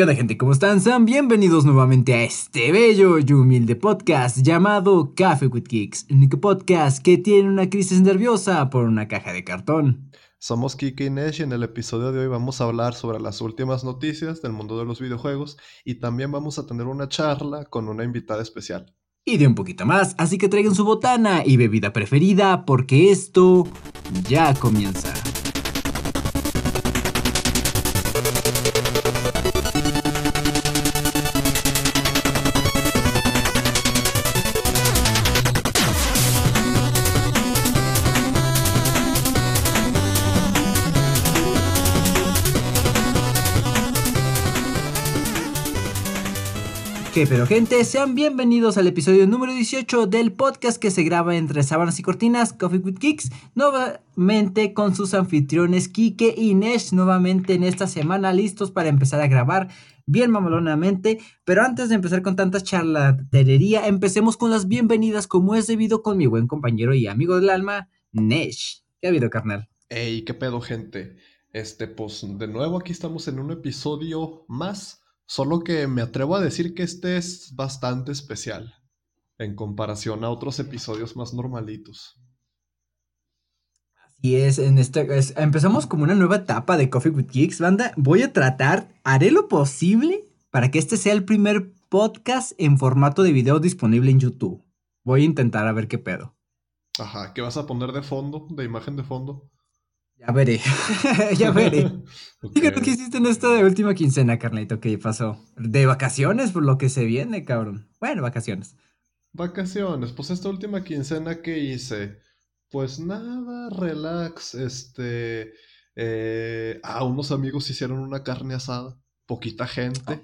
¿Qué onda gente? ¿Cómo están? Sean bienvenidos nuevamente a este bello y humilde podcast llamado Café with Kicks, el único podcast que tiene una crisis nerviosa por una caja de cartón. Somos Kike y Nesh y en el episodio de hoy vamos a hablar sobre las últimas noticias del mundo de los videojuegos y también vamos a tener una charla con una invitada especial. Y de un poquito más, así que traigan su botana y bebida preferida porque esto ya comienza. Pero gente? Sean bienvenidos al episodio número 18 del podcast que se graba entre sábanas y cortinas, Coffee with Kicks, nuevamente con sus anfitriones Kike y Nesh, nuevamente en esta semana listos para empezar a grabar bien mamalonamente, pero antes de empezar con tanta charlatería, empecemos con las bienvenidas como es debido con mi buen compañero y amigo del alma, Nesh. ¿Qué ha habido, carnal? Ey, qué pedo, gente. Este, pues de nuevo aquí estamos en un episodio más Solo que me atrevo a decir que este es bastante especial en comparación a otros episodios más normalitos. Así es, en este, empezamos como una nueva etapa de Coffee with Geeks, banda. Voy a tratar, haré lo posible para que este sea el primer podcast en formato de video disponible en YouTube. Voy a intentar a ver qué pedo. Ajá, ¿qué vas a poner de fondo, de imagen de fondo? Ya veré, ya veré. okay. ¿qué hiciste en esta de última quincena, Carlito? ¿Qué pasó? ¿De vacaciones? Por lo que se viene, cabrón. Bueno, vacaciones. Vacaciones, pues esta última quincena que hice, pues nada, relax, este... Eh, ah, unos amigos hicieron una carne asada, poquita gente,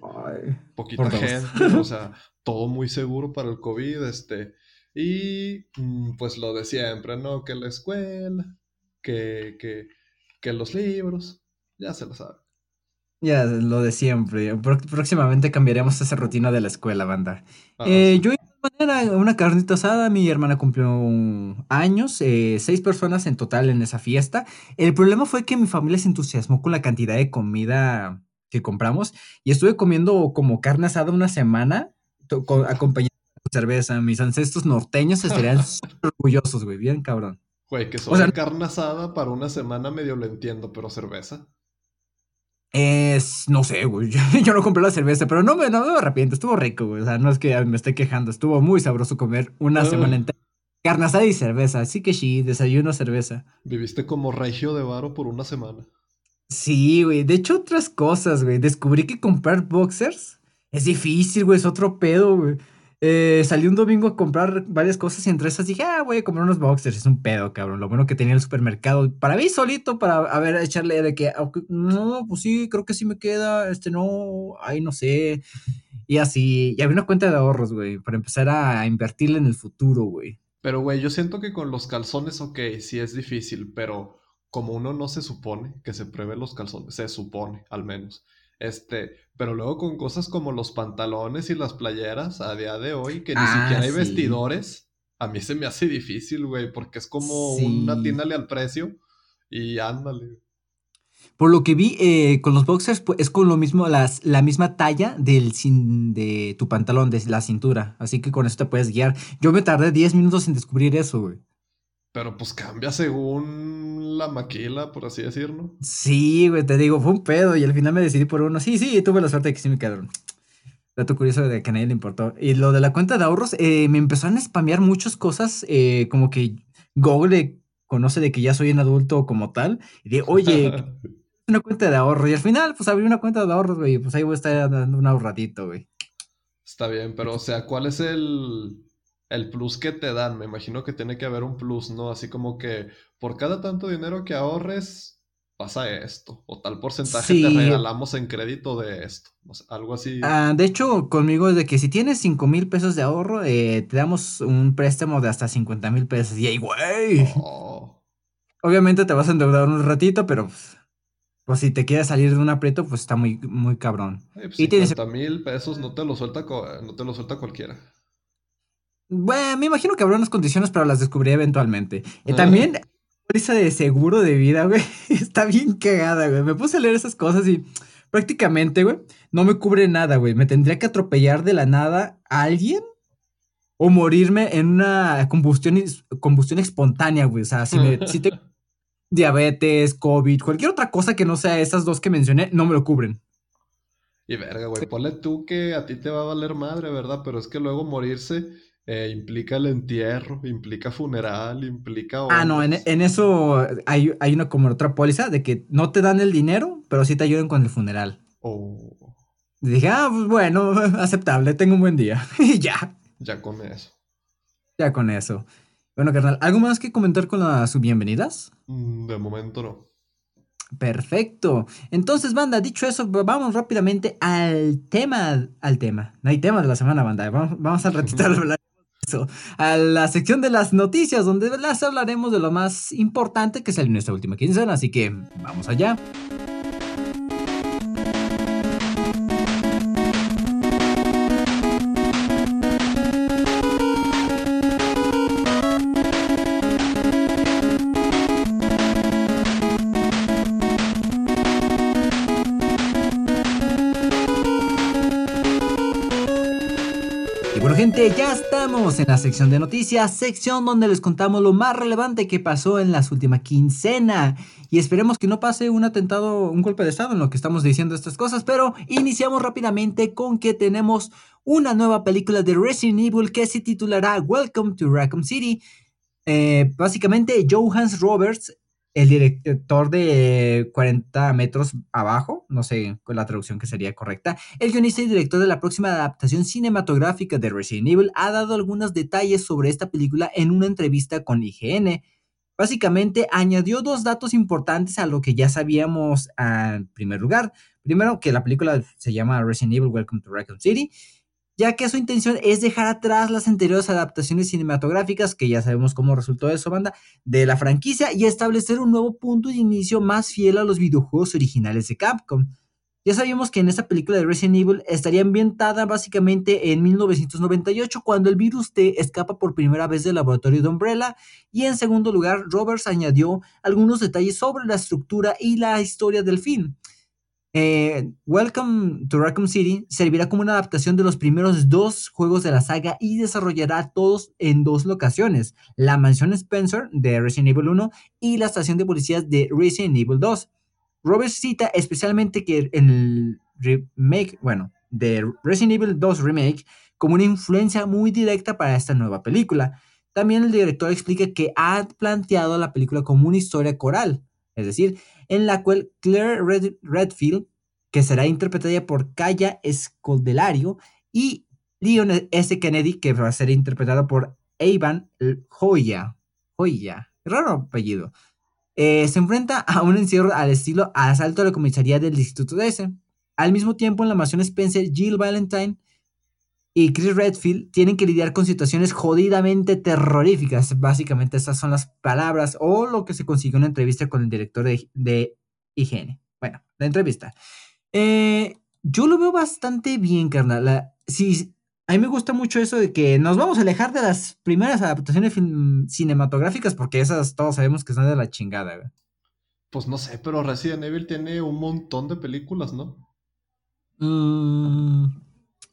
poquita gente, o sea, todo muy seguro para el COVID, este... Y mm, pues lo de siempre, ¿no? Que la escuela, que, que, los libros, ya se lo saben. Ya, lo de siempre. Próximamente cambiaremos esa rutina de la escuela, banda. Ah, eh, yo manera una carnita asada, mi hermana cumplió años, eh, seis personas en total en esa fiesta. El problema fue que mi familia se entusiasmó con la cantidad de comida que compramos y estuve comiendo como carne asada una semana acompañada de cerveza. Mis ancestros norteños estarían orgullosos, güey, bien cabrón. Güey, que sobre carne asada para una semana medio lo entiendo, pero cerveza. Es, no sé, güey. Yo, no compré la cerveza, pero no me, no me arrepiento. Estuvo rico, güey. O sea, no es que me esté quejando. Estuvo muy sabroso comer una semana entera. Carne asada y cerveza. Así que sí, desayuno, cerveza. Viviste como regio de varo por una semana. Sí, güey. De hecho, otras cosas, güey. Descubrí que comprar boxers es difícil, güey. Es otro pedo, güey. Eh, salí un domingo a comprar varias cosas y entre esas dije, ah, voy a comprar unos boxers. Es un pedo, cabrón. Lo bueno que tenía el supermercado. Para mí solito, para a ver, echarle de que, no, pues sí, creo que sí me queda. Este no, ay, no sé. Y así. Y había una cuenta de ahorros, güey, para empezar a invertirle en el futuro, güey. Pero, güey, yo siento que con los calzones, ok, sí es difícil, pero como uno no se supone que se prevé los calzones, se supone, al menos. Este, pero luego con cosas como los pantalones y las playeras a día de hoy, que ni ah, siquiera hay vestidores, a mí se me hace difícil, güey, porque es como una tiendale al precio y ándale. Por lo que vi eh, con los boxers, pues, es con lo mismo, las, la misma talla del, de tu pantalón, de la cintura. Así que con eso te puedes guiar. Yo me tardé 10 minutos en descubrir eso, güey. Pero pues cambia según la maquila, por así decirlo. Sí, güey, te digo, fue un pedo y al final me decidí por uno. Sí, sí, tuve la suerte de que sí me quedaron. Dato curioso de que a nadie le importó. Y lo de la cuenta de ahorros, eh, me empezaron a spamear muchas cosas, eh, como que Google conoce de que ya soy un adulto como tal. Y de, oye, una cuenta de ahorro. Y al final, pues abrí una cuenta de ahorros, güey. Pues ahí voy a estar dando un ahorradito, güey. Está bien, pero o sea, ¿cuál es el el plus que te dan. Me imagino que tiene que haber un plus, ¿no? Así como que por cada tanto dinero que ahorres, pasa esto. O tal porcentaje te regalamos en crédito de esto. algo así. Ah, de hecho, conmigo es de que si tienes 5 mil pesos de ahorro, eh, te damos un préstamo de hasta 50 mil pesos. Y ahí, güey. Oh. Obviamente te vas a endeudar un ratito, pero pues, pues si te quieres salir de un aprieto, pues está muy, muy cabrón. Pues, y 50 mil pesos no te lo suelta, no te lo suelta cualquiera. Bueno, me imagino que habrá unas condiciones, pero las descubrí eventualmente. Y también, póliza de seguro de vida, güey, está bien cagada, güey. Me puse a leer esas cosas y prácticamente, güey, no me cubre nada, güey. Me tendría que atropellar de la nada a alguien o morirme en una combustión, combustión espontánea, güey. O sea, si, me, si tengo diabetes, COVID, cualquier otra cosa que no sea esas dos que mencioné, no me lo cubren. Y verga, güey, ponle tú que a ti te va a valer madre, ¿verdad? Pero es que luego morirse eh, implica el entierro, implica funeral, implica... Ah, no, en, eso hay, hay, una como otra póliza de que no te dan el dinero, pero sí te ayudan con el funeral. Oh. dije, ah, pues bueno, aceptable, tengo un buen día. y ya. Ya con eso. Ya con eso. Bueno, carnal, ¿algo más que comentar con las bienvenidas? Mm, de momento no. Perfecto. Entonces, banda, dicho eso, vamos rápidamente al tema, al tema. No hay tema de la semana, banda. Vamos, vamos al ratito a hablar a la sección de las noticias, donde las hablaremos de lo más importante que salió en esta última quincena. Así que vamos allá. Ya estamos en la sección de noticias, sección donde les contamos lo más relevante que pasó en las últimas quincena. Y esperemos que no pase un atentado, un golpe de estado en lo que estamos diciendo estas cosas, pero iniciamos rápidamente con que tenemos una nueva película de Resident Evil que se titulará Welcome to Raccoon City. Eh, básicamente, Johannes Roberts el director de 40 metros abajo, no sé la traducción que sería correcta, el guionista y director de la próxima adaptación cinematográfica de Resident Evil ha dado algunos detalles sobre esta película en una entrevista con IGN. Básicamente añadió dos datos importantes a lo que ya sabíamos en primer lugar. Primero, que la película se llama Resident Evil Welcome to Raccoon City ya que su intención es dejar atrás las anteriores adaptaciones cinematográficas, que ya sabemos cómo resultó eso, banda, de la franquicia y establecer un nuevo punto de inicio más fiel a los videojuegos originales de Capcom. Ya sabíamos que en esta película de Resident Evil estaría ambientada básicamente en 1998, cuando el virus T escapa por primera vez del laboratorio de Umbrella, y en segundo lugar, Roberts añadió algunos detalles sobre la estructura y la historia del film. Eh, Welcome to Raccoon City servirá como una adaptación de los primeros dos juegos de la saga y desarrollará todos en dos locaciones, la mansión Spencer de Resident Evil 1 y la estación de policías de Resident Evil 2. Robert cita especialmente que en el remake, bueno, de Resident Evil 2 Remake como una influencia muy directa para esta nueva película. También el director explica que ha planteado la película como una historia coral, es decir, en la cual Claire Redfield, que será interpretada por Kaya Escoldelario, y Leon S. Kennedy, que va a ser interpretado por Evan Joya. Joya, raro apellido. Eh, se enfrenta a un encierro al estilo asalto a la comisaría del Distrito S. Al mismo tiempo, en la mansión Spencer, Jill Valentine y Chris Redfield tienen que lidiar con situaciones jodidamente terroríficas. Básicamente estas son las palabras o lo que se consiguió en una entrevista con el director de, de higiene. Bueno, la entrevista. Eh, yo lo veo bastante bien, carnal. a mí me gusta mucho eso de que nos vamos a alejar de las primeras adaptaciones cinematográficas porque esas todos sabemos que son de la chingada. Pues no sé, pero Resident Evil tiene un montón de películas, ¿no? Mmm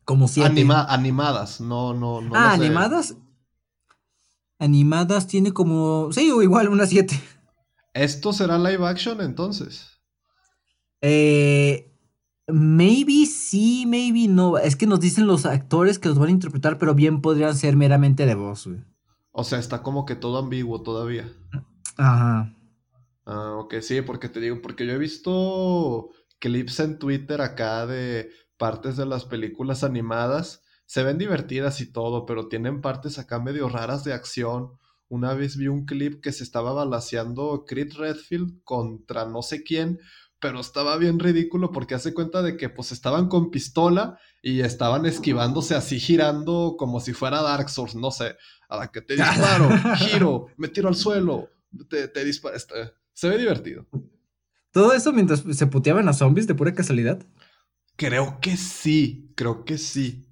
como siete. animadas, no, no, no. Ah, animadas. Animadas tiene como. Sí, o igual, unas siete. ¿Esto será live action entonces? Eh. Maybe sí, maybe no. Es que nos dicen los actores que los van a interpretar, pero bien podrían ser meramente de voz, güey. O sea, está como que todo ambiguo todavía. Ajá. Ah, ok, sí, porque te digo, porque yo he visto clips en Twitter acá de partes de las películas animadas se ven divertidas y todo, pero tienen partes acá medio raras de acción. Una vez vi un clip que se estaba balaseando Creed Redfield contra no sé quién, pero estaba bien ridículo porque hace cuenta de que pues estaban con pistola y estaban esquivándose así girando como si fuera Dark Souls, no sé, a la que te disparo, giro, me tiro al suelo, te, te disparo, este, se ve divertido. Todo eso mientras se puteaban a zombies de pura casualidad. Creo que sí, creo que sí.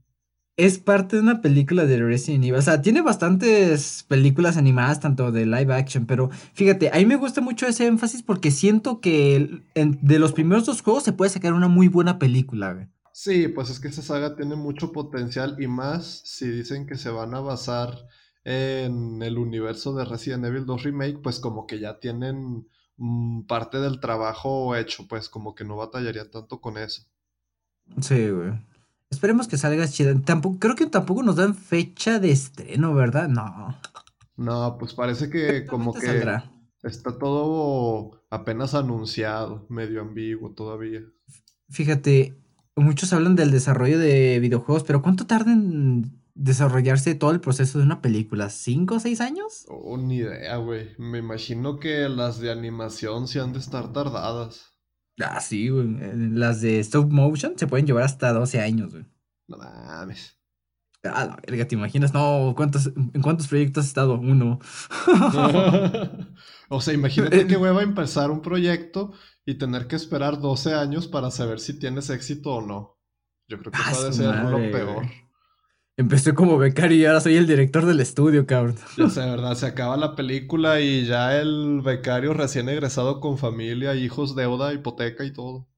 es parte de una película de Resident Evil. O sea, tiene bastantes películas animadas, tanto de live action, pero fíjate, a mí me gusta mucho ese énfasis porque siento que de los primeros dos juegos se puede sacar una muy buena película. Sí, pues es que esa saga tiene mucho potencial y más si dicen que se van a basar en el universo de Resident Evil 2 Remake, pues como que ya tienen mm, parte del trabajo hecho, pues como que no batallarían tanto con eso. Sí, güey. Esperemos que salga chida. Tampoco, creo que tampoco nos dan fecha de estreno, ¿verdad? No. No, pues parece que como que está todo apenas anunciado, medio ambiguo todavía. Fíjate, muchos hablan del desarrollo de videojuegos, pero ¿cuánto tarda en desarrollarse todo el proceso de una película? ¿Cinco o seis años? Oh, ni idea, güey. Me imagino que las de animación se han de estar tardadas. Ah, sí, güey. Eh, las de stop motion se pueden llevar hasta 12 años, güey. No mames. Ah, la verga, ¿te imaginas? No, ¿cuántos, ¿en cuántos proyectos has estado? Uno. o sea, imagínate que va a empezar un proyecto y tener que esperar 12 años para saber si tienes éxito o no. Yo creo que ah, puede ser lo peor. Empecé como becario y ahora soy el director del estudio, cabrón. Ya sé, ¿verdad? Se acaba la película y ya el becario recién egresado con familia, hijos, deuda, hipoteca y todo.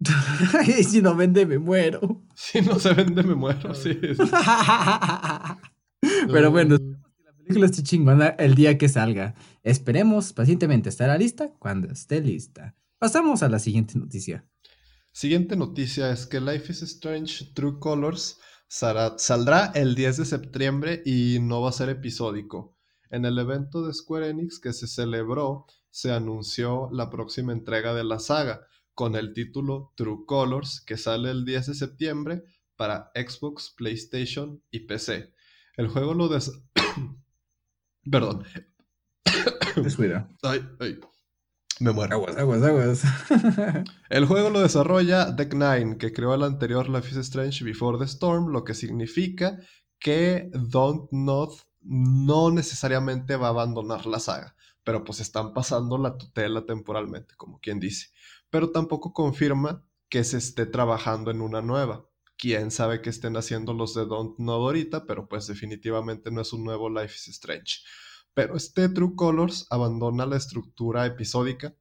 y si no vende, me muero. Si no se vende, me muero, sí. Pero bueno, la película esté chingona el día que salga. Esperemos pacientemente estará lista cuando esté lista. Pasamos a la siguiente noticia. Siguiente noticia es que Life is Strange True Colors Saldrá el 10 de septiembre y no va a ser episódico. En el evento de Square Enix que se celebró, se anunció la próxima entrega de la saga, con el título True Colors, que sale el 10 de septiembre para Xbox, PlayStation y PC. El juego lo des... Perdón. Descuida. Ay, ay. Me muero. Aguas, aguas, aguas. el juego lo desarrolla Deck9, que creó el anterior Life is Strange Before the Storm, lo que significa que Don't Not no necesariamente va a abandonar la saga, pero pues están pasando la tutela temporalmente, como quien dice. Pero tampoco confirma que se esté trabajando en una nueva. Quién sabe qué estén haciendo los de Don't Not ahorita, pero pues definitivamente no es un nuevo Life is Strange. Pero este True Colors abandona la estructura episódica,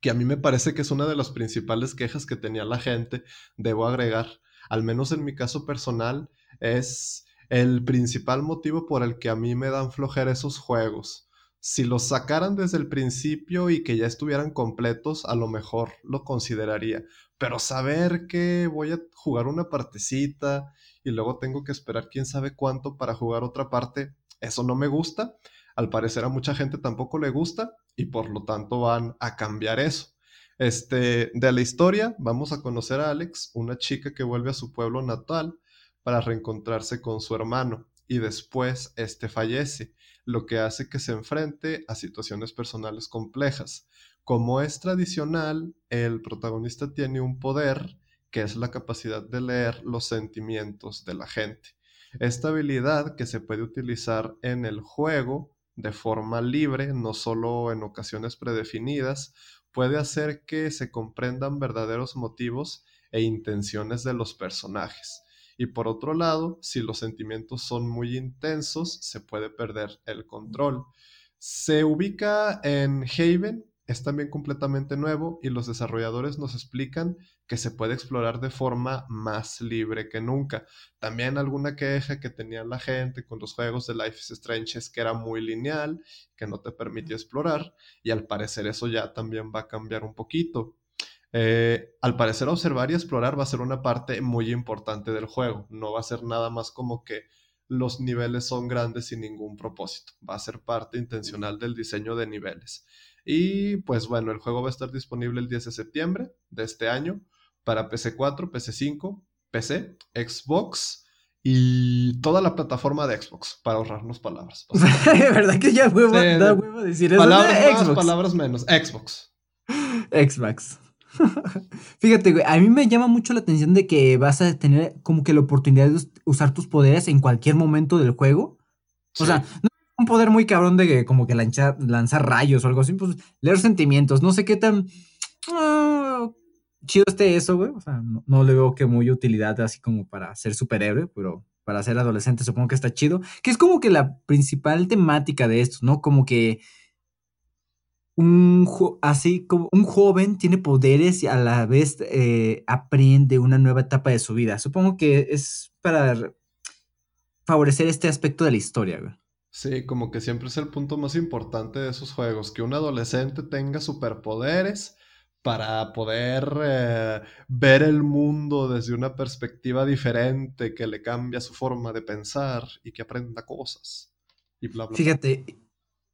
que a mí me parece que es una de las principales quejas que tenía la gente, debo agregar, al menos en mi caso personal, es el principal motivo por el que a mí me dan flojera esos juegos. Si los sacaran desde el principio y que ya estuvieran completos, a lo mejor lo consideraría. Pero saber que voy a jugar una partecita y luego tengo que esperar quién sabe cuánto para jugar otra parte, eso no me gusta. Al parecer a mucha gente tampoco le gusta y por lo tanto van a cambiar eso. Este, de la historia vamos a conocer a Alex, una chica que vuelve a su pueblo natal para reencontrarse con su hermano y después este fallece, lo que hace que se enfrente a situaciones personales complejas. Como es tradicional, el protagonista tiene un poder que es la capacidad de leer los sentimientos de la gente. Esta habilidad que se puede utilizar en el juego de forma libre, no solo en ocasiones predefinidas, puede hacer que se comprendan verdaderos motivos e intenciones de los personajes. Y por otro lado, si los sentimientos son muy intensos, se puede perder el control. Se ubica en Haven, es también completamente nuevo y los desarrolladores nos explican que se puede explorar de forma más libre que nunca. También alguna queja que tenía la gente con los juegos de Life is Strange es que era muy lineal, que no te permitía explorar y al parecer eso ya también va a cambiar un poquito. Eh, al parecer observar y explorar va a ser una parte muy importante del juego, no va a ser nada más como que los niveles son grandes sin ningún propósito, va a ser parte intencional del diseño de niveles. Y pues bueno, el juego va a estar disponible el 10 de septiembre de este año para PC4, PC5, PC, Xbox y toda la plataforma de Xbox, para ahorrarnos palabras. ¿Verdad que ya huevo, da huevo decir eso? Palabras más, palabras menos. Xbox. Xbox. Fíjate, güey, a mí me llama mucho la atención de que vas a tener como que la oportunidad de usar tus poderes en cualquier momento del juego. O sea, no un poder muy cabrón de como que lanzar, rayos o algo así, pues leer sentimientos, no sé qué tan... Ah, chido esté eso, güey. O sea, no, le veo que muy utilidad así como para ser superhéroe, pero para ser adolescente supongo que está chido. Que es como que la principal temática de esto, ¿no? Como que un así como un joven tiene poderes y a la vez eh, aprende una nueva etapa de su vida. Supongo que es para favorecer este aspecto de la historia, güey. Sí, como que siempre es el punto más importante de esos juegos, que un adolescente tenga superpoderes para poder eh, ver el mundo desde una perspectiva diferente, que le cambia su forma de pensar y que aprenda cosas. Y bla, bla, Fíjate,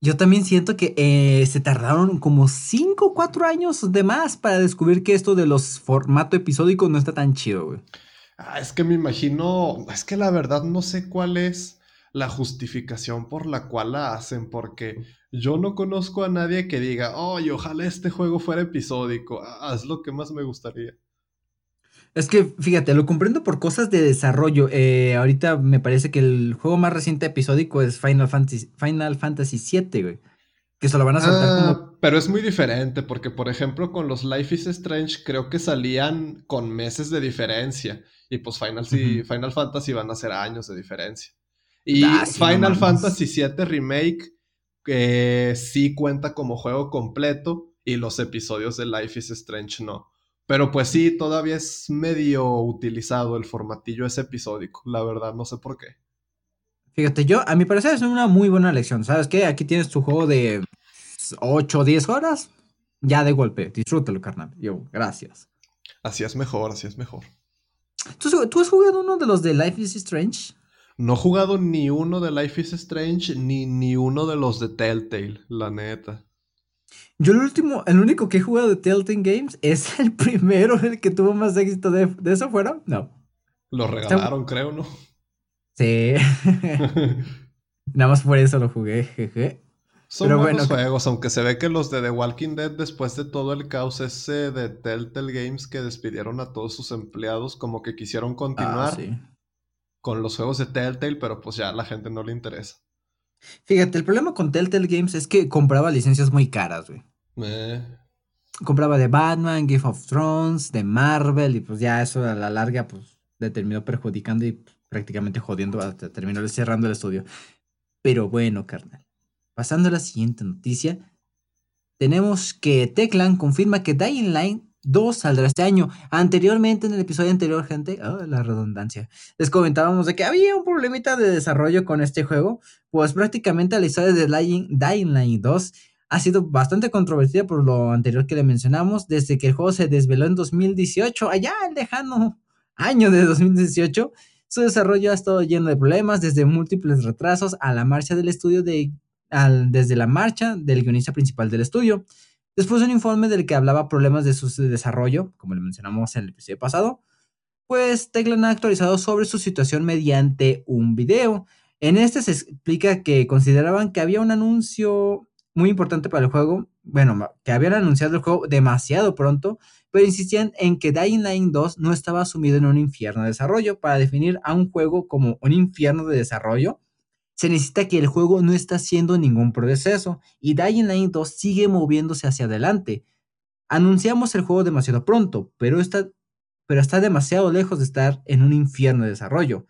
yo también siento que eh, se tardaron como 5 o 4 años de más para descubrir que esto de los formato episódicos no está tan chido, güey. Ah, es que me imagino, es que la verdad no sé cuál es la justificación por la cual la hacen, porque yo no conozco a nadie que diga, oye, ojalá este juego fuera episódico, es lo que más me gustaría. Es que, fíjate, lo comprendo por cosas de desarrollo. Eh, ahorita me parece que el juego más reciente episódico es Final Fantasy, Final Fantasy VII, güey. Que se lo van a soltar como... Ah, pero es muy diferente, porque por ejemplo con los Life is Strange creo que salían con meses de diferencia. Y pues Final, Final Fantasy van a ser años de diferencia. Y ah, Final Fantasy VII Remake que sí cuenta como juego completo y los episodios de Life is Strange no. Pero pues sí, todavía es medio utilizado el formatillo ese episódico, la verdad, no sé por qué. Fíjate, yo, a mi parecer es una muy buena lección, ¿sabes qué? Aquí tienes tu juego de 8 o 10 horas, ya de golpe, disfrútalo, carnal. Yo, gracias. Así es mejor, así es mejor. ¿Tú, ¿Tú has jugado uno de los de Life is Strange? No he jugado ni uno de Life is Strange ni, ni uno de los de Telltale, la neta. Yo el último, el único que he jugado de Telltale Games es el primero, el que tuvo más éxito de, de eso fuera. No. Lo regalaron, creo, ¿no? Sí. Nada más por eso lo jugué, jeje. Son buenos juegos, aunque se ve que los de The Walking Dead, después de todo el caos ese de Telltale Games que despidieron a todos sus empleados, como que quisieron continuar. Ah, sí con los juegos de Telltale, pero pues ya a la gente no le interesa. Fíjate, el problema con Telltale Games es que compraba licencias muy caras, güey. Eh. Compraba de Batman, Game of Thrones, de Marvel, y pues ya eso a la larga, pues le terminó perjudicando y prácticamente jodiendo, hasta terminó cerrando el estudio. Pero bueno, carnal. Pasando a la siguiente noticia, tenemos que Teclan confirma que Dying Line 2 saldrá este año. Anteriormente, en el episodio anterior, gente, oh, la redundancia, les comentábamos de que había un problemita de desarrollo con este juego, pues prácticamente la historia de Dying, Dying Line 2 ha sido bastante controvertida por lo anterior que le mencionamos, desde que el juego se desveló en 2018, allá el lejano año de 2018. Su desarrollo ha estado lleno de problemas, desde múltiples retrasos a la marcha del estudio de, desde la marcha del guionista principal del estudio. Después de un informe del que hablaba problemas de su desarrollo, como le mencionamos en el episodio pasado, pues Teclan ha actualizado sobre su situación mediante un video. En este se explica que consideraban que había un anuncio muy importante para el juego, bueno, que habían anunciado el juego demasiado pronto, pero insistían en que Dying Line 2 no estaba sumido en un infierno de desarrollo. Para definir a un juego como un infierno de desarrollo, se necesita que el juego no está haciendo ningún proceso y Dying Light 2 sigue moviéndose hacia adelante. Anunciamos el juego demasiado pronto, pero está, pero está demasiado lejos de estar en un infierno de desarrollo.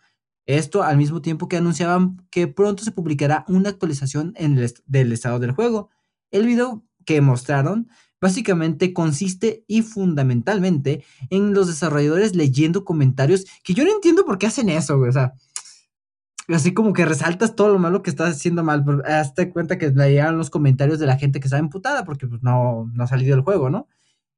Esto al mismo tiempo que anunciaban que pronto se publicará una actualización en del estado del juego. El video que mostraron básicamente consiste y fundamentalmente en los desarrolladores leyendo comentarios que yo no entiendo por qué hacen eso, O sea, así como que resaltas todo lo malo que estás haciendo mal. Hazte cuenta que le llegan los comentarios de la gente que está emputada porque pues, no, no ha salido el juego, ¿no?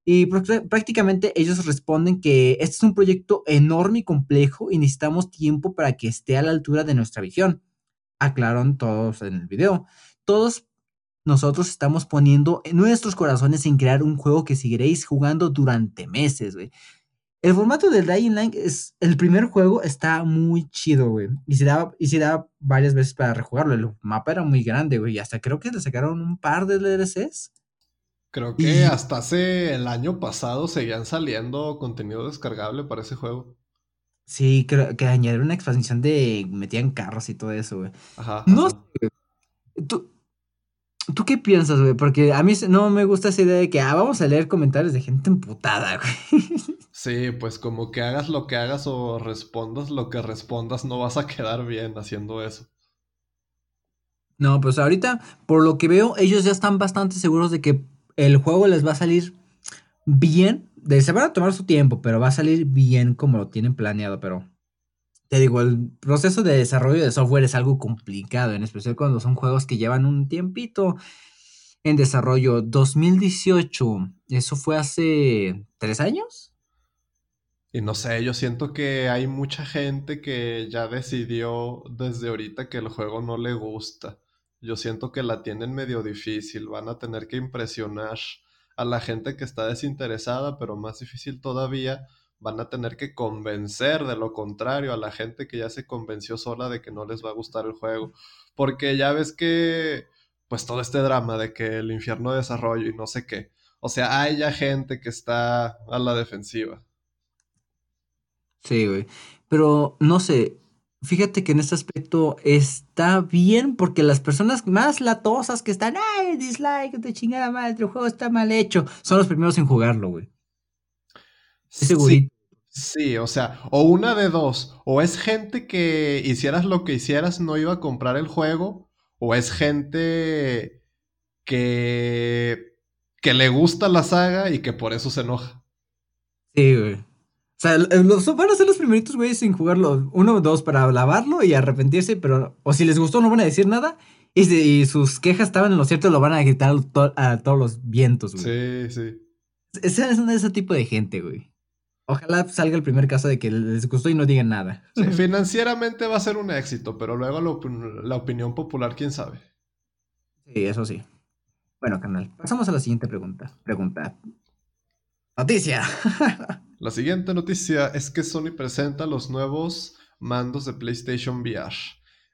Y prácticamente ellos responden que este es un proyecto enorme y complejo y necesitamos tiempo para que esté a la altura de nuestra visión. Aclararon todos en el video. Todos nosotros estamos poniendo nuestros corazones en crear un juego que seguiréis jugando durante meses, güey. El formato del Dying Light es. El primer juego está muy chido, güey. Y se daba, y se daba varias veces para rejugarlo. El mapa era muy grande, güey. Y hasta creo que le sacaron un par de DLCs. Creo que hasta hace el año pasado seguían saliendo contenido descargable para ese juego. Sí, creo que añadieron una expansión de metían carros y todo eso, güey. Ajá. No sé. ¿Tú qué piensas, güey? Porque a mí no me gusta esa idea de que ah, vamos a leer comentarios de gente emputada, güey. Sí, pues como que hagas lo que hagas o respondas lo que respondas, no vas a quedar bien haciendo eso. No, pues ahorita, por lo que veo, ellos ya están bastante seguros de que el juego les va a salir bien. De, se van a tomar su tiempo, pero va a salir bien como lo tienen planeado. Pero te digo, el proceso de desarrollo de software es algo complicado, en especial cuando son juegos que llevan un tiempito en desarrollo. 2018, ¿eso fue hace tres años? Y no sé, yo siento que hay mucha gente que ya decidió desde ahorita que el juego no le gusta. Yo siento que la tienen medio difícil, van a tener que impresionar a la gente que está desinteresada, pero más difícil todavía, van a tener que convencer de lo contrario a la gente que ya se convenció sola de que no les va a gustar el juego. Porque ya ves que, pues todo este drama de que el infierno de desarrollo y no sé qué. O sea, hay ya gente que está a la defensiva. Sí, güey. Pero no sé, fíjate que en este aspecto está bien porque las personas más latosas que están, ay, dislike, de chingada madre, el juego está mal hecho, son los primeros en jugarlo, güey. Sí, sí, o sea, o una de dos, o es gente que hicieras lo que hicieras no iba a comprar el juego, o es gente que, que le gusta la saga y que por eso se enoja. Sí, güey. O sea, los, van a ser los primeritos güeyes sin jugarlo. Uno o dos para lavarlo y arrepentirse, pero. O si les gustó, no van a decir nada. Y, sus quejas estaban en lo cierto, lo van a gritar a todos los vientos, güey. Sí, sí. Ese es ese tipo de gente, güey. Ojalá salga el primer caso de que les gustó y no digan nada. financieramente va a ser un éxito, pero luego la, opinión popular, quién sabe. Sí, eso sí. Bueno, canal, pasamos a la siguiente pregunta. Pregunta. Noticia. la siguiente noticia es que Sony presenta los nuevos mandos de PlayStation VR.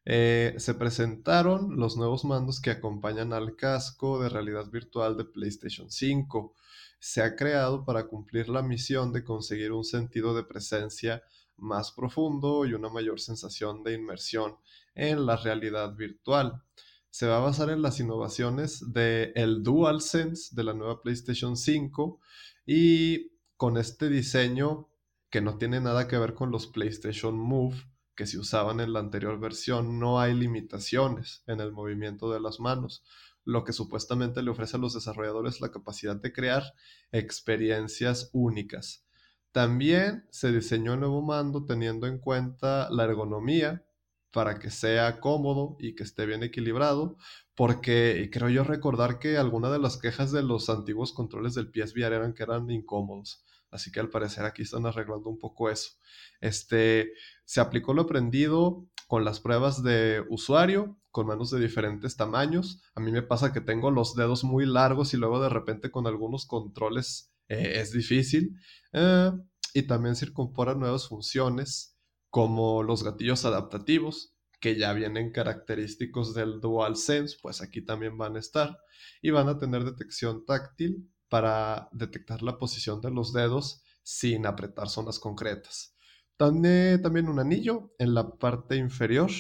Eh, se presentaron los nuevos mandos que acompañan al casco de realidad virtual de PlayStation 5 se ha creado para cumplir la misión de conseguir un sentido de presencia más profundo y una mayor sensación de inmersión en la realidad virtual. Se va a basar en las innovaciones del el DualSense de la nueva PlayStation 5 y con este diseño que no tiene nada que ver con los PlayStation Move que se usaban en la anterior versión, no hay limitaciones en el movimiento de las manos lo que supuestamente le ofrece a los desarrolladores la capacidad de crear experiencias únicas. También se diseñó el nuevo mando teniendo en cuenta la ergonomía para que sea cómodo y que esté bien equilibrado, porque creo yo recordar que alguna de las quejas de los antiguos controles del PSVR eran que eran incómodos. Así que al parecer aquí están arreglando un poco eso. Este, se aplicó lo aprendido con las pruebas de usuario, con manos de diferentes tamaños. A mí me pasa que tengo los dedos muy largos y luego de repente con algunos controles eh, es difícil. Eh, y también se incorporan nuevas funciones como los gatillos adaptativos, que ya vienen característicos del DualSense, pues aquí también van a estar. Y van a tener detección táctil para detectar la posición de los dedos sin apretar zonas concretas. Tiene también un anillo en la parte inferior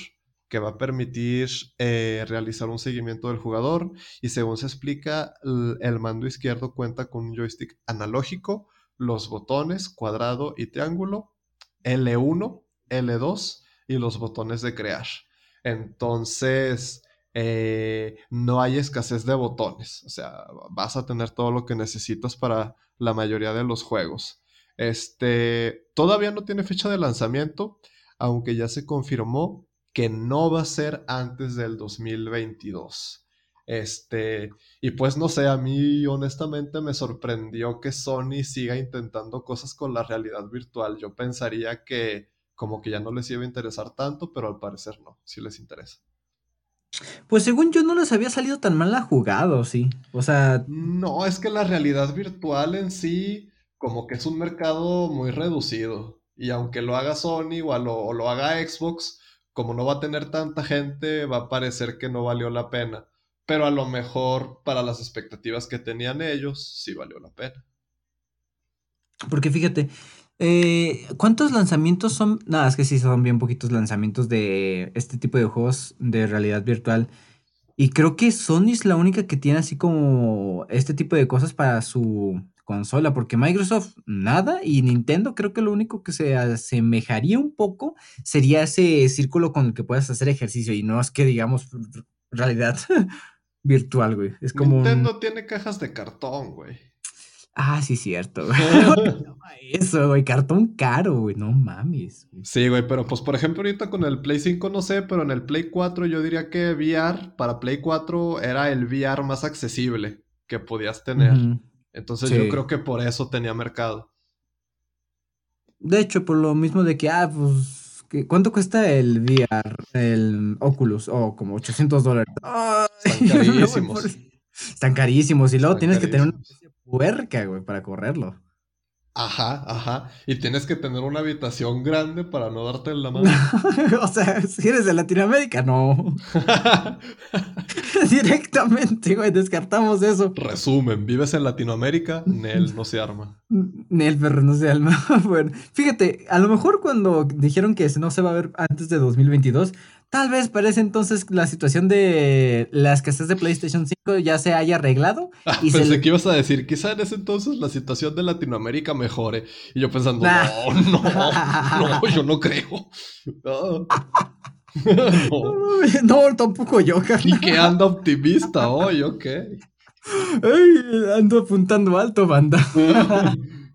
que va a permitir eh, realizar un seguimiento del jugador y según se explica, el mando izquierdo cuenta con un joystick analógico, los botones cuadrado y triángulo, L1, L2 y los botones de crear. Entonces, eh, no hay escasez de botones. O sea, vas a tener todo lo que necesitas para la mayoría de los juegos. Este, todavía no tiene fecha de lanzamiento, aunque ya se confirmó que no va a ser antes del 2022. Este, y pues no sé, a mí honestamente me sorprendió que Sony siga intentando cosas con la realidad virtual. Yo pensaría que como que ya no les iba a interesar tanto, pero al parecer no, sí les interesa. Pues según yo no les había salido tan mal a jugado, sí. O sea... No, es que la realidad virtual en sí como que es un mercado muy reducido. Y aunque lo haga Sony o lo, o lo haga Xbox, como no va a tener tanta gente, va a parecer que no valió la pena. Pero a lo mejor para las expectativas que tenían ellos, sí valió la pena. Porque fíjate, eh, ¿Cuántos lanzamientos son? Nada, es que sí son bien poquitos lanzamientos de este tipo de juegos de realidad virtual. Y creo que Sony es la única que tiene así como este tipo de cosas para su consola, porque Microsoft nada y Nintendo creo que lo único que se asemejaría un poco sería ese círculo con el que puedas hacer ejercicio y no es que digamos realidad virtual, güey. Es como Nintendo tiene cajas de cartón, güey. Ah, sí, cierto. Eso, güey, cartón caro, güey, no mames. Sí, güey, pero pues por ejemplo ahorita con el Play 5 no sé, pero en el Play 4 yo diría que VR para Play 4 era el VR más accesible que podías tener. Entonces yo creo que por eso tenía mercado. De hecho, por lo mismo de que, ah, pues, ¿cuánto cuesta el VR, el Oculus? Oh, como 800 dólares. Están carísimos. Están carísimos y luego tienes que tener una puerca, güey, para correrlo. Ajá, ajá. Y tienes que tener una habitación grande para no darte la mano. o sea, si eres de Latinoamérica, no. Directamente, güey, descartamos eso. Resumen, vives en Latinoamérica, Nel no se arma. Nel, pero no se arma. bueno, fíjate, a lo mejor cuando dijeron que no se va a ver antes de 2022, Tal vez parece entonces la situación de la escasez de PlayStation 5 ya se haya arreglado. Ah, y pensé que ibas a decir, quizá en ese entonces la situación de Latinoamérica mejore. Y yo pensando, no, no, no, yo no creo. No. tampoco yo, carnal. Y que anda optimista hoy, ok. ando apuntando alto, banda.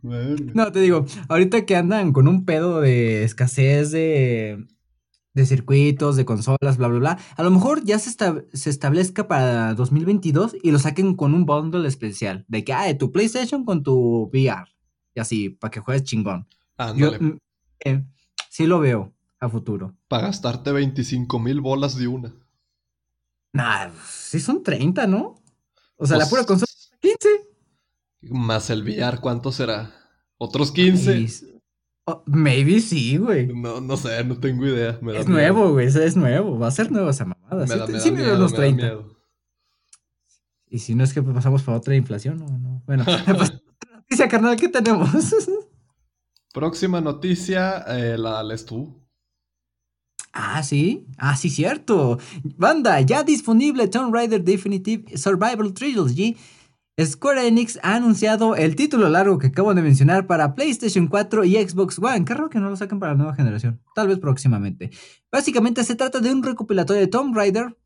no, te digo, ahorita que andan con un pedo de escasez de de circuitos, de consolas, bla, bla, bla. A lo mejor ya se, se establezca para 2022 y lo saquen con un bundle especial. De que, ah, tu PlayStation con tu VR. Y así, para que juegues chingón. Yo, mm, eh, sí lo veo a futuro. Para gastarte 25 mil bolas de una. Nah, sí son 30, ¿no? O sea, la pura consola 15. Más el VR, ¿cuánto será? ¿Otros 15? Oh, maybe sí, güey. No, no sé, no tengo idea. es nuevo, güey, es nuevo. Va a ser nuevo esa mamada. Me sí, da, me sí miedo, los 30. Y si no es que pasamos para otra inflación, no, no. Bueno, pues, noticia, carnal, ¿qué tenemos? Próxima noticia, eh, la lees tú. Ah, sí. Ah, sí, cierto. Banda, ya disponible Tomb Raider Definitive Survival Trilogy Square Enix ha anunciado el título largo que acabo de mencionar para PlayStation 4 y Xbox One. Qué raro que no lo saquen para la nueva generación. Tal vez próximamente. Básicamente se trata de un recopilatorio de Tomb Raider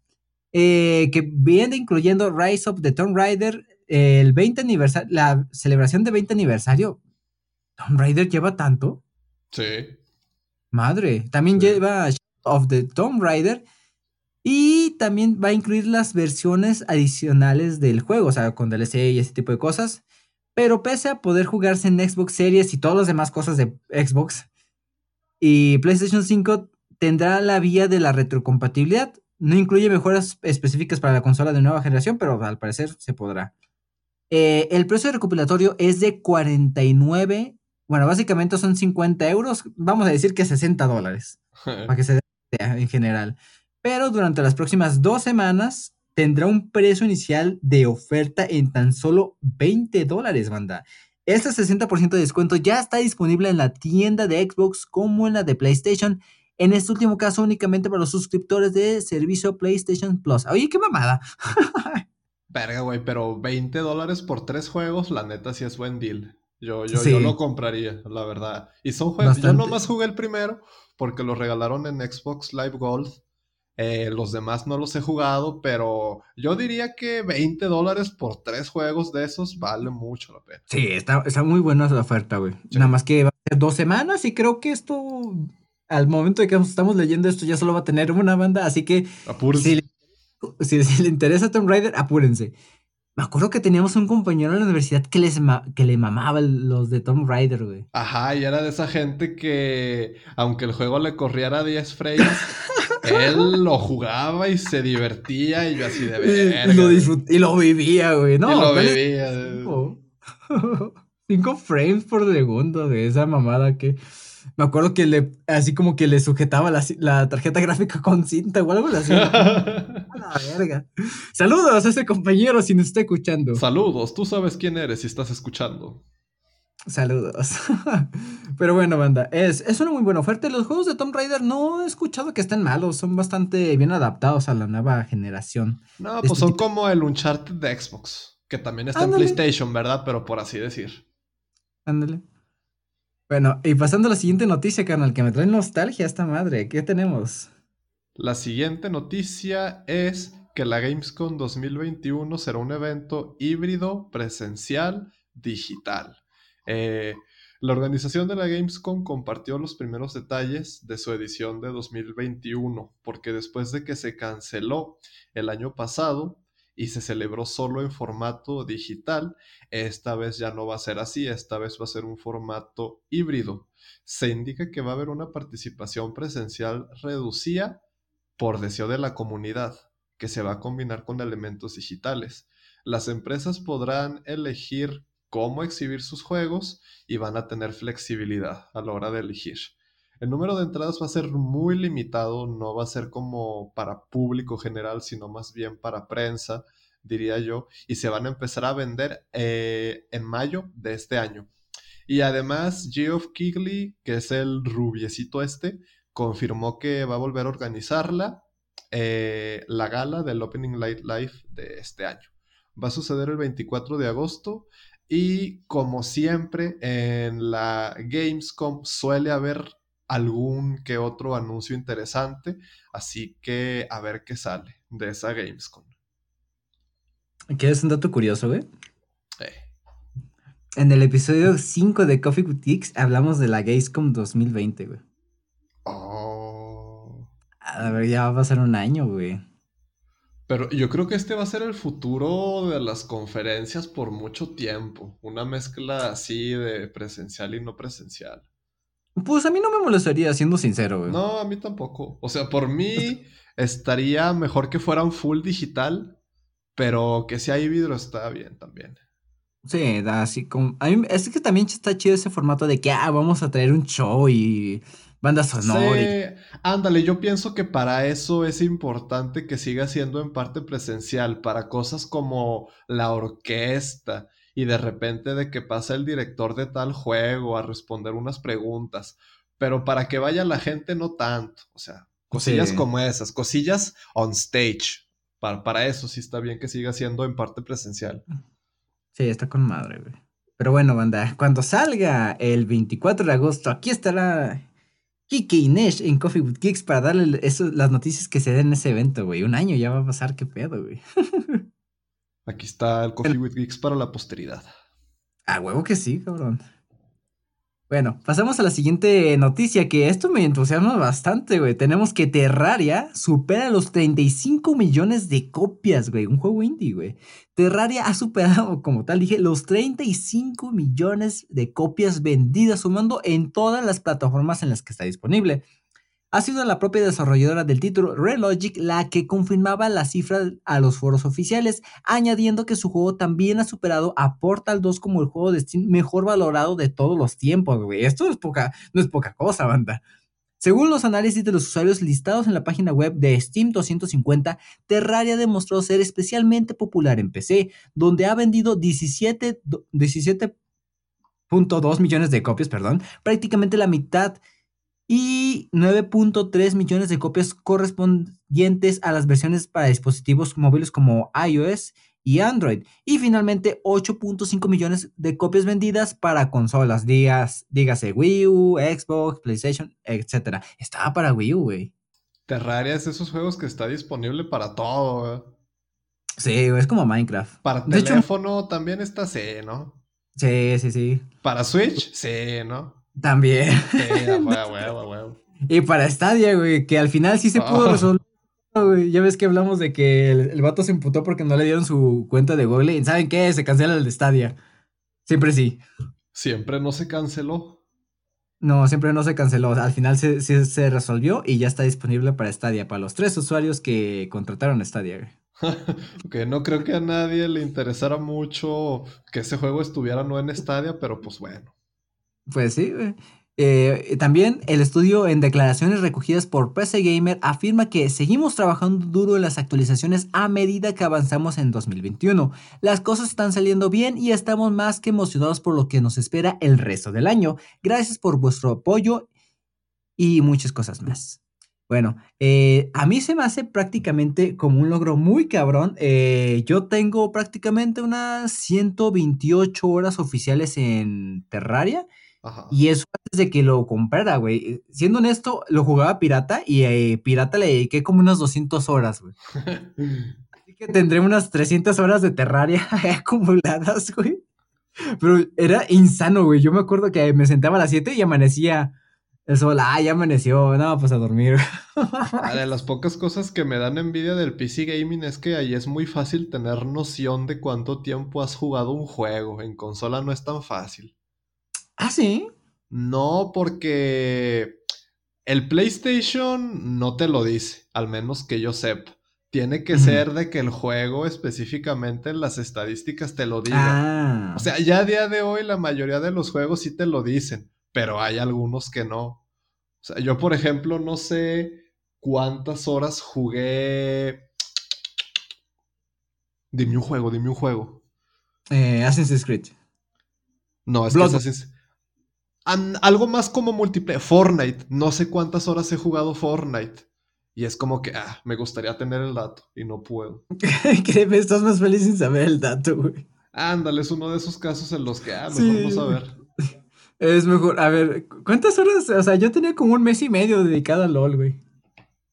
eh, que viene incluyendo Rise of the Tomb Raider, el 20 aniversario, la celebración de 20 aniversario. ¿Tomb Raider lleva tanto? Sí. Madre. También lleva of the Tomb Raider y también va a incluir las versiones adicionales del juego, o sea, con DLC y ese tipo de cosas. Pero pese a poder jugarse en Xbox Series y todas las demás cosas de Xbox, y PlayStation 5 tendrá la vía de la retrocompatibilidad. No incluye mejoras específicas para la consola de nueva generación, pero al parecer se podrá. Eh, el precio de recopilatorio es de 49, bueno, básicamente son 50 euros, vamos a decir que 60 dólares, para que se dé en general pero durante las próximas dos semanas tendrá un precio inicial de oferta en tan solo 20 dólares, banda. Este 60% de descuento ya está disponible en la tienda de Xbox como en la de PlayStation. En este último caso, únicamente para los suscriptores de servicio PlayStation Plus. Oye, qué mamada. Verga, güey, pero 20 dólares por tres juegos, la neta sí es buen deal. Yo, yo, yo lo compraría, la verdad. Y son juegos. Yo nomás jugué el primero porque lo regalaron en Xbox Live Gold. Eh, los demás no los he jugado, pero yo diría que 20 dólares por tres juegos de esos vale mucho la pena. Sí, está, está muy buena esa oferta, güey. Nada más que va a ser dos semanas y creo que esto, al momento de que estamos leyendo esto, ya solo va a tener una banda, así que si, si, le interesa Tomb Raider, apúrense. Me acuerdo que teníamos un compañero en la universidad que, les que le mamaba los de Tomb Raider, güey. Ajá, y era de esa gente que, aunque el juego le corriera a 10 frames, él lo jugaba y se divertía y yo así de verga. Y lo, y lo vivía, güey. No, y lo vivía. Cinco, frames por segundo de esa mamada que... Me acuerdo que le, así como que le sujetaba la, tarjeta gráfica con cinta o algo así. a la verga. Saludos a ese compañero si nos está escuchando. Saludos, tú sabes quién eres si estás escuchando. Saludos. Pero bueno, banda, es, es una muy buena oferta. Los juegos de Tomb Raider no he escuchado que estén malos, son bastante bien adaptados a la nueva generación. No, pues este son como el Uncharted de Xbox, que también está en PlayStation, ¿verdad? Pero por así decir. Ándale. Bueno, y pasando a la siguiente noticia, canal, que me trae nostalgia esta madre. ¿Qué tenemos? La siguiente noticia es que la Gamescom 2021 será un evento híbrido, presencial, digital. Eh, la organización de la Gamescom compartió los primeros detalles de su edición de 2021, porque después de que se canceló el año pasado y se celebró solo en formato digital, esta vez ya no va a ser así, esta vez va a ser un formato híbrido. Se indica que va a haber una participación presencial reducida por deseo de la comunidad, que se va a combinar con elementos digitales. Las empresas podrán elegir cómo exhibir sus juegos y van a tener flexibilidad a la hora de elegir. El número de entradas va a ser muy limitado, no va a ser como para público general, sino más bien para prensa, diría yo, y se van a empezar a vender eh, en mayo de este año. Y además, Geoff Keighley, que es el rubiecito este, confirmó que va a volver a organizarla, eh, la gala del Opening Light Live de este año. Va a suceder el 24 de agosto y como siempre en la Gamescom suele haber algún que otro anuncio interesante, así que a ver qué sale de esa Gamescom. ¿Quieres un dato curioso, güey? Eh. En el episodio 5 de Coffee Boutiques hablamos de la Gamescom 2020, güey. Oh. A ver, ya va a pasar un año, güey. Pero yo creo que este va a ser el futuro de las conferencias por mucho tiempo. Una mezcla así de presencial y no presencial. Pues a mí no me molestaría, siendo sincero, güey. No, a mí tampoco. O sea, por mí estaría mejor que fuera un full digital, pero que si hay vidrio está bien también. Sí, da así como. A mí, es que también está chido ese formato de que, ah, vamos a traer un show y banda sonora. Sí, ándale, yo pienso que para eso es importante que siga siendo en parte presencial, para cosas como la orquesta y de repente de que pasa el director de tal juego a responder unas preguntas, pero para que vaya la gente no tanto, o sea, cosillas como esas, cosillas on stage. Para, para eso sí está bien que siga siendo en parte presencial. Sí, está con madre, güey. Pero bueno, banda, cuando salga el 24 de agosto, aquí estará Kike y Nesh en Coffee with Geeks para darle las noticias que se den en ese evento, güey. Un año ya va a pasar, qué pedo, güey. Aquí está el Coffee with Geeks para la posteridad. Ah, huevo que sí, cabrón. Bueno, pasamos a la siguiente noticia, que esto me entusiasma bastante, güey. Tenemos que Terraria supera los 35 millones de copias, güey. Un juego indie, güey. Terraria ha superado, como tal dije, los 35 millones de copias vendidas, sumando en todas las plataformas en las que está disponible ha sido la propia desarrolladora del título, Relogic, la que confirmaba la cifra a los foros oficiales, añadiendo que su juego también ha superado a Portal 2 como el juego de Steam mejor valorado de todos los tiempos, güey. Esto es poca, no es poca cosa, banda. Según los análisis de los usuarios listados en la página web de Steam 250, Terraria demostró ser especialmente popular en PC, donde ha vendido 17.2 17 millones de copias, perdón, prácticamente la mitad y 9.3 millones de copias correspondientes a las versiones para dispositivos móviles como iOS y Android. Y finalmente 8.5 millones de copias vendidas para consolas, días, dígase Wii U, Xbox, PlayStation, etc. Estaba para Wii U, güey. Terraria es esos juegos que está disponible para todo, güey. Sí, es como Minecraft. Para teléfono también está C, ¿no? Sí, sí, sí. Para Switch, sí, ¿no? También. Y para Stadia, güey, que al final sí se pudo oh. resolver. Güey. Ya ves que hablamos de que el, vato se emputó porque no le dieron su cuenta de Google. ¿Y saben qué? Se cancela el de Stadia. Siempre sí. Siempre no se canceló. No, siempre no se canceló. Al final sí se, resolvió y ya está disponible para Stadia, para los tres usuarios que contrataron Stadia. que no creo que a nadie le interesara mucho que ese juego estuviera no en Stadia, pero pues bueno. Pues sí. Eh, también el estudio en declaraciones recogidas por PC Gamer afirma que seguimos trabajando duro en las actualizaciones a medida que avanzamos en 2021. Las cosas están saliendo bien y estamos más que emocionados por lo que nos espera el resto del año. Gracias por vuestro apoyo y muchas cosas más. Bueno, eh, a mí se me hace prácticamente como un logro muy cabrón. Eh, yo tengo prácticamente unas 128 horas oficiales en Terraria. Y eso antes de que lo comprara, güey. Siendo honesto, lo jugaba pirata y eh, pirata le dediqué como unas 200 horas, güey. Así que tendré unas 300 horas de Terraria acumuladas, güey. Pero era insano, güey. Yo me acuerdo que me sentaba a las 7 y amanecía el sol. Ah, ya amaneció. No, pues a dormir. Ah, de las pocas cosas que me dan envidia del PC Gaming es que ahí es muy fácil tener noción de cuánto tiempo has jugado un juego. En consola no es tan fácil. ¿Ah, sí? No, porque el PlayStation no te lo dice, al menos que yo sepa. Tiene que ser de que el juego específicamente en las estadísticas te lo diga. Ah. O sea, ya a día de hoy la mayoría de los juegos sí te lo dicen, pero hay algunos que no. O sea, yo por ejemplo no sé cuántas horas jugué... Dime un juego, dime un juego. Eh, Assassin's Creed. No, es que Assassin's algo más como multiplayer. Fortnite. No sé cuántas horas he jugado Fortnite. Y es como que, ah, me gustaría tener el dato y no puedo. Créeme, estás más feliz sin saber el dato, güey. Ándale, es uno de esos casos en los que, ah, mejor no saber. Es mejor, a ver, ¿cuántas horas? O sea, yo tenía como un mes y medio dedicado a LOL, güey.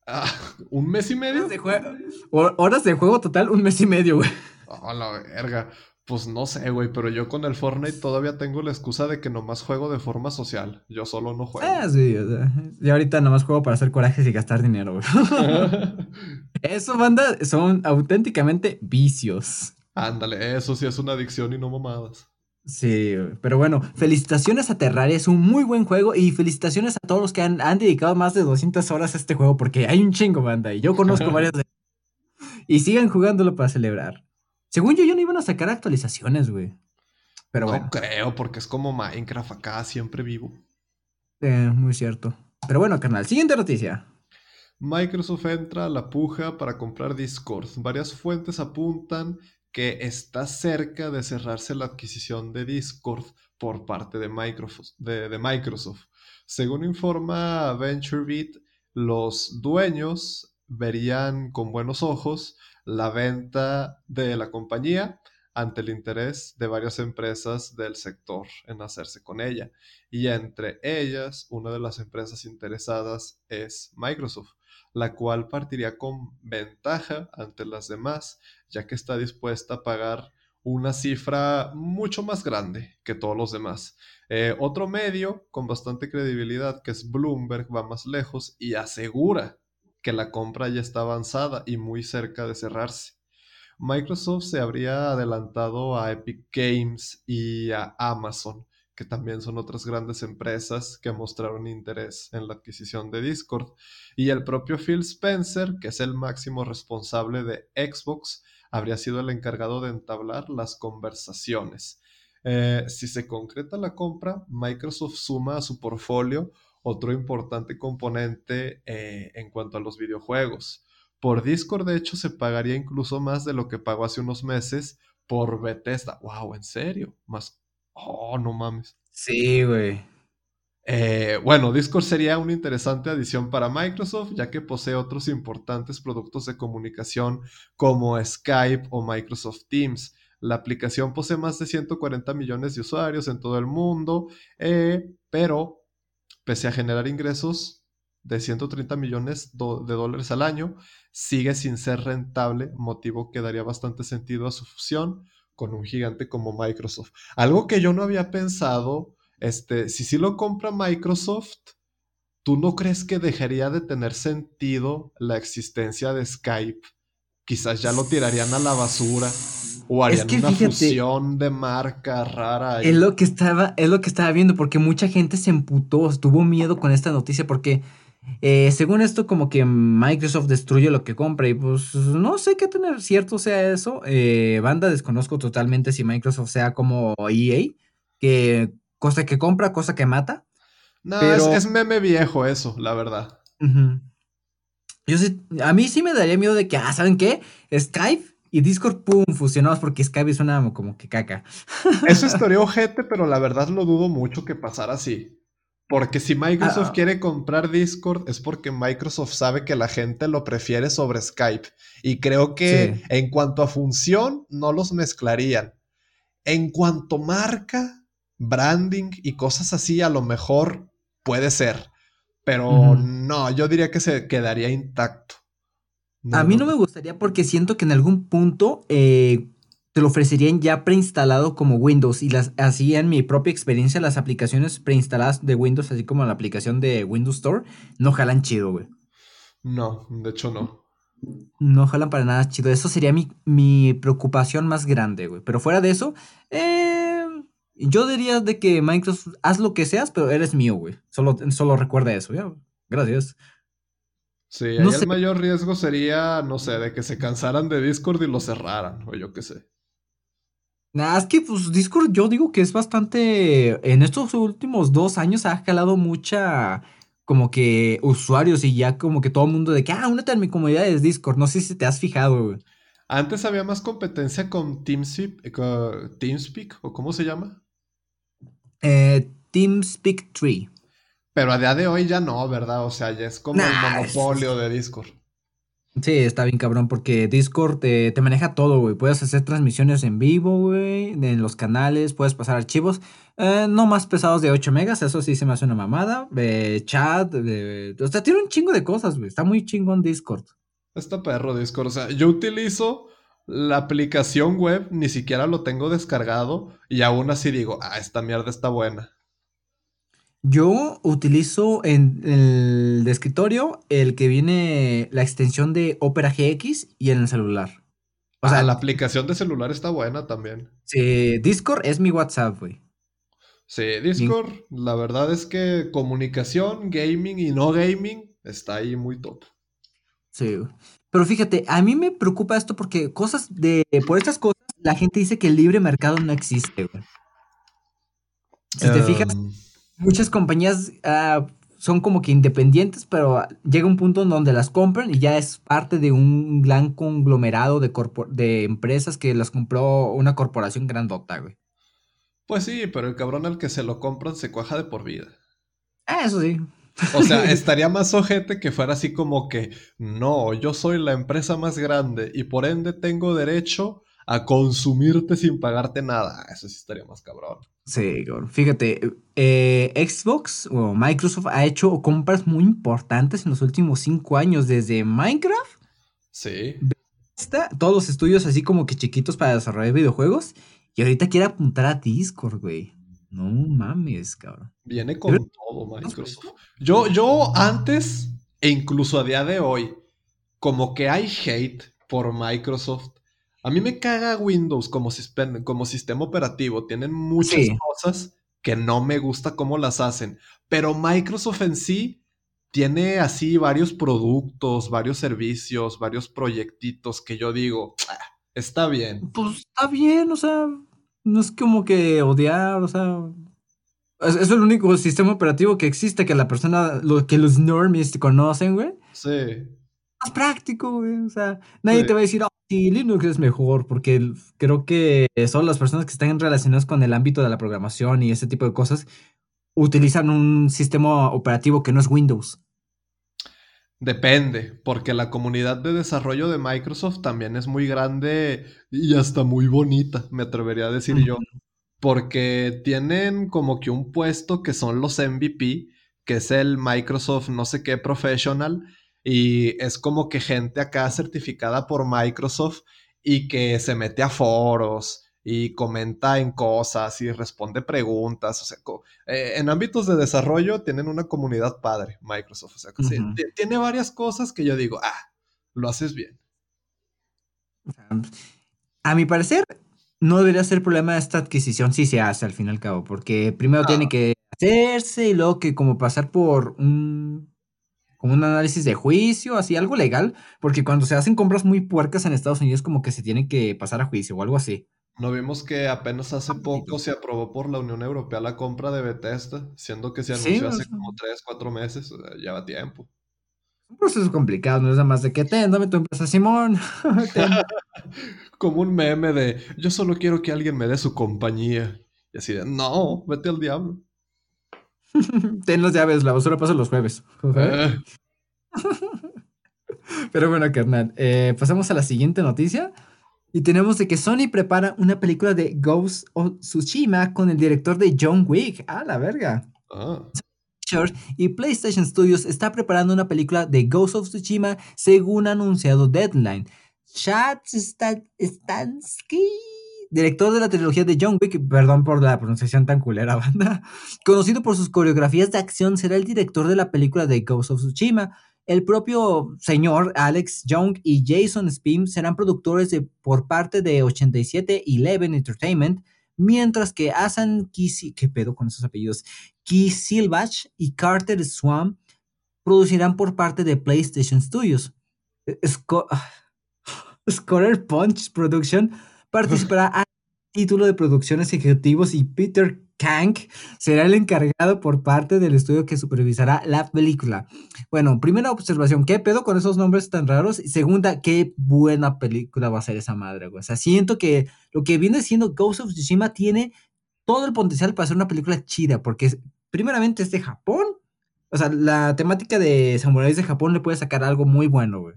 Ah, ¿un mes y medio? Horas de, juego, horas de juego total, un mes y medio, güey. A la verga. Pues no sé, güey, pero yo con el Fortnite todavía tengo la excusa de que nomás juego de forma social. Yo solo no juego. Ah, sí, o sea. Y ahorita nomás juego para hacer corajes y gastar dinero, güey. eso, banda, son auténticamente vicios. Ándale, eso sí es una adicción y no mamadas. Sí, pero bueno, felicitaciones a Terraria, es un muy buen juego y felicitaciones a todos los que han, dedicado más de 200 horas a este juego porque hay un chingo, banda, y yo conozco varios de... Y sigan jugándolo para celebrar. Según yo, ya no iban a sacar actualizaciones, güey. Pero no creo, porque es como Minecraft acá, siempre vivo. Eh, muy cierto. Pero bueno, carnal, siguiente noticia. Microsoft entra a la puja para comprar Discord. Varias fuentes apuntan que está cerca de cerrarse la adquisición de Discord por parte de Microsoft. De, de Microsoft. Según informa VentureBeat, los dueños verían con buenos ojos la venta de la compañía ante el interés de varias empresas del sector en hacerse con ella. Y entre ellas, una de las empresas interesadas es Microsoft, la cual partiría con ventaja ante las demás, ya que está dispuesta a pagar una cifra mucho más grande que todos los demás. Eh, otro medio con bastante credibilidad, que es Bloomberg, va más lejos y asegura que la compra ya está avanzada y muy cerca de cerrarse. Microsoft se habría adelantado a Epic Games y a Amazon, que también son otras grandes empresas que mostraron interés en la adquisición de Discord. Y el propio Phil Spencer, que es el máximo responsable de Xbox, habría sido el encargado de entablar las conversaciones. Eh, si se concreta la compra, Microsoft suma a su portfolio otro importante componente eh, en cuanto a los videojuegos. Por Discord, de hecho, se pagaría incluso más de lo que pagó hace unos meses por Bethesda. ¡Wow! ¿En serio? Más. Oh, no mames. Sí, güey. Eh, bueno, Discord sería una interesante adición para Microsoft, ya que posee otros importantes productos de comunicación como Skype o Microsoft Teams. La aplicación posee más de 140 millones de usuarios en todo el mundo, eh, pero pese a generar ingresos de 130 millones de dólares al año, sigue sin ser rentable, motivo que daría bastante sentido a su fusión con un gigante como Microsoft. Algo que yo no había pensado, este, si sí lo compra Microsoft, ¿tú no crees que dejaría de tener sentido la existencia de Skype? Quizás ya lo tirarían a la basura. O harían una fusión de marca rara. Es lo que estaba, es lo que estaba viendo, porque mucha gente se emputó, tuvo miedo con esta noticia, porque eh, según esto, como que Microsoft destruye lo que compra, y pues no sé qué tener cierto sea eso. Eh, banda, desconozco totalmente si Microsoft sea como EA, que cosa que compra, cosa que mata. No, es, meme viejo eso, la verdad. Yo sí, a mí sí me daría miedo de que, ah, ¿saben qué? Skype y Discord, pum, fusionados porque Skype suena como que caca. Eso estaría ojete, pero la verdad lo dudo mucho que pasara así. Porque si Microsoft ah. quiere comprar Discord es porque Microsoft sabe que la gente lo prefiere sobre Skype. Y creo que en cuanto a función, no los mezclarían. En cuanto a marca, branding y cosas así, a lo mejor puede ser. Pero no, yo diría que se quedaría intacto. A mí no me gustaría porque siento que en algún punto eh, te lo ofrecerían ya preinstalado como Windows y las así en mi propia experiencia las aplicaciones preinstaladas de Windows, así como la aplicación de Windows Store, no jalan chido, güey. No, de hecho no. No jalan para nada chido. Eso sería mi, mi preocupación más grande, güey. Pero fuera de eso, eh, yo diría de que Microsoft, haz lo que seas, pero eres mío, güey. Solo, solo recuerda eso, ya. Gracias. Sí, ahí el mayor riesgo sería, no sé, de que se cansaran de Discord y lo cerraran, o yo qué sé. Nah, es que pues Discord yo digo que es bastante, en estos últimos dos años ha jalado mucha, como que usuarios y ya como que todo el mundo de que, ah, únete a mi comunidad es Discord, no sé si te has fijado, güey. Antes había más competencia con Teamspeak, eh, Teamspeak o cómo se llama. Eh, TeamSpeak 3. Pero a día de hoy ya no, ¿verdad? O sea, ya es como el monopolio de Discord. Sí, está bien cabrón, porque Discord te, maneja todo, güey. Puedes hacer transmisiones en vivo, güey, en los canales, puedes pasar archivos, eh, no más pesados de 8 megas, eso sí se me hace una mamada. De chat, de, o sea, tiene un chingo de cosas, güey. Está muy chingón Discord. Está perro Discord, o sea, yo utilizo la aplicación web ni siquiera lo tengo descargado y aún así digo, ah, esta mierda está buena. Yo utilizo en el de escritorio el que viene la extensión de Opera GX y en el celular. O sea, ah, la aplicación de celular está buena también. Sí, Discord es mi WhatsApp, güey. Sí, Discord, la verdad es que comunicación, gaming y no gaming está ahí muy top. Sí, pero fíjate, a mí me preocupa esto porque cosas de. Por estas cosas, la gente dice que el libre mercado no existe, güey. Si te fijas, em. Muchas compañías ah, son como que independientes, pero llega un punto en donde las compran y ya es parte de un gran conglomerado de, de empresas que las compró una corporación grandota, güey. Pues sí, pero el cabrón al que se lo compran se cuaja de por vida. Ah, eso sí. O sea, estaría más ojete que fuera así como que, no, yo soy la empresa más grande y por ende tengo derecho a consumirte sin pagarte nada. Eso sí estaría más cabrón. Sí, fíjate, eh, Xbox o Microsoft ha hecho compras muy importantes en los últimos cinco años, desde Minecraft. Sí. Todos los estudios así como que chiquitos para desarrollar videojuegos. Y ahorita quiere apuntar a Discord, güey. No mames, cabrón. Viene con todo Microsoft. Yo, yo antes, e incluso a día de hoy, como que hay hate por Microsoft. A mí me caga Windows como, como sistema operativo. Tienen muchas cosas que no me gusta cómo las hacen. Pero Microsoft en sí tiene así varios productos, varios servicios, varios proyectitos que yo digo, ah, está bien. Pues está bien, o sea, no es como que odiar, o sea. Es, el único sistema operativo que existe que la persona, lo, que los normies conocen, güey. Sí. Más práctico, güey. O sea, nadie te va a decir, oh, sí, Linux es mejor, porque creo que son las personas que están relacionadas con el ámbito de la programación y ese tipo de cosas, utilizan un sistema operativo que no es Windows. Depende, porque la comunidad de desarrollo de Microsoft también es muy grande y hasta muy bonita, me atrevería a decir yo. Porque tienen como que un puesto que son los MVP, que es el Microsoft no sé qué professional, y es como que gente acá certificada por Microsoft y que se mete a foros y comenta en cosas y responde preguntas. O sea, eh, en ámbitos de desarrollo tienen una comunidad padre, Microsoft. O sea, tiene varias cosas que yo digo, ah, lo haces bien. A mi parecer, no debería ser problema esta adquisición si se hace al fin y al cabo, porque primero tiene que hacerse y luego que como pasar por un como un análisis de juicio, así algo legal, porque cuando se hacen compras muy puercas en Estados Unidos como que se tiene que pasar a juicio o algo así. No vimos que apenas hace poco se aprobó por la Unión Europea la compra de Bethesda, siendo que se anunció hace como 3, 4 meses, lleva tiempo. Un proceso complicado, no es nada más de que te, dame tu empresa, Simón. como un meme de yo solo quiero que alguien me dé su compañía. Y así de, no, vete al diablo. Ten las llaves, la basura pasa los jueves. Pero bueno, carnal, eh, pasamos a la siguiente noticia. Y tenemos de que Sony prepara una película de Ghost of Tsushima con el director de John Wick. Ah, la verga. Ah. Y PlayStation Studios está preparando una película de Ghost of Tsushima según anunciado Deadline. Chad Stansky, director de la trilogía de John Wick, perdón por la pronunciación tan culera, banda, conocido por sus coreografías de acción, será el director de la película de Ghost of Tsushima. El propio señor Alex Young y Jason Spim serán productores de, por parte de 87 Eleven Entertainment, mientras que Asan Kisi, ¿qué pedo con esos apellidos? Kisilbach y Carter Swan producirán por parte de PlayStation Studios. Scorer Punch Production participará a título de producciones ejecutivos y Peter Kank será el encargado por parte del estudio que supervisará la película. Bueno, primera observación, ¿qué pedo con esos nombres tan raros? Y segunda, qué buena película va a ser esa madre, güey. O sea, siento que lo que viene siendo Ghost of Tsushima tiene todo el potencial para ser una película chida, porque primeramente es de Japón. O sea, la temática de samuráis de Japón le puede sacar algo muy bueno, güey.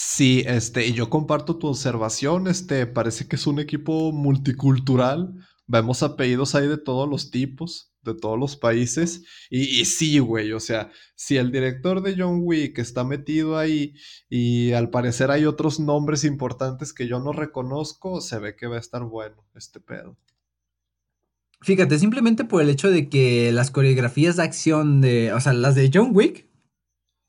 Sí, este, y yo comparto tu observación, este, parece que es un equipo multicultural, vemos apellidos ahí de todos los tipos, de todos los países, y, sí, güey, o sea, si el director de John Wick está metido ahí y al parecer hay otros nombres importantes que yo no reconozco, se ve que va a estar bueno este pedo. Fíjate, simplemente por el hecho de que las coreografías de acción de, o sea, las de John Wick,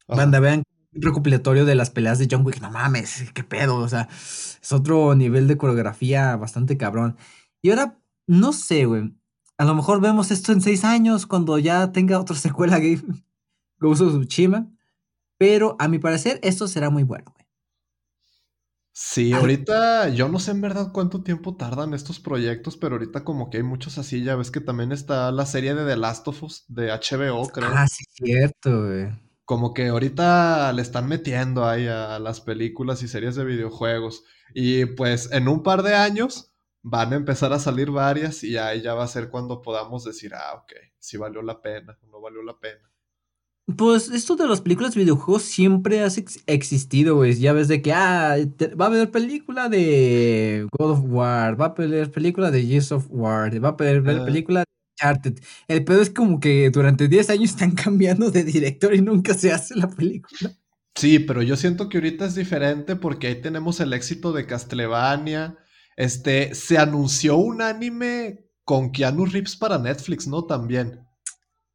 banda, vean recopilatorio de las peleas de John Wick, no mames, qué pedo, o sea, es otro nivel de coreografía bastante cabrón. Y ahora no sé, güey. A lo mejor vemos esto en seis años cuando ya tenga otra secuela Game Ghost of Tsushima. Pero a mi parecer, esto será muy bueno, güey. Sí, ahorita yo no sé en verdad cuánto tiempo tardan estos proyectos, pero ahorita como que hay muchos así, ya ves que también está la serie de The Last of Us de HBO, creo. Ah, sí, cierto, güey. Como que ahorita le están metiendo ahí a las películas y series de videojuegos. Y pues en un par de años van a empezar a salir varias y ahí ya va a ser cuando podamos decir, ah, ok, si valió la pena o no valió la pena. Pues esto de las películas videojuegos siempre ha existido, güey. Ya ves de que, ah, va a haber película de God of War, va a haber película de Gears of War, va a haber película de Uncharted. El pedo es como que durante 10 años están cambiando de director y nunca se hace la película. Sí, pero yo siento que ahorita es diferente porque ahí tenemos el éxito de Castlevania, este, se anunció un anime con Keanu Reeves para Netflix, ¿no? También.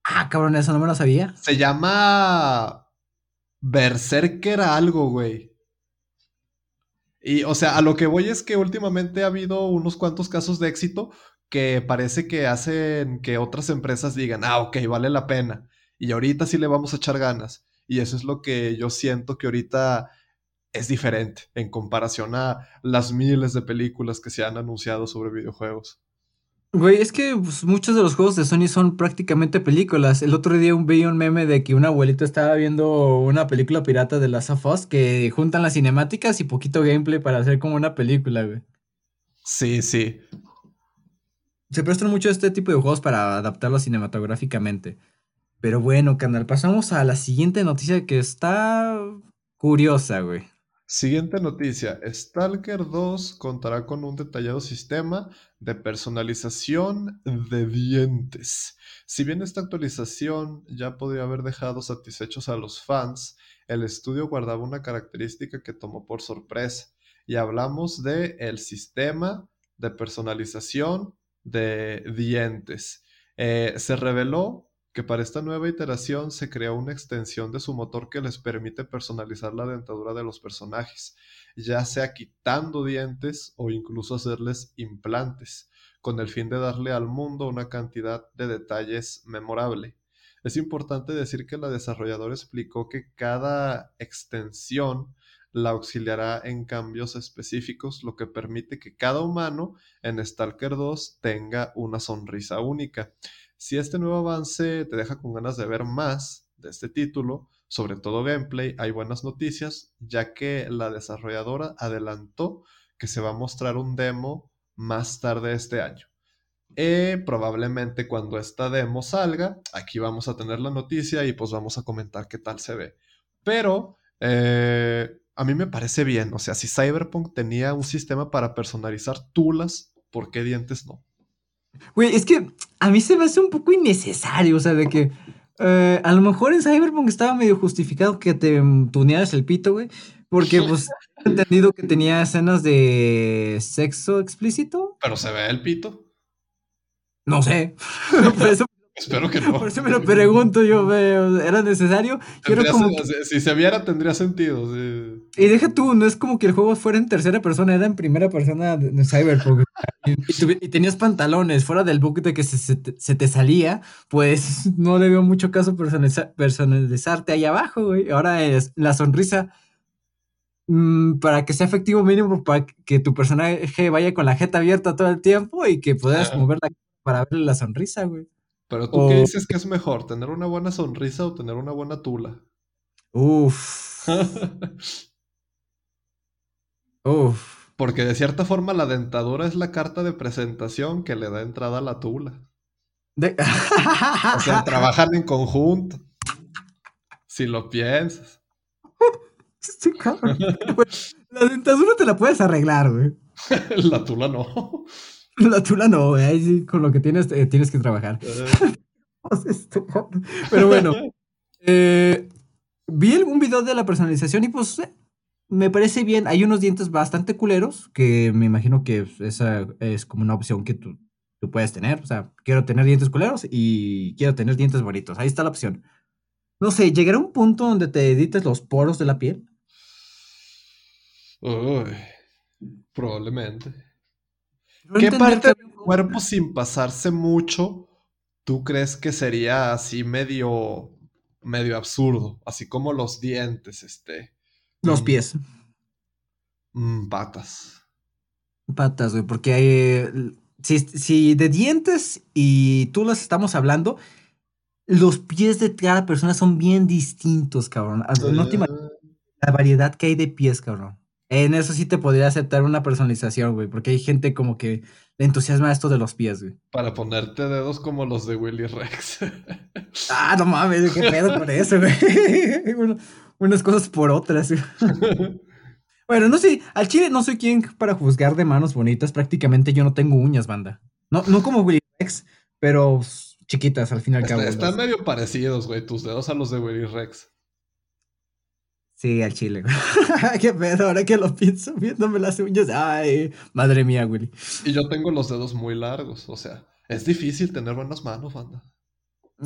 Ah, cabrón, eso no me lo sabía. Se llama Berserker algo, güey. Y, o sea, a lo que voy es que últimamente ha habido unos cuantos casos de éxito que parece que hacen que otras empresas digan, ah, ok, vale la pena. Y ahorita sí le vamos a echar ganas. Y eso es lo que yo siento que ahorita es diferente en comparación a las miles de películas que se han anunciado sobre videojuegos. Güey, es que pues, muchos de los juegos de Sony son prácticamente películas. El otro día vi un meme de que un abuelito estaba viendo una película pirata de las of Us que juntan las cinemáticas y poquito gameplay para hacer como una película, güey. Sí, sí. Se prestan mucho este tipo de juegos para adaptarlo cinematográficamente. Pero bueno, canal, pasamos a la siguiente noticia que está curiosa, güey. Siguiente noticia. Stalker 2 contará con un detallado sistema de personalización de dientes. Si bien esta actualización ya podría haber dejado satisfechos a los fans, el estudio guardaba una característica que tomó por sorpresa. Y hablamos de el sistema de personalización de dientes. Eh, se reveló que para esta nueva iteración se creó una extensión de su motor que les permite personalizar la dentadura de los personajes, ya sea quitando dientes o incluso hacerles implantes, con el fin de darle al mundo una cantidad de detalles memorable. Es importante decir que la desarrolladora explicó que cada extensión la auxiliará en cambios específicos, lo que permite que cada humano en Stalker 2 tenga una sonrisa única. Si este nuevo avance te deja con ganas de ver más de este título, sobre todo gameplay, hay buenas noticias, ya que la desarrolladora adelantó que se va a mostrar un demo más tarde este año. Eh, probablemente cuando esta demo salga, aquí vamos a tener la noticia y pues vamos a comentar qué tal se ve. Pero eh, a mí me parece bien, o sea, si Cyberpunk tenía un sistema para personalizar tulas, ¿por qué dientes no? Güey, es que a mí se me hace un poco innecesario, o sea, de que eh, a lo mejor en Cyberpunk estaba medio justificado que te tunearas el pito, güey, porque pues he entendido que tenía escenas de sexo explícito. Pero se ve el pito. No sé. Espero que no. Por eso me lo pregunto yo, veo. ¿Era necesario? Si se viera, tendría sentido. Y deja tú, no es como que el juego fuera en tercera persona, era en primera persona de Cyberpunk. y, tenías pantalones, fuera del bug de que se, te salía, pues no le veo mucho caso personalizarte ahí abajo, güey. Ahora es la sonrisa. Mm, para que sea efectivo mínimo, para que tu personaje vaya con la jeta abierta todo el tiempo y que puedas moverla para verle la sonrisa, güey. Pero tú qué dices que es mejor, tener una buena sonrisa o tener una buena tula? Uf. Uf. Porque de cierta forma la dentadura es la carta de presentación que le da entrada a la tula. o sea, trabajan en conjunto. Si lo piensas. la dentadura te la puedes arreglar, güey. la tula no. La tula no. Ahí con lo que tienes, eh, tienes que trabajar. Pero bueno. Eh, vi un video de la personalización y pues eh, me parece bien. Hay unos dientes bastante culeros que me imagino que esa es como una opción que tú, tú puedes tener. O sea, quiero tener dientes culeros y quiero tener dientes bonitos. Ahí está la opción. No sé, ¿llegará un punto donde te edites los poros de la piel? Uy, probablemente. ¿Qué parte del cuerpo sin pasarse mucho tú crees que sería así medio medio absurdo? Así como los dientes, este. Los mm, pies. Mm, patas. Patas, güey, porque hay. Si, de dientes y tú las estamos hablando, los pies de cada persona son bien distintos, cabrón. No te imaginas la variedad que hay de pies, cabrón. En eso sí te podría aceptar una personalización, güey, porque hay gente como que le entusiasma esto de los pies, güey. Para ponerte dedos como los de Willy Rex. ah, no mames, qué pedo con eso, güey. unas cosas por otras. bueno, no sé, al chile no soy quien para juzgar de manos bonitas. Prácticamente yo no tengo uñas, banda. No, no como Willy Rex, pero chiquitas al fin y al cabo. Están medio parecidos, güey, tus dedos a los de Willy Rex. Sí, al chile, Qué pedo, ahora que lo pienso, viéndome las uñas. Ay, madre mía, Willy. Y yo tengo los dedos muy largos, o sea, es difícil tener buenas manos, banda.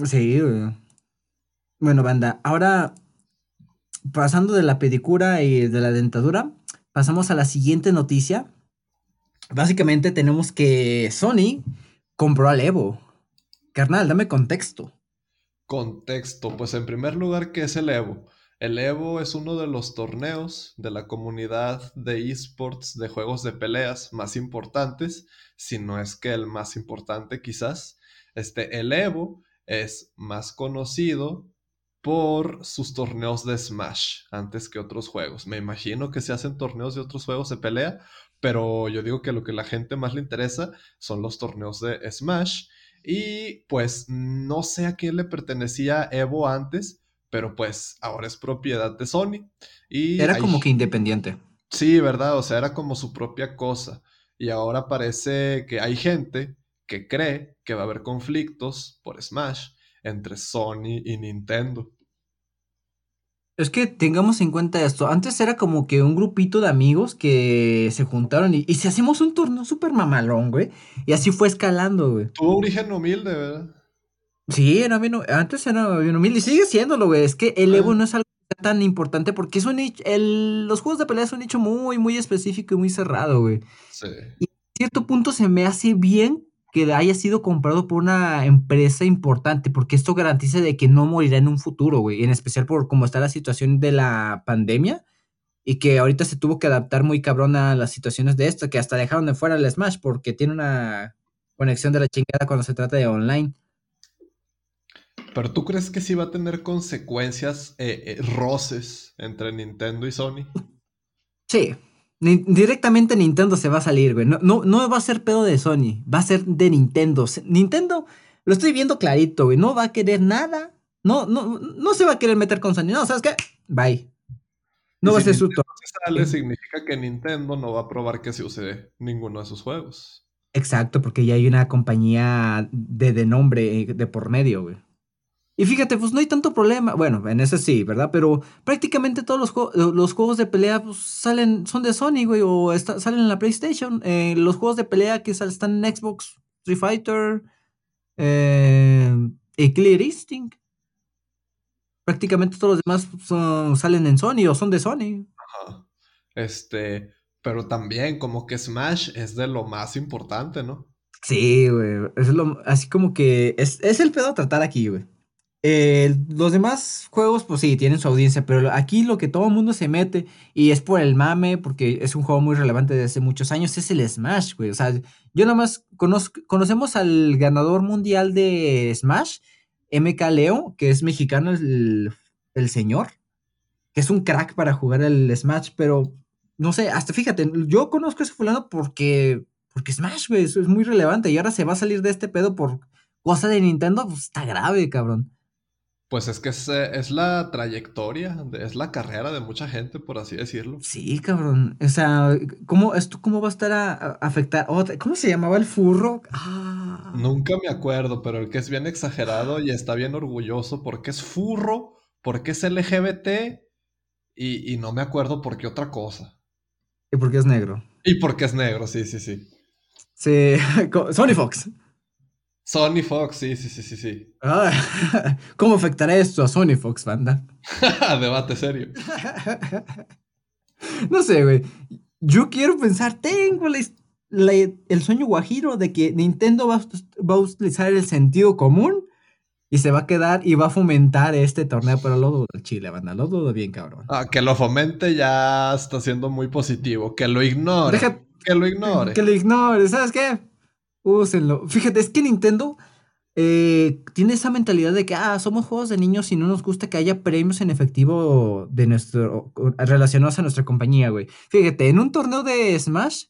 Sí, Bueno, banda, ahora pasando de la pedicura y de la dentadura, pasamos a la siguiente noticia. Básicamente tenemos que Sony compró al Evo. Carnal, dame contexto. Contexto, pues en primer lugar, ¿qué es el Evo? El Evo es uno de los torneos de la comunidad de esports de juegos de peleas más importantes, si no es que el más importante quizás. Este, el Evo es más conocido por sus torneos de Smash antes que otros juegos. Me imagino que se hacen torneos de otros juegos de pelea, pero yo digo que lo que la gente más le interesa son los torneos de Smash. Y pues no sé a quién le pertenecía Evo antes, pero pues ahora es propiedad de Sony. Y era como que independiente. Sí, ¿verdad? O sea, era como su propia cosa. Y ahora parece que hay gente que cree que va a haber conflictos por Smash entre Sony y Nintendo. Es que tengamos en cuenta esto. Antes era como que un grupito de amigos que se juntaron y, y si hacemos un torneo súper mamalón, güey. Y así fue escalando, güey. Tuvo origen humilde, ¿verdad? Sí, era bien, antes era bien humilde y sigue siéndolo, güey. Es que el Evo no es algo tan importante porque es un el, los juegos de pelea son un nicho muy, muy específico y muy cerrado, güey. Sí. Y a cierto punto se me hace bien que haya sido comprado por una empresa importante, porque esto garantiza de que no morirá en un futuro, güey. En especial por cómo está la situación de la pandemia y que ahorita se tuvo que adaptar muy cabrón a las situaciones de esto, que hasta dejaron de fuera el Smash porque tiene una conexión de la chingada cuando se trata de online. Pero tú crees que sí va a tener consecuencias, eh, eh, roces entre Nintendo y Sony? Sí. directamente Nintendo se va a salir, güey. No, no, no va a ser pedo de Sony, va a ser de Nintendo. Nintendo, lo estoy viendo clarito, güey. No va a querer nada. No, no, no se va a querer meter con Sony. No, ¿sabes qué? Bye. No va a ser su tono. Si sale, significa que Nintendo no va a probar que se use ninguno de sus juegos. Exacto, porque ya hay una compañía de, de nombre de por medio, güey. Y fíjate, pues no hay tanto problema. Bueno, en ese sí, ¿verdad? Pero prácticamente todos los, los juegos de pelea pues, salen, son de Sony, güey, o salen en la PlayStation. Eh, los juegos de pelea que están en Xbox, Street Fighter, eh, y Clear Instinct. Prácticamente todos los demás son, salen en Sony o son de Sony. Ajá. Este, pero también como que Smash es de lo más importante, ¿no? Sí, güey. Es lo, así como que es, es el pedo a tratar aquí, güey. Eh, los demás juegos, pues sí, tienen su audiencia, pero aquí lo que todo el mundo se mete y es por el mame, porque es un juego muy relevante desde hace muchos años, es el Smash, güey. O sea, yo nada más conocemos al ganador mundial de Smash, MK Leo, que es mexicano, el, el señor, que es un crack para jugar el Smash, pero no sé, hasta fíjate, yo conozco a ese fulano porque, porque Smash, güey, es muy relevante y ahora se va a salir de este pedo por cosa de Nintendo, pues está grave, cabrón. Pues es que es, eh, es, la trayectoria, es la carrera de mucha gente, por así decirlo. Sí, cabrón. O sea, ¿cómo, esto cómo va a estar a, afectar? ¿Cómo se llamaba el furro? Ah. Nunca me acuerdo, pero el que es bien exagerado y está bien orgulloso porque es furro, porque es LGBT y, y no me acuerdo por qué otra cosa. Y porque es negro. Y porque es negro, sí, sí, sí. Sí, Sony Fox. Sony Fox, sí, sí, sí, sí, sí. Ah, ¿Cómo afectará esto a Sony Fox, banda? Debate serio. no sé, güey. Yo quiero pensar, tengo el sueño guajiro de que Nintendo va, a utilizar el sentido común y se va a quedar y va a fomentar este torneo, pero lo dudo Chile, banda, lo dudo bien, cabrón. Ah, que lo fomente ya está siendo muy positivo, que lo ignore. que lo ignore. Que lo ignore, ¿sabes qué? Úsenlo. Fíjate, es que Nintendo eh, tiene esa mentalidad de que, ah, somos juegos de niños y no nos gusta que haya premios en efectivo de nuestro, relacionados a nuestra compañía, güey. Fíjate, en un torneo de Smash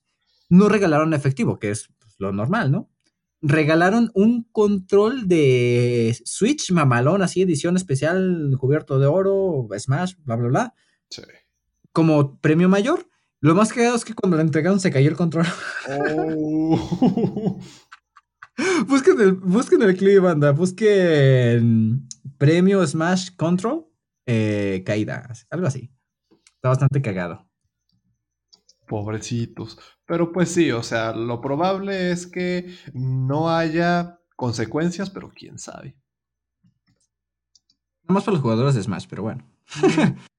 no regalaron efectivo, que es pues, lo normal, ¿no? Regalaron un control de Switch mamalón, así, edición especial, cubierto de oro, Smash, bla, bla, bla. Sí. Como premio mayor. Lo más cagado es que cuando le entregaron se cayó el control. Oh. busquen, el, busquen el clip, banda. Busquen premio Smash Control. Eh, caída. Algo así. Está bastante cagado. Pobrecitos. Pero pues sí, o sea, lo probable es que no haya consecuencias, pero quién sabe. Nada más para los jugadores de Smash, pero bueno.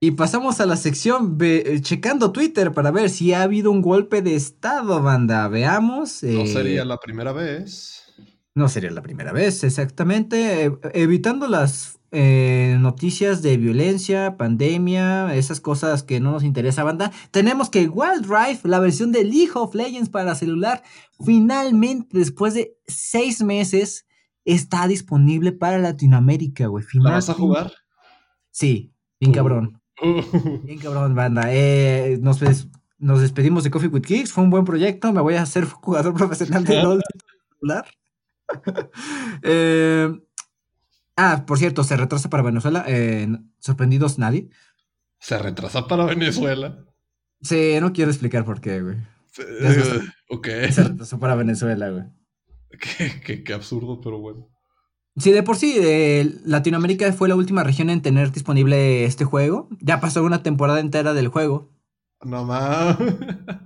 Y pasamos a la sección eh, checando Twitter para ver si ha habido un golpe de estado, banda. Veamos. no sería eh, la primera vez. No sería la primera vez, exactamente. E, evitando las eh, noticias de violencia, pandemia, esas cosas que no nos interesa, banda. Tenemos que Wild Rift, la versión de League of Legends para celular, finalmente, después de seis meses, está disponible para Latinoamérica, güey. ¿La vas a jugar? Sí, bien uh. cabrón. Bien cabrón, banda. Eh, nos, nos, despedimos de Coffee with Kicks. Fue un buen proyecto. Me voy a hacer jugador profesional de LOL eh, ah, por cierto, se retrasa para Venezuela. Eh, sorprendidos nadie. ¿Se retrasa para Venezuela? Sí, no quiero explicar por qué, güey. ok. Se retrasó para Venezuela, güey. qué absurdo, pero bueno. Sí, de por sí, Latinoamérica fue la última región en tener disponible este juego. Ya pasó una temporada entera del juego. No más.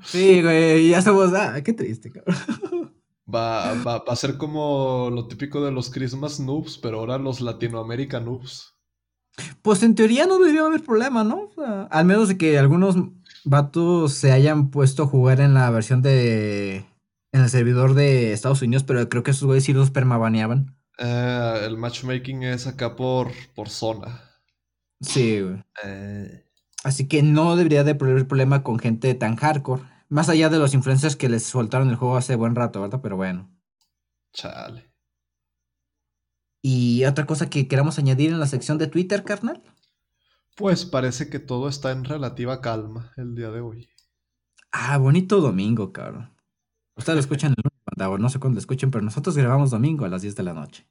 Sí, güey, ya somos. Ah, qué triste, cabrón. Va, va, va, a ser como lo típico de los Christmas noobs, pero ahora los Latinoamérica noobs. Pues en teoría no debería haber problema, ¿no? al menos de que algunos vatos se hayan puesto a jugar en la versión de. en el servidor de Estados Unidos, pero creo que esos güeyes sí los permabaneaban. Eh, el matchmaking es acá por, por zona. Sí, güey. Eh. Así que no debería de haber problema con gente tan hardcore. Más allá de los influencers que les soltaron el juego hace buen rato, ¿verdad? Pero bueno. Chale. ¿Y otra cosa que queramos añadir en la sección de Twitter, carnal? Pues parece que todo está en relativa calma el día de hoy. Ah, bonito domingo, cabrón. Ustedes lo escuchan el lunes, no sé cuándo lo escuchen, pero nosotros grabamos domingo a las 10 de la noche.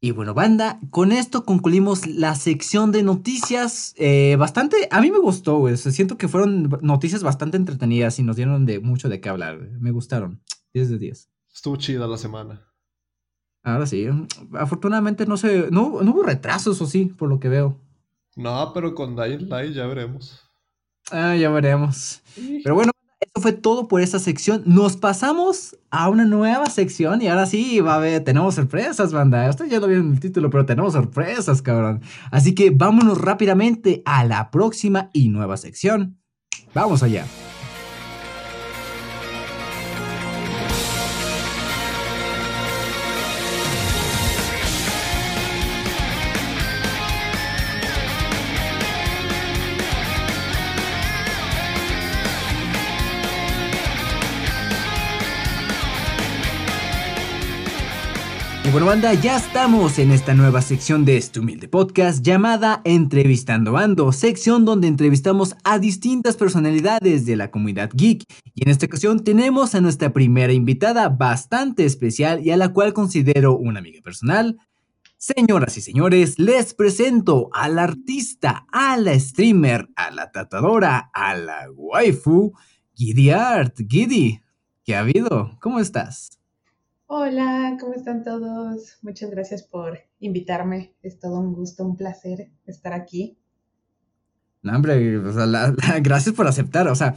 Y bueno, banda, con esto concluimos la sección de noticias. Eh, bastante, a mí me gustó, güey. Siento que fueron noticias bastante entretenidas y nos dieron de mucho de qué hablar. Me gustaron. 10 de 10. Estuvo chida la semana. Ahora sí. Afortunadamente no se, no, no hubo retrasos, o sí, por lo que veo. No, pero con Dying Light ya veremos. Ah, ya veremos. Pero bueno, eso fue todo por esta sección. Nos pasamos a una nueva sección y ahora sí, va a haber, tenemos sorpresas, banda. Esto ya lo vieron en el título, pero tenemos sorpresas, cabrón. Así que vámonos rápidamente a la próxima y nueva sección. Vamos allá. Bueno, banda, ya estamos en esta nueva sección de este humilde podcast llamada Entrevistando Bando, sección donde entrevistamos a distintas personalidades de la comunidad geek. Y en esta ocasión tenemos a nuestra primera invitada bastante especial y a la cual considero una amiga personal. Señoras y señores, les presento al artista, a la streamer, a la tratadora, a la waifu, Giddy Art. Giddy, ¿qué ha habido? ¿Cómo estás? Hola, ¿cómo están todos? Muchas gracias por invitarme. Es todo un gusto, un placer estar aquí. No, hombre, gracias por aceptar. O sea,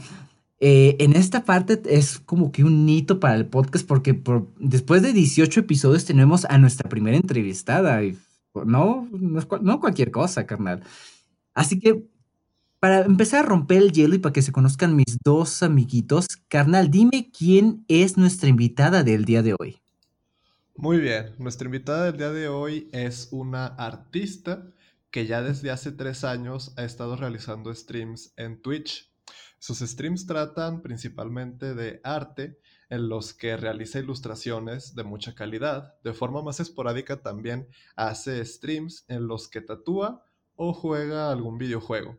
eh, en esta parte es como que un hito para el podcast porque por, después de 18 episodios tenemos a nuestra primera entrevistada. Y, no, no, cualquier cosa, carnal. Así que para empezar a romper el hielo y para que se conozcan mis dos amiguitos, carnal, dime quién es nuestra invitada del día de hoy. Muy bien, nuestra invitada del día de hoy es una artista que ya desde hace tres años ha estado realizando streams en Twitch. Sus streams tratan principalmente de arte, en los que realiza ilustraciones de mucha calidad. De forma más esporádica también hace streams en los que tatúa o juega algún videojuego.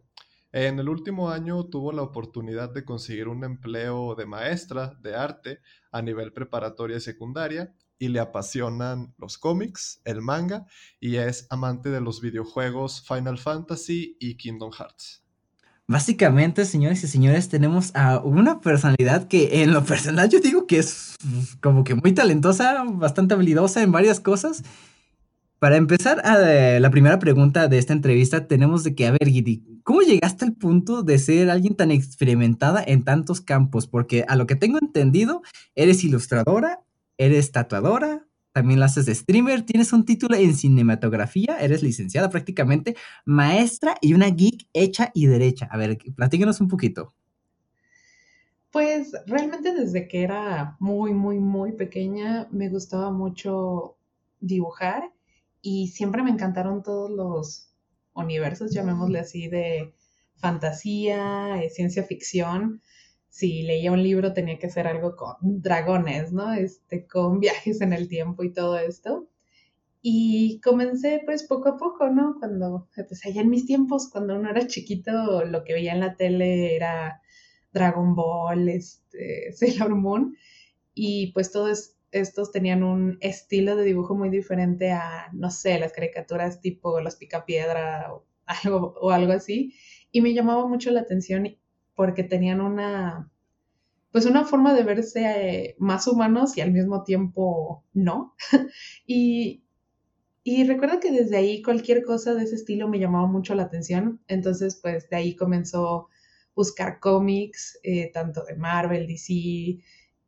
En el último año tuvo la oportunidad de conseguir un empleo de maestra de arte a nivel preparatoria y secundaria y le apasionan los cómics, el manga y es amante de los videojuegos Final Fantasy y Kingdom Hearts. Básicamente, señores y señores, tenemos a una personalidad que en lo personal yo digo que es como que muy talentosa, bastante habilidosa en varias cosas. Para empezar, a la primera pregunta de esta entrevista tenemos de que, a ver, Gidi, ¿cómo llegaste al punto de ser alguien tan experimentada en tantos campos? Porque a lo que tengo entendido, eres ilustradora, eres tatuadora, también la haces de streamer, tienes un título en cinematografía, eres licenciada prácticamente, maestra y una geek hecha y derecha. A ver, platíquenos un poquito. Pues realmente desde que era muy, muy, muy pequeña me gustaba mucho dibujar y siempre me encantaron todos los universos, llamémosle así, de fantasía, eh, ciencia ficción si leía un libro tenía que ser algo con dragones, ¿no? Este, con viajes en el tiempo y todo esto. Y comencé pues poco a poco, ¿no? Cuando, pues allá en mis tiempos, cuando uno era chiquito, lo que veía en la tele era Dragon Ball, este, Sailor Moon, y pues todos estos tenían un estilo de dibujo muy diferente a, no sé, las caricaturas tipo Los Picapiedra o algo, o algo así, y me llamaba mucho la atención porque tenían una, pues una forma de verse más humanos y al mismo tiempo no. y, y recuerdo que desde ahí cualquier cosa de ese estilo me llamaba mucho la atención. Entonces, pues de ahí comenzó buscar cómics, eh, tanto de Marvel, DC,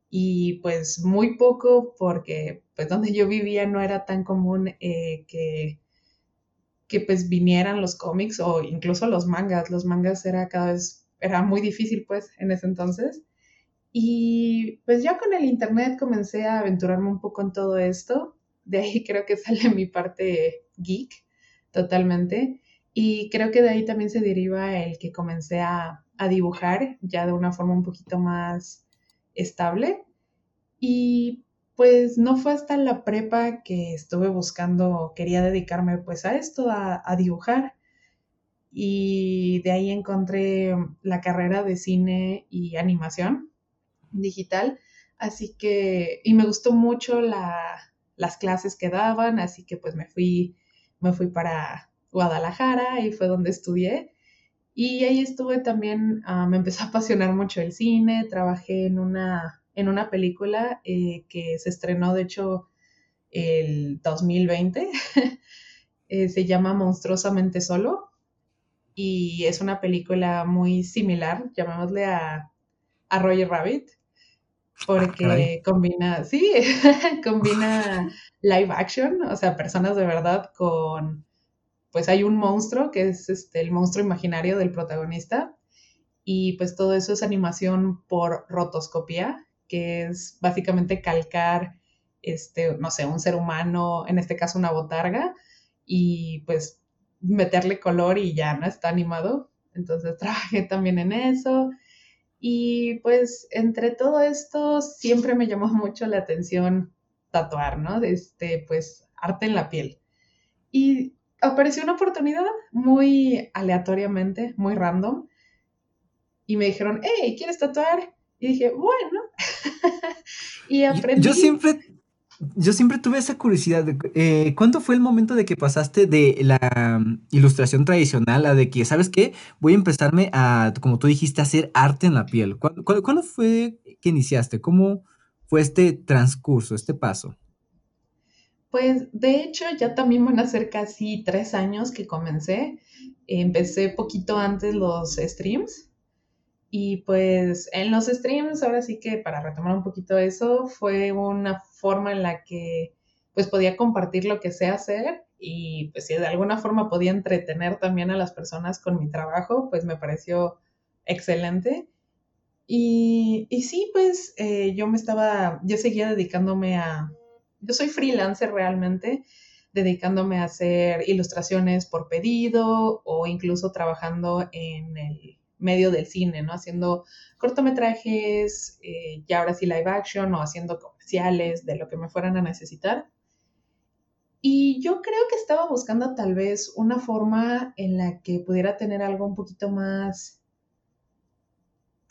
y pues muy poco porque pues donde yo vivía no era tan común eh, que, que pues vinieran los cómics o incluso los mangas. Los mangas era cada vez era muy difícil pues en ese entonces. Y pues ya con el internet comencé a aventurarme un poco en todo esto. De ahí creo que sale mi parte geek totalmente. Y creo que de ahí también se deriva el que comencé a, a dibujar ya de una forma un poquito más estable. Y pues no fue hasta la prepa que estuve buscando, quería dedicarme pues a esto, a, dibujar. Y de ahí encontré la carrera de cine y animación digital. Así que, y me gustó mucho las clases que daban, así que pues me fui, me fui para Guadalajara y fue donde estudié. Y ahí estuve también, ah, me empezó a apasionar mucho el cine, trabajé en una en una película eh, que se estrenó, de hecho, el 2020. Eh, se llama Monstruosamente Solo y es una película muy similar, llamémosle a, a Roger Rabbit, porque combina, sí, combina live action, o sea, personas de verdad con, pues hay un monstruo que es este, el monstruo imaginario del protagonista y pues todo eso es animación por rotoscopía, que es básicamente calcar, este, no sé, un ser humano, en este caso una botarga, y pues meterle color y ya, ¿no? Está animado. Entonces trabajé también en eso. Y pues entre todo esto siempre me llamó mucho la atención tatuar, ¿no? Este, pues arte en la piel. Y apareció una oportunidad muy aleatoriamente, muy random. Y me dijeron, hey, ¿quieres tatuar? Y dije, bueno. y aprendí. Yo, siempre, yo siempre tuve esa curiosidad. Eh, ¿Cuándo fue el momento de que pasaste de la mm, ilustración tradicional a de que, ¿sabes qué? Voy a empezarme a, como tú dijiste, a hacer arte en la piel. ¿Cuándo, fue que iniciaste? ¿Cómo fue este transcurso, este paso? Pues de hecho ya también van a ser casi tres años que comencé. Empecé poquito antes los streams y pues en los streams, ahora sí que para retomar un poquito eso, fue una forma en la que pues podía compartir lo que sé hacer y pues si de alguna forma podía entretener también a las personas con mi trabajo, pues me pareció excelente. Y, y sí, pues eh, yo me estaba, yo seguía dedicándome a, yo soy freelancer realmente, dedicándome a hacer ilustraciones por pedido o incluso trabajando en el medio del cine, ¿no? Haciendo cortometrajes, eh, ya ahora sí live action o haciendo comerciales de lo que me fueran a necesitar. Y yo creo que estaba buscando tal vez una forma en la que pudiera tener algo un poquito más,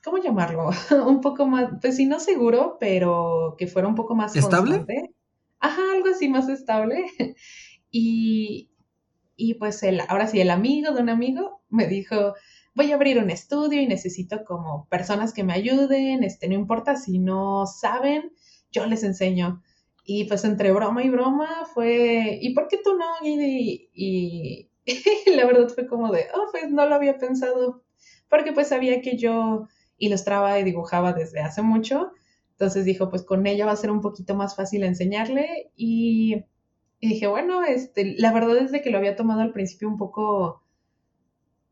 ¿cómo llamarlo? un poco más, pues sí, no seguro, pero que fuera un poco más ¿Estable? Ajá, algo así más estable. y, y pues el, ahora sí, el amigo de un amigo me dijo, voy a abrir un estudio y necesito como personas que me ayuden, este, no importa si no saben, yo les enseño. Y pues entre broma y broma fue, ¿y por qué tú no? Y, la verdad fue como de, oh, pues no lo había pensado, porque pues sabía que yo ilustraba y dibujaba desde hace mucho, entonces dijo, pues con ella va a ser un poquito más fácil enseñarle y, y dije, bueno, este, la verdad es de que lo había tomado al principio un poco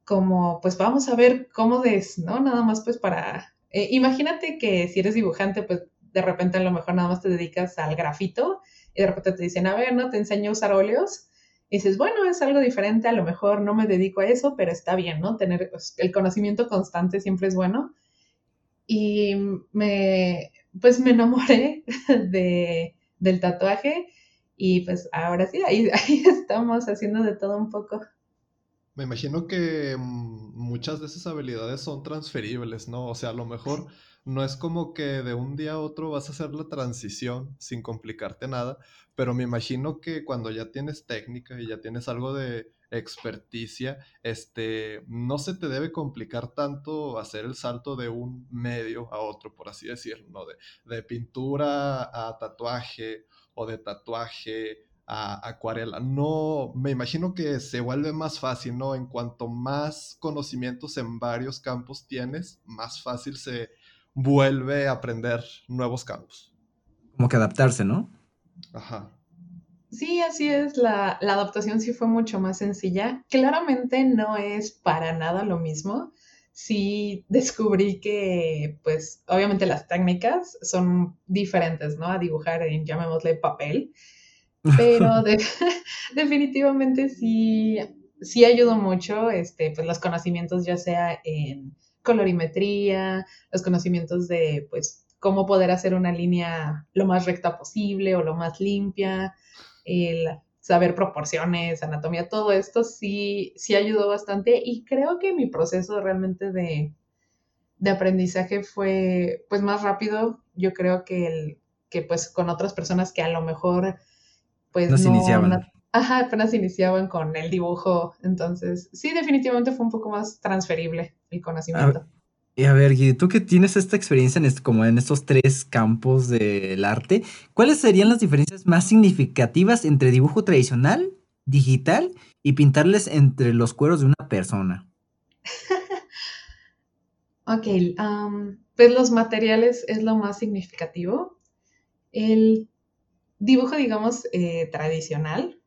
como, pues vamos a ver cómo es, ¿no? Nada más pues para, eh, imagínate que si eres dibujante, pues de repente a lo mejor nada más te dedicas al grafito y de repente te dicen, a ver, ¿no? Te enseño a usar óleos. Y dices, bueno, es algo diferente, a lo mejor no me dedico a eso, pero está bien, ¿no? Tener pues, el conocimiento constante siempre es bueno. Y me, pues me enamoré de, del tatuaje y pues ahora sí, ahí, ahí estamos haciendo de todo un poco. Me imagino que mm, muchas de esas habilidades son transferibles, ¿no? O sea, a lo mejor no es como que de un día a otro vas a hacer la transición sin complicarte nada, pero me imagino que cuando ya tienes técnica y ya tienes algo de experticia, este, no se te debe complicar tanto hacer el salto de un medio a otro, por así decirlo, ¿no? De, de pintura a tatuaje o de tatuaje acuarela. No, me imagino que se vuelve más fácil, ¿no? En cuanto más conocimientos en varios campos tienes, más fácil se vuelve a aprender nuevos campos. Como que adaptarse, ¿no? Ajá. Sí, así es, la, la, adaptación sí fue mucho más sencilla. Claramente no es para nada lo mismo. Sí descubrí que, pues, obviamente las técnicas son diferentes, ¿no? A dibujar en, llamémosle, papel pero definitivamente sí, sí ayudó mucho, este, pues los conocimientos ya sea en colorimetría, los conocimientos de, pues, cómo poder hacer una línea lo más recta posible o lo más limpia, el saber proporciones, anatomía, todo esto sí, sí ayudó bastante y creo que mi proceso realmente de, de aprendizaje fue pues más rápido, yo creo que el que pues con otras personas que a lo mejor pues no, iniciaban. ajá, apenas iniciaban con el dibujo, entonces sí definitivamente fue un poco más transferible el conocimiento. y a ver, tú que tienes esta experiencia en como en estos tres campos del arte, ¿cuáles serían las diferencias más significativas entre dibujo tradicional, digital y pintarles entre los cueros de una persona? Ok, pues los materiales es lo más significativo. El dibujo, digamos, eh, tradicional,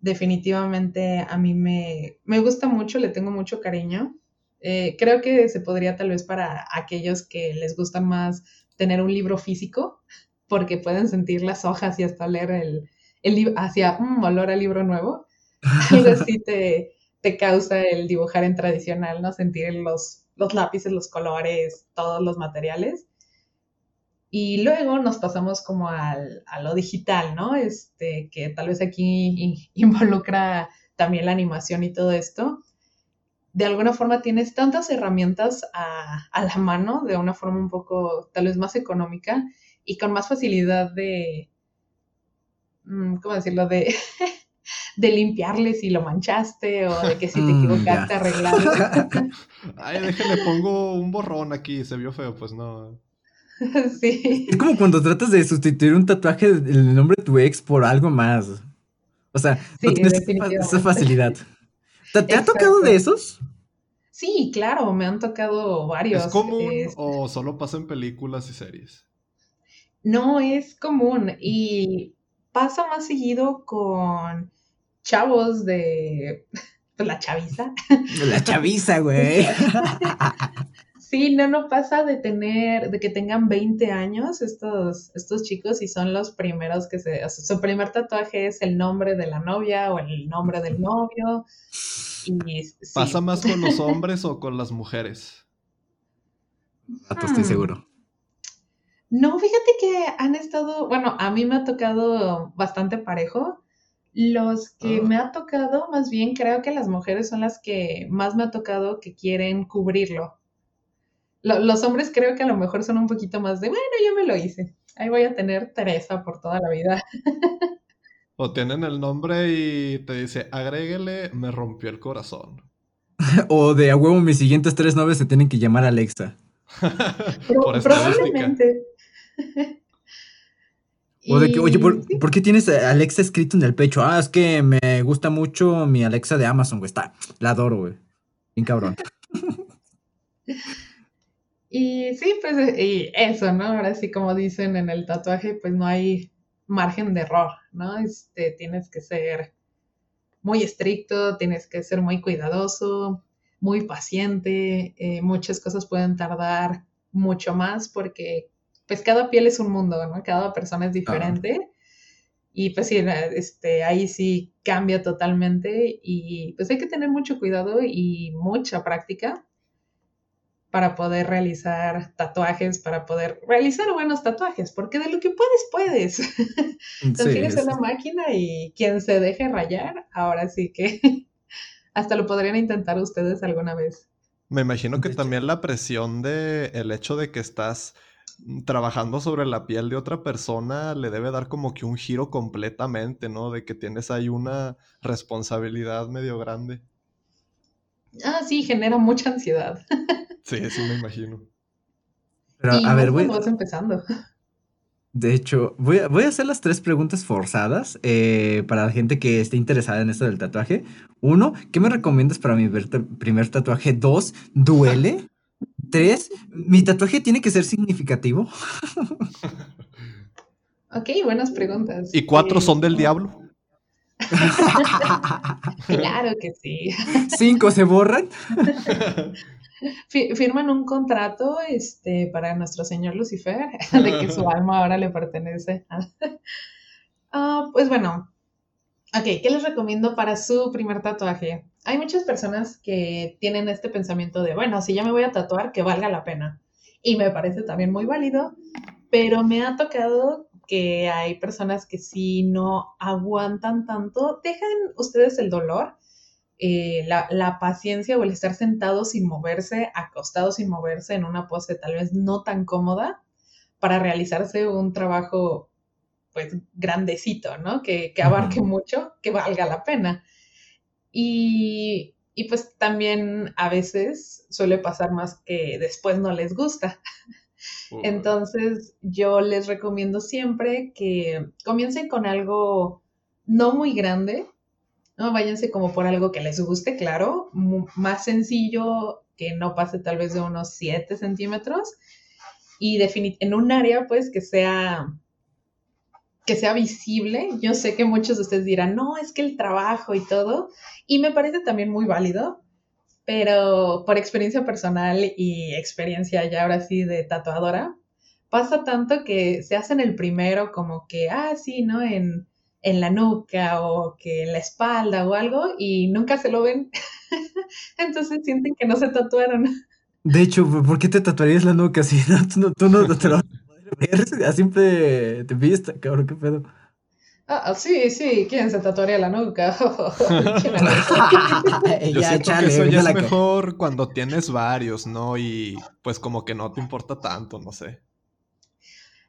definitivamente a mí me, me, gusta mucho, le tengo mucho cariño. Eh, creo que se podría tal vez para aquellos que les gusta más tener un libro físico, porque pueden sentir las hojas y hasta leer el, el libro, hacia un olor al libro nuevo. Algo así te, te causa el dibujar en tradicional, ¿no? Sentir los los lápices, los colores, todos los materiales. Y luego nos pasamos como al, a lo digital, ¿no? Este, que tal vez aquí involucra también la animación y todo esto. De alguna forma tienes tantas herramientas a, a la mano, de una forma un poco tal vez más económica y con más facilidad de, mm, ¿cómo decirlo? De de limpiarle si lo manchaste o de que si te mm, equivocaste arreglarlo. Ay, déjale, pongo un borrón aquí, se vio feo, pues no. Sí. Es como cuando tratas de sustituir un tatuaje del nombre de tu ex por algo más. O sea, no tienes esa facilidad. ¿Te, ha tocado de esos? Sí, claro, me han tocado varios. ¿Es común o solo pasa en películas y series? No, es común y pasa más seguido con chavos de la chaviza. La chaviza, güey. Sí, no, no pasa de tener, de que tengan 20 años estos, estos chicos y son los primeros que se, su primer tatuaje es el nombre de la novia o el nombre del novio. ¿Pasa más con los hombres o con las mujeres? estoy hmm. seguro. No, fíjate que han estado, bueno, a mí me ha tocado bastante parejo. Los que me ha tocado, más bien creo que las mujeres son las que más me ha tocado que quieren cubrirlo. Los hombres creo que a lo mejor son un poquito más de, bueno, yo me lo hice. Ahí voy a tener Teresa por toda la vida. o tienen el nombre y te dice, agréguele, me rompió el corazón. o de a huevo mis siguientes tres novios se tienen que llamar Alexa. probablemente. O de que, oye, ¿por, qué tienes Alexa escrito en el pecho? Ah, es que me gusta mucho mi Alexa de Amazon, güey. Está, la adoro, güey. Bien cabrón. y sí, pues, y eso, ¿no? Ahora sí, como dicen en el tatuaje, pues no hay margen de error, ¿no? Este, tienes que ser muy estricto, tienes que ser muy cuidadoso, muy paciente. Eh, muchas cosas pueden tardar mucho más porque pues cada piel es un mundo, ¿no? Cada persona es diferente. Y pues sí, este, ahí sí cambia totalmente y pues hay que tener mucho cuidado y mucha práctica para poder realizar tatuajes, para poder realizar buenos tatuajes, porque de lo que puedes, puedes. Entonces tienes una máquina y quien se deje rayar, ahora sí que hasta lo podrían intentar ustedes alguna vez. Me imagino que también la presión de el hecho de que estás trabajando sobre la piel de otra persona le debe dar como que un giro completamente, ¿no? De que tienes ahí una responsabilidad medio grande. Ah, sí, genera mucha ansiedad. sí, sí me imagino. Pero, a ver, voy... Vas empezando. De hecho, voy a, voy a, hacer las tres preguntas forzadas eh, para la gente que esté interesada en esto del tatuaje. Uno, ¿qué me recomiendas para mi primer tatuaje? Dos, ¿duele? Tres, ¿mi tatuaje tiene que ser significativo? ok, buenas preguntas. ¿Y cuatro son del diablo? claro que sí. ¿Cinco se borran? Firman un contrato este, para nuestro señor Lucifer, de que su alma ahora le pertenece. Ah, pues bueno, Ok, ¿qué les recomiendo para su primer tatuaje? Hay muchas personas que tienen este pensamiento de, bueno, si ya me voy a tatuar, que valga la pena. Y me parece también muy válido, pero me ha tocado que hay personas que si no aguantan tanto, dejan ustedes el dolor, eh, la, la, paciencia o el estar sentado sin moverse, acostado sin moverse en una pose tal vez no tan cómoda para realizarse un trabajo pues grandecito, ¿no? Que, abarque mucho, que valga la pena. Y, pues también a veces suele pasar más que después no les gusta. Entonces yo les recomiendo siempre que comiencen con algo no muy grande, ¿no? Váyanse como por algo que les guste, claro, más sencillo, que no pase tal vez de unos 7 centímetros y en un área pues que sea que sea visible. Yo sé que muchos de ustedes dirán, no, es que el trabajo y todo, y me parece también muy válido, pero por experiencia personal y experiencia ya ahora sí de tatuadora, pasa tanto que se hacen el primero como que, ah, sí, ¿no? En, en la nuca o que en la espalda o algo y nunca se lo ven. Entonces sienten que no se tatuaron. De hecho, ¿por qué te tatuarías la nuca si no, tú no, te lo Siempre te viste, cabrón, qué pedo. Ah, sí, sí, ¿quién se tatuaría la nuca? Yo ya, siento que eso ya es mejor cuando tienes varios, ¿no? Y pues como que no te importa tanto, no sé.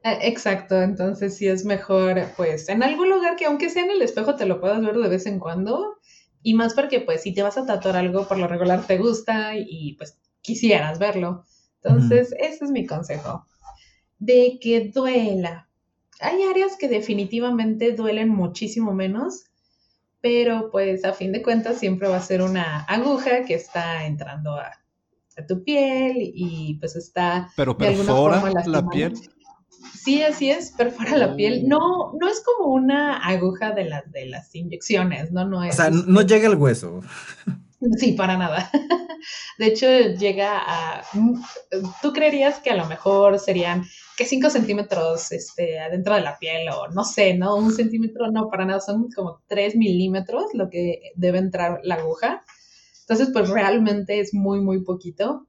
Eh, exacto, entonces sí es mejor, pues, en algún lugar que aunque sea en el espejo te lo puedas ver de vez en cuando. Y más porque, pues, si te vas a tatuar algo, por lo regular te gusta y, pues, quisieras verlo. Entonces, ese es mi consejo de que duela. Hay áreas que definitivamente duelen muchísimo menos, pero pues a fin de cuentas siempre va a ser una aguja que está entrando a, tu piel y pues está pero perfora la piel. Sí, así es, perfora la piel. Oh. No, no es como una aguja de las de las inyecciones, no, no es. O sea, no llega al hueso. Sí, para nada. De hecho, llega a. Tú creerías que a lo mejor serían que 5 centímetros este, adentro de la piel, o no sé, ¿no? Un centímetro, no, para nada, son como 3 milímetros lo que debe entrar la aguja. Entonces, pues realmente es muy, muy poquito.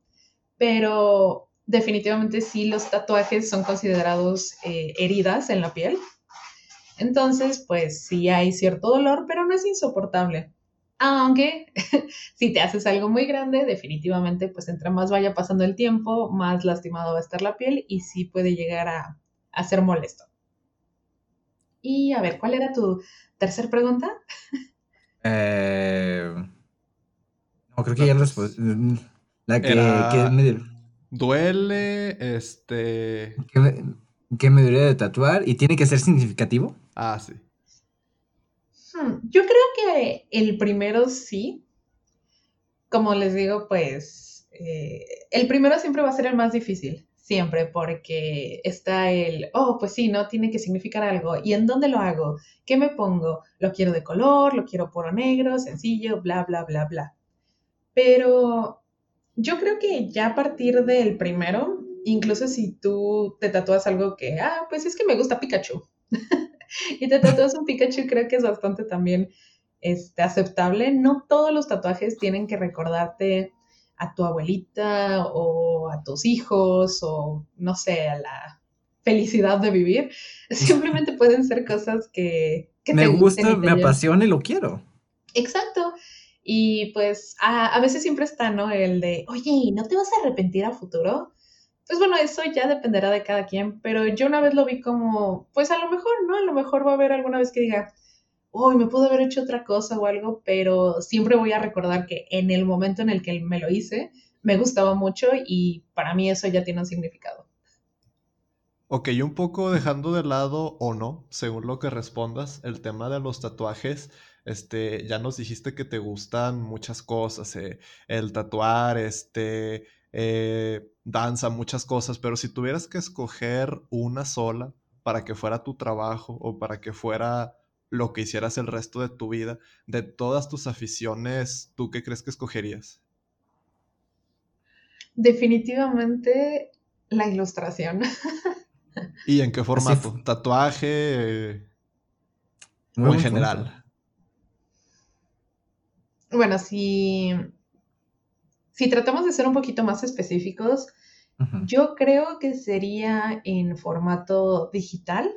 Pero definitivamente sí, los tatuajes son considerados eh, heridas en la piel. Entonces, pues sí hay cierto dolor, pero no es insoportable. Aunque si te haces algo muy grande, definitivamente, pues entre más vaya pasando el tiempo, más lastimado va a estar la piel y sí puede llegar a, ser molesto. Y a ver, ¿cuál era tu tercera pregunta? Eh, no, creo que ya respondí. Mm, la que, me... Duele, este... ¿Qué me, ¿Qué me debería de tatuar? ¿Y tiene que ser significativo? Ah, sí. Hmm, yo creo que el primero sí. Como les digo, pues eh, el primero siempre va a ser el más difícil, siempre, porque está el, oh, pues sí, no tiene que significar algo. ¿Y en dónde lo hago? ¿Qué me pongo? ¿Lo quiero de color? ¿Lo quiero puro negro? Sencillo, bla, bla, bla, bla. Pero yo creo que ya a partir del primero, incluso si tú te tatúas algo que, ah, pues es que me gusta Pikachu. y te tatúas un Pikachu, creo que es bastante también este, aceptable. No todos los tatuajes tienen que recordarte a tu abuelita o a tus hijos o no sé, a la felicidad de vivir. Simplemente pueden ser cosas que... me gusta, me apasiona y lo quiero. Exacto. Y pues a, a, veces siempre está, ¿no? El de, oye, ¿no te vas a arrepentir a futuro? Pues bueno, eso ya dependerá de cada quien, pero yo una vez lo vi como, pues a lo mejor, ¿no? A lo mejor va a haber alguna vez que diga, uy, me pudo haber hecho otra cosa o algo, pero siempre voy a recordar que en el momento en el que me lo hice, me gustaba mucho y para mí eso ya tiene un significado. Ok, un poco dejando de lado o no, según lo que respondas, el tema de los tatuajes, este, ya nos dijiste que te gustan muchas cosas, eh, el tatuar, este, eh, danza, muchas cosas, pero si tuvieras que escoger una sola para que fuera tu trabajo o para que fuera lo que hicieras el resto de tu vida, de todas tus aficiones, ¿tú qué crees que escogerías? Definitivamente la ilustración. ¿Y en qué formato? ¿Tatuaje? o en general? bueno, si, si tratamos de ser un poquito más específicos, yo creo que sería en formato digital.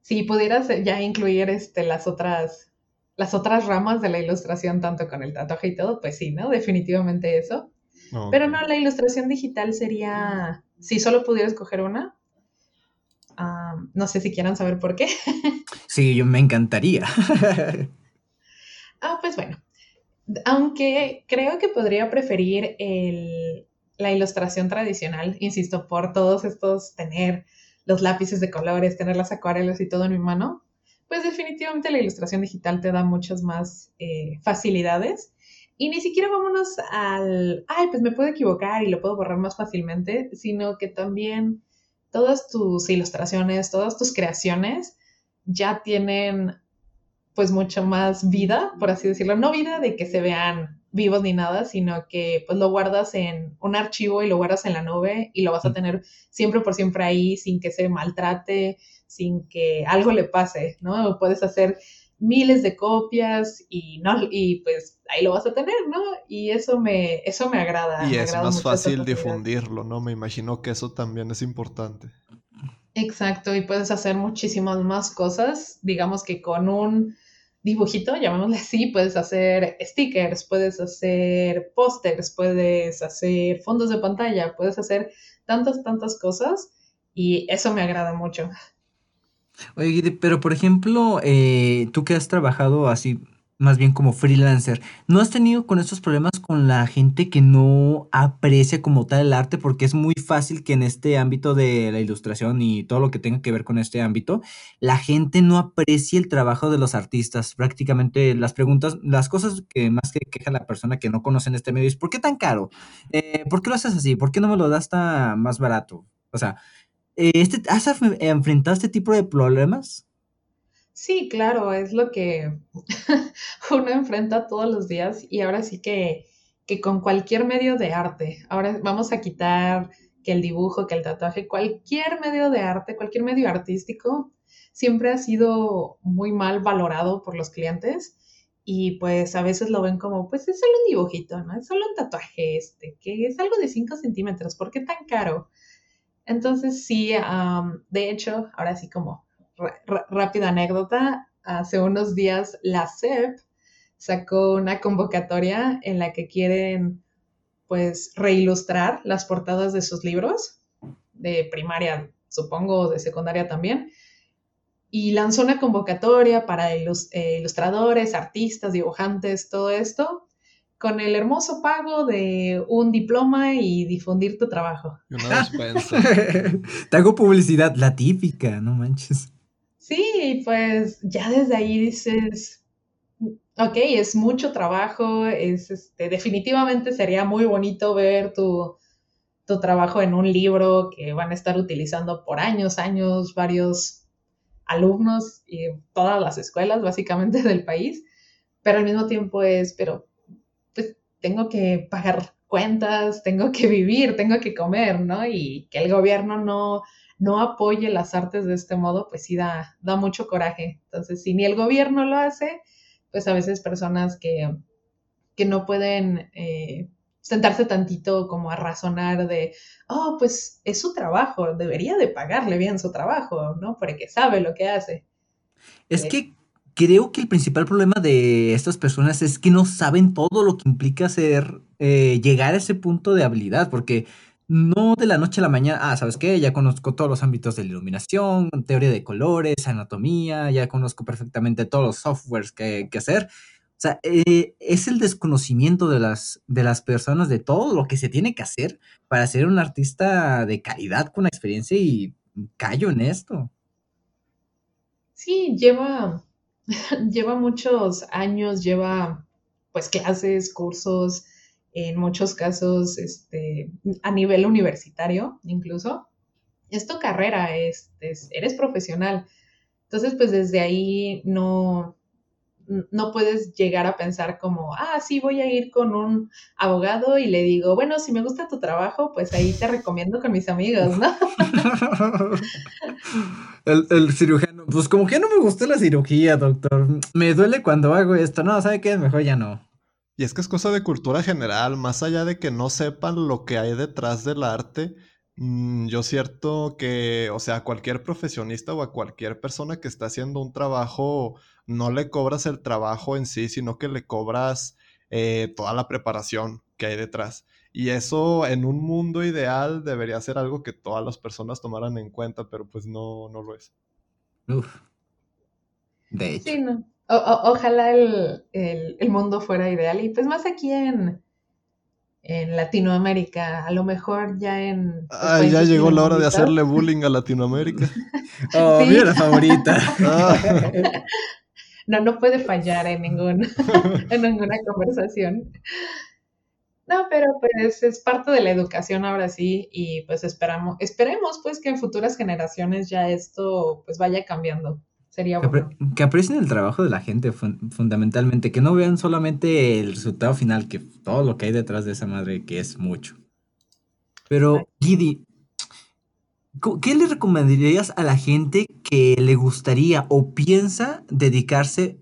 Si pudieras ya incluir este, las otras las otras ramas de la ilustración, tanto con el tatuaje y todo, pues sí, ¿no? Definitivamente eso. Pero no, la ilustración digital sería, si solo pudiera escoger una, no sé si quieran saber por qué. sí, yo me encantaría. ah, pues bueno, aunque creo que podría preferir la ilustración tradicional, insisto, por todos estos, tener los lápices de colores, tener las acuarelas y todo en mi mano, pues definitivamente la ilustración digital te da muchas más eh, facilidades. Y ni siquiera vámonos al, ay, pues me puedo equivocar y lo puedo borrar más fácilmente, sino que también todas tus ilustraciones, todas tus creaciones ya tienen pues mucho más vida, por así decirlo. No vida de que se vean vivos ni nada, sino que pues lo guardas en un archivo y lo guardas en la nube y lo vas a tener siempre por siempre ahí sin que se maltrate, sin que algo le pase, ¿no? Puedes hacer miles de copias y no y pues ahí lo vas a tener, ¿no? Y eso me eso me agrada. Y es más fácil difundirlo, ¿no? Me imagino que eso también es importante. Exacto, y puedes hacer muchísimas más cosas, digamos que con un dibujito, llamémosle así, puedes hacer stickers, puedes hacer pósters, puedes hacer fondos de pantalla, puedes hacer tantas, tantas cosas y eso me agrada mucho. Oye, pero por ejemplo, eh, tú que has trabajado así, más bien como freelancer, ¿no has tenido con estos problemas con la gente que no aprecia como tal el arte? Porque es muy fácil que en este ámbito de la ilustración y todo lo que tenga que ver con este ámbito, la gente no aprecie el trabajo de los artistas. Prácticamente las preguntas, las cosas que más que queja la persona que no conoce en este medio es, ¿por qué tan caro? Eh, ¿por qué lo haces así? ¿Por qué no me lo das tan más barato? O sea, eh, este, ¿Has enfrentado este tipo de problemas? Sí, claro, es lo que uno enfrenta todos los días y ahora sí que, que con cualquier medio de arte, ahora vamos a quitar que el dibujo, que el tatuaje, cualquier medio de arte, cualquier medio artístico, siempre ha sido muy mal valorado por los clientes y pues a veces lo ven como, pues es solo un dibujito, ¿no? Es solo un tatuaje este, que es algo de 5 centímetros, ¿por qué tan caro? Entonces sí, de hecho, ahora sí como rápida anécdota, hace unos días la SEP sacó una convocatoria en la que quieren pues reilustrar las portadas de sus libros, de primaria supongo, de secundaria también, y lanzó una convocatoria para eh, ilustradores, artistas, dibujantes, todo esto, con el hermoso pago de un diploma y difundir tu trabajo. Una Te hago publicidad, la típica, no manches. Sí, pues ya desde ahí dices, ok, es mucho trabajo, es este, definitivamente sería muy bonito ver tu, tu trabajo en un libro que van a estar utilizando por años, años, varios alumnos y todas las escuelas básicamente del país, pero al mismo tiempo es, pero tengo que pagar cuentas, tengo que vivir, tengo que comer, ¿no? Y que el gobierno no, no apoye las artes de este modo, pues sí da, da mucho coraje. Entonces, si ni el gobierno lo hace, pues a veces personas que, que no pueden eh, sentarse tantito como a razonar de, oh, pues es su trabajo, debería de pagarle bien su trabajo, ¿no? Porque sabe lo que hace. Es eh, que creo que el principal problema de estas personas es que no saben todo lo que implica ser, eh, llegar a ese punto de habilidad, porque no de la noche a la mañana, ah, ¿sabes qué? Ya conozco todos los ámbitos de la iluminación, teoría de colores, anatomía, ya conozco perfectamente todos los softwares que que hacer. O sea, eh, es el desconocimiento de las, de las personas de todo lo que se tiene que hacer para ser un artista de calidad con experiencia y callo en esto. Sí, lleva, lleva muchos años, lleva pues clases, cursos, en muchos casos este, a nivel universitario incluso. Es tu carrera, es, eres profesional. Entonces, pues desde ahí no, no puedes llegar a pensar como, ah, sí, voy a ir con un abogado y le digo, bueno, si me gusta tu trabajo, pues ahí te recomiendo con mis amigos, ¿no? el, cirujano, pues como que no me gustó la cirugía, doctor. Me duele cuando hago esto. No, ¿sabe qué? Mejor ya no. Y es que es cosa de cultura general, más allá de que no sepan lo que hay detrás del arte Mm, yo cierto que, o sea, a cualquier profesionista o a cualquier persona que está haciendo un trabajo, no le cobras el trabajo en sí, sino que le cobras eh, toda la preparación que hay detrás. Y eso en un mundo ideal debería ser algo que todas las personas tomaran en cuenta, pero pues no, no lo es. Uf. De hecho. Sí, no. Ojalá el, el, mundo fuera ideal. Y pues más aquí en, en Latinoamérica, a lo mejor ya en... Ah, ya llegó la hora de hacerle bullying a Latinoamérica. oh, mira la favorita. Ah. No, no puede fallar en, ningún, en ninguna conversación. No, pero pues es parte de la educación ahora sí y pues esperamos, esperemos pues que en futuras generaciones ya esto pues vaya cambiando. Sería bueno. Que, aprecien el trabajo de la gente fundamentalmente, que no vean solamente el resultado final, que todo lo que hay detrás de esa madre, que es mucho. Pero, Gidi, ¿qué le recomendarías a la gente que le gustaría o piensa dedicarse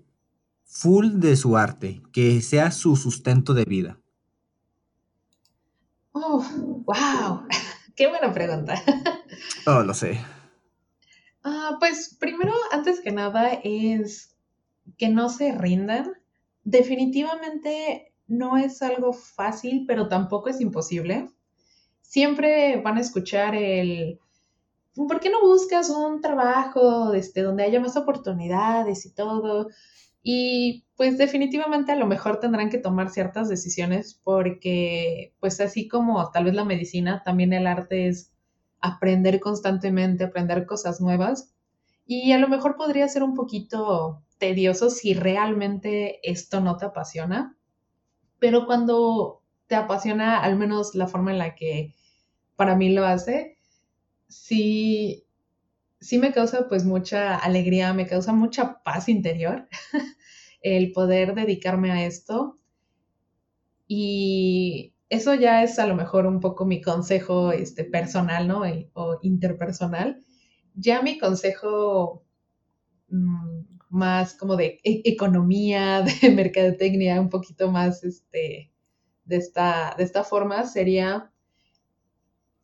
full de su arte, que sea su sustento de vida? Oh, wow, qué buena pregunta. Oh, lo sé. Ah, pues primero, antes que nada, es que no se rindan. Definitivamente no es algo fácil, pero tampoco es imposible. Siempre van a escuchar el, ¿por qué no buscas un trabajo este, donde haya más oportunidades y todo? Y pues definitivamente a lo mejor tendrán que tomar ciertas decisiones porque pues así como tal vez la medicina, también el arte es aprender constantemente, aprender cosas nuevas. Y a lo mejor podría ser un poquito tedioso si realmente esto no te apasiona, pero cuando te apasiona, al menos la forma en la que para mí lo hace, sí, sí me causa pues mucha alegría, me causa mucha paz interior el poder dedicarme a esto. Y eso ya es a lo mejor un poco mi consejo este, personal, ¿no? o interpersonal. Ya mi consejo mm, más como de e-, economía, de mercadotecnia, un poquito más este, de, esta, de esta forma, sería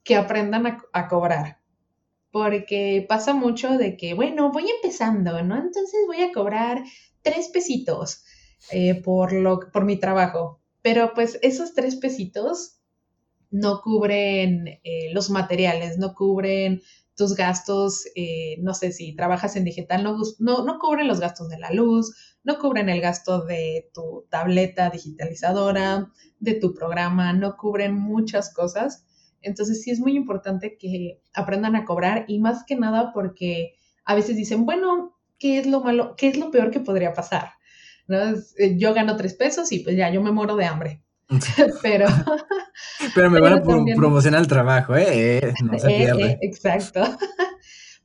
que aprendan a, cobrar. Porque pasa mucho de que, bueno, voy empezando, ¿no? Entonces voy a cobrar tres pesitos eh, por, lo, por mi trabajo pero pues esos tres pesitos no cubren eh, los materiales, no cubren tus gastos, eh, no sé si trabajas en digital, no, no, no, cubren los gastos de la luz, no cubren el gasto de tu tableta digitalizadora, de tu programa, no cubren muchas cosas. Entonces sí es muy importante que aprendan a cobrar y más que nada porque a veces dicen, bueno, ¿qué es lo malo? ¿Qué es lo peor que podría pasar? Eh, yo gano tres pesos y pues ya, yo me muero de hambre. pero... pero me van a promocionar el trabajo, ¿eh? eh no se eh, pierde. exacto.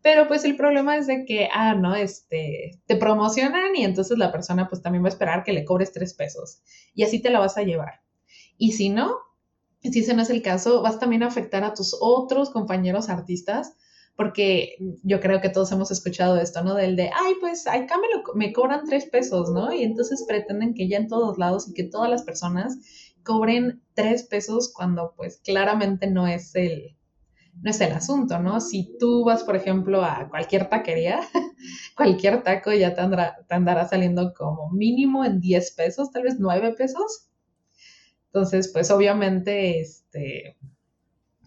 Pero pues el problema es de que, ah, no, este, te promocionan y entonces la persona pues también va a esperar que le cobres tres pesos y así te la vas a llevar. Y si no, si ese no es el caso, vas también a afectar a tus otros compañeros artistas porque yo creo que todos hemos escuchado esto, ¿no? Del de, ay, pues acá me, lo, cobran tres pesos, ¿no? Y entonces pretenden que ya en todos lados y que todas las personas cobren tres pesos cuando pues claramente no es el, no es el asunto, ¿no? Si tú vas, por ejemplo, a cualquier taquería, cualquier taco ya te, te andará saliendo como mínimo en 10 pesos, tal vez 9 pesos. Entonces, pues obviamente, este,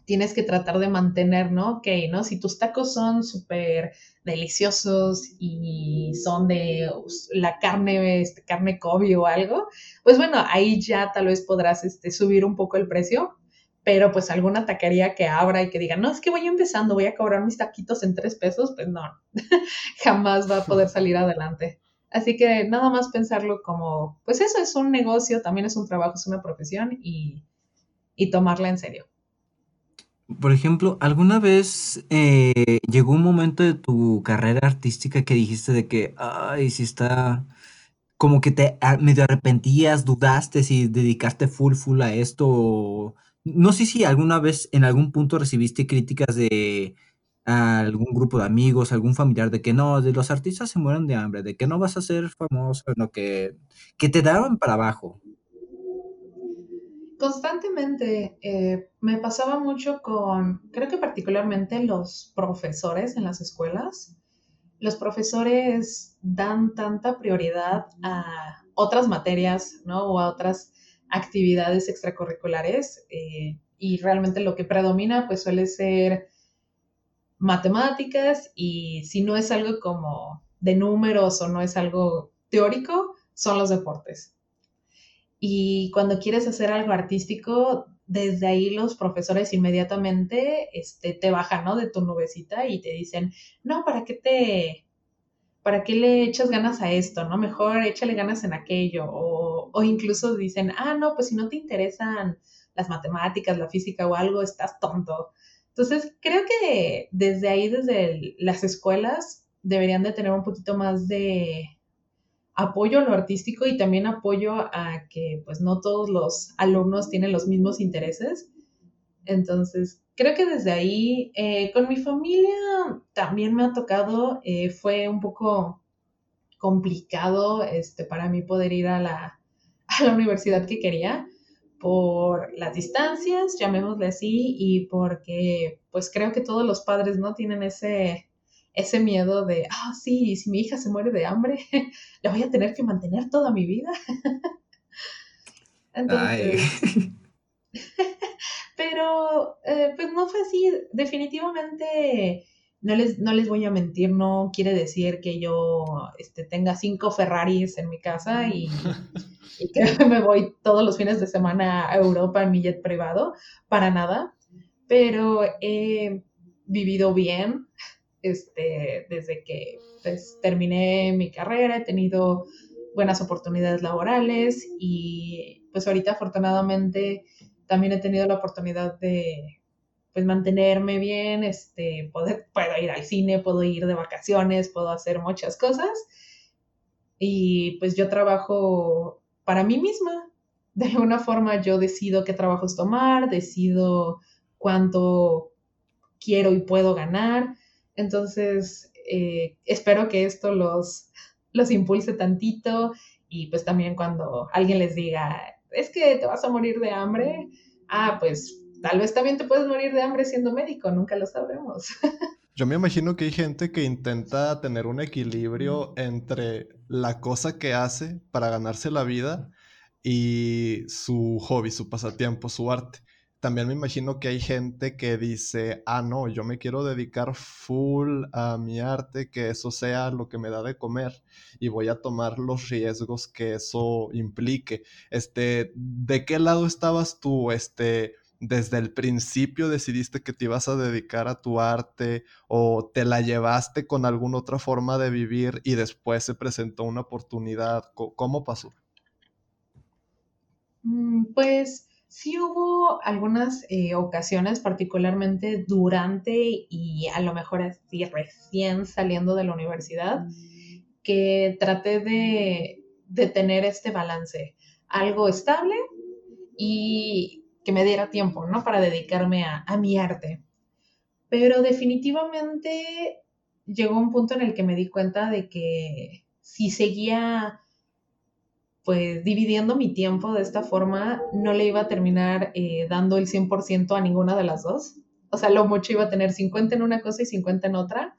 tienes que tratar de mantener, ¿no? Ok, ¿no? Si tus tacos son súper deliciosos y son de la carne, este, carne Kobe o algo, pues bueno, ahí ya tal vez podrás este, subir un poco el precio, pero pues alguna taquería que abra y que diga, no, es que voy empezando, voy a cobrar mis taquitos en tres pesos, pues no, jamás va a poder salir adelante. Así que nada más pensarlo como, pues eso es un negocio, también es un trabajo, es una profesión y, y tomarla en serio. Por ejemplo, ¿alguna vez eh, llegó un momento de tu carrera artística que dijiste de que, ay, si está, como que te medio arrepentías, dudaste si dedicarte full, full a esto. No sé si alguna vez en algún punto recibiste críticas de algún grupo de amigos, algún familiar, de que no, de los artistas se mueren de hambre, de que no vas a ser famoso, no, que, que te daban para abajo. Constantemente eh, me pasaba mucho con, creo que particularmente los profesores en las escuelas. Los profesores dan tanta prioridad a otras materias, ¿no? O a otras actividades extracurriculares eh, y realmente lo que predomina pues suele ser matemáticas y si no es algo como de números o no es algo teórico, son los deportes. Y cuando quieres hacer algo artístico, desde ahí los profesores inmediatamente este, te bajan, ¿no? De tu nubecita y te dicen, no, ¿para qué te, para qué le echas ganas a esto, ¿no? Mejor échale ganas en aquello. O, o incluso dicen, ah, no, pues si no te interesan las matemáticas, la física o algo, estás tonto. Entonces, creo que desde ahí, desde las escuelas, deberían de tener un poquito más de apoyo a lo artístico y también apoyo a que pues no todos los alumnos tienen los mismos intereses. Entonces, creo que desde ahí, eh, con mi familia también me ha tocado, eh, fue un poco complicado este, para mí poder ir a la, a la universidad que quería por las distancias, llamémosle así, y porque pues creo que todos los padres no tienen ese, ese miedo de, ah, sí, si mi hija se muere de hambre, la voy a tener que mantener toda mi vida. Entonces, pero eh, pues no fue así, definitivamente no les, no les voy a mentir, no quiere decir que yo este, tenga cinco Ferraris en mi casa y, que me voy todos los fines de semana a Europa en mi jet privado, para nada, pero he vivido bien este, desde que pues, terminé mi carrera, he tenido buenas oportunidades laborales y pues ahorita afortunadamente también he tenido la oportunidad de pues mantenerme bien, este, poder, puedo ir al cine, puedo ir de vacaciones, puedo hacer muchas cosas. Y pues yo trabajo para mí misma. De alguna forma yo decido qué trabajos tomar, decido cuánto quiero y puedo ganar. Entonces, eh, espero que esto los, los impulse tantito y pues también cuando alguien les diga, es que te vas a morir de hambre, ah, pues Tal vez también te puedes morir de hambre siendo médico, nunca lo sabremos. Yo me imagino que hay gente que intenta tener un equilibrio entre la cosa que hace para ganarse la vida y su hobby, su pasatiempo, su arte. También me imagino que hay gente que dice, ah, no, yo me quiero dedicar full a mi arte, que eso sea lo que me da de comer y voy a tomar los riesgos que eso implique. Este, ¿de qué lado estabas tú? Este, desde el principio decidiste que te ibas a dedicar a tu arte o te la llevaste con alguna otra forma de vivir y después se presentó una oportunidad? ¿Cómo pasó? Mm, pues sí hubo algunas eh, ocasiones, particularmente durante y a lo mejor así recién saliendo de la universidad, que traté de, de tener este balance, algo estable y que me diera tiempo, ¿no? Para dedicarme a, mi arte. Pero definitivamente llegó un punto en el que me di cuenta de que si seguía pues dividiendo mi tiempo de esta forma, no le iba a terminar eh, dando el 100% a ninguna de las dos. O sea, lo mucho iba a tener 50 en una cosa y 50 en otra.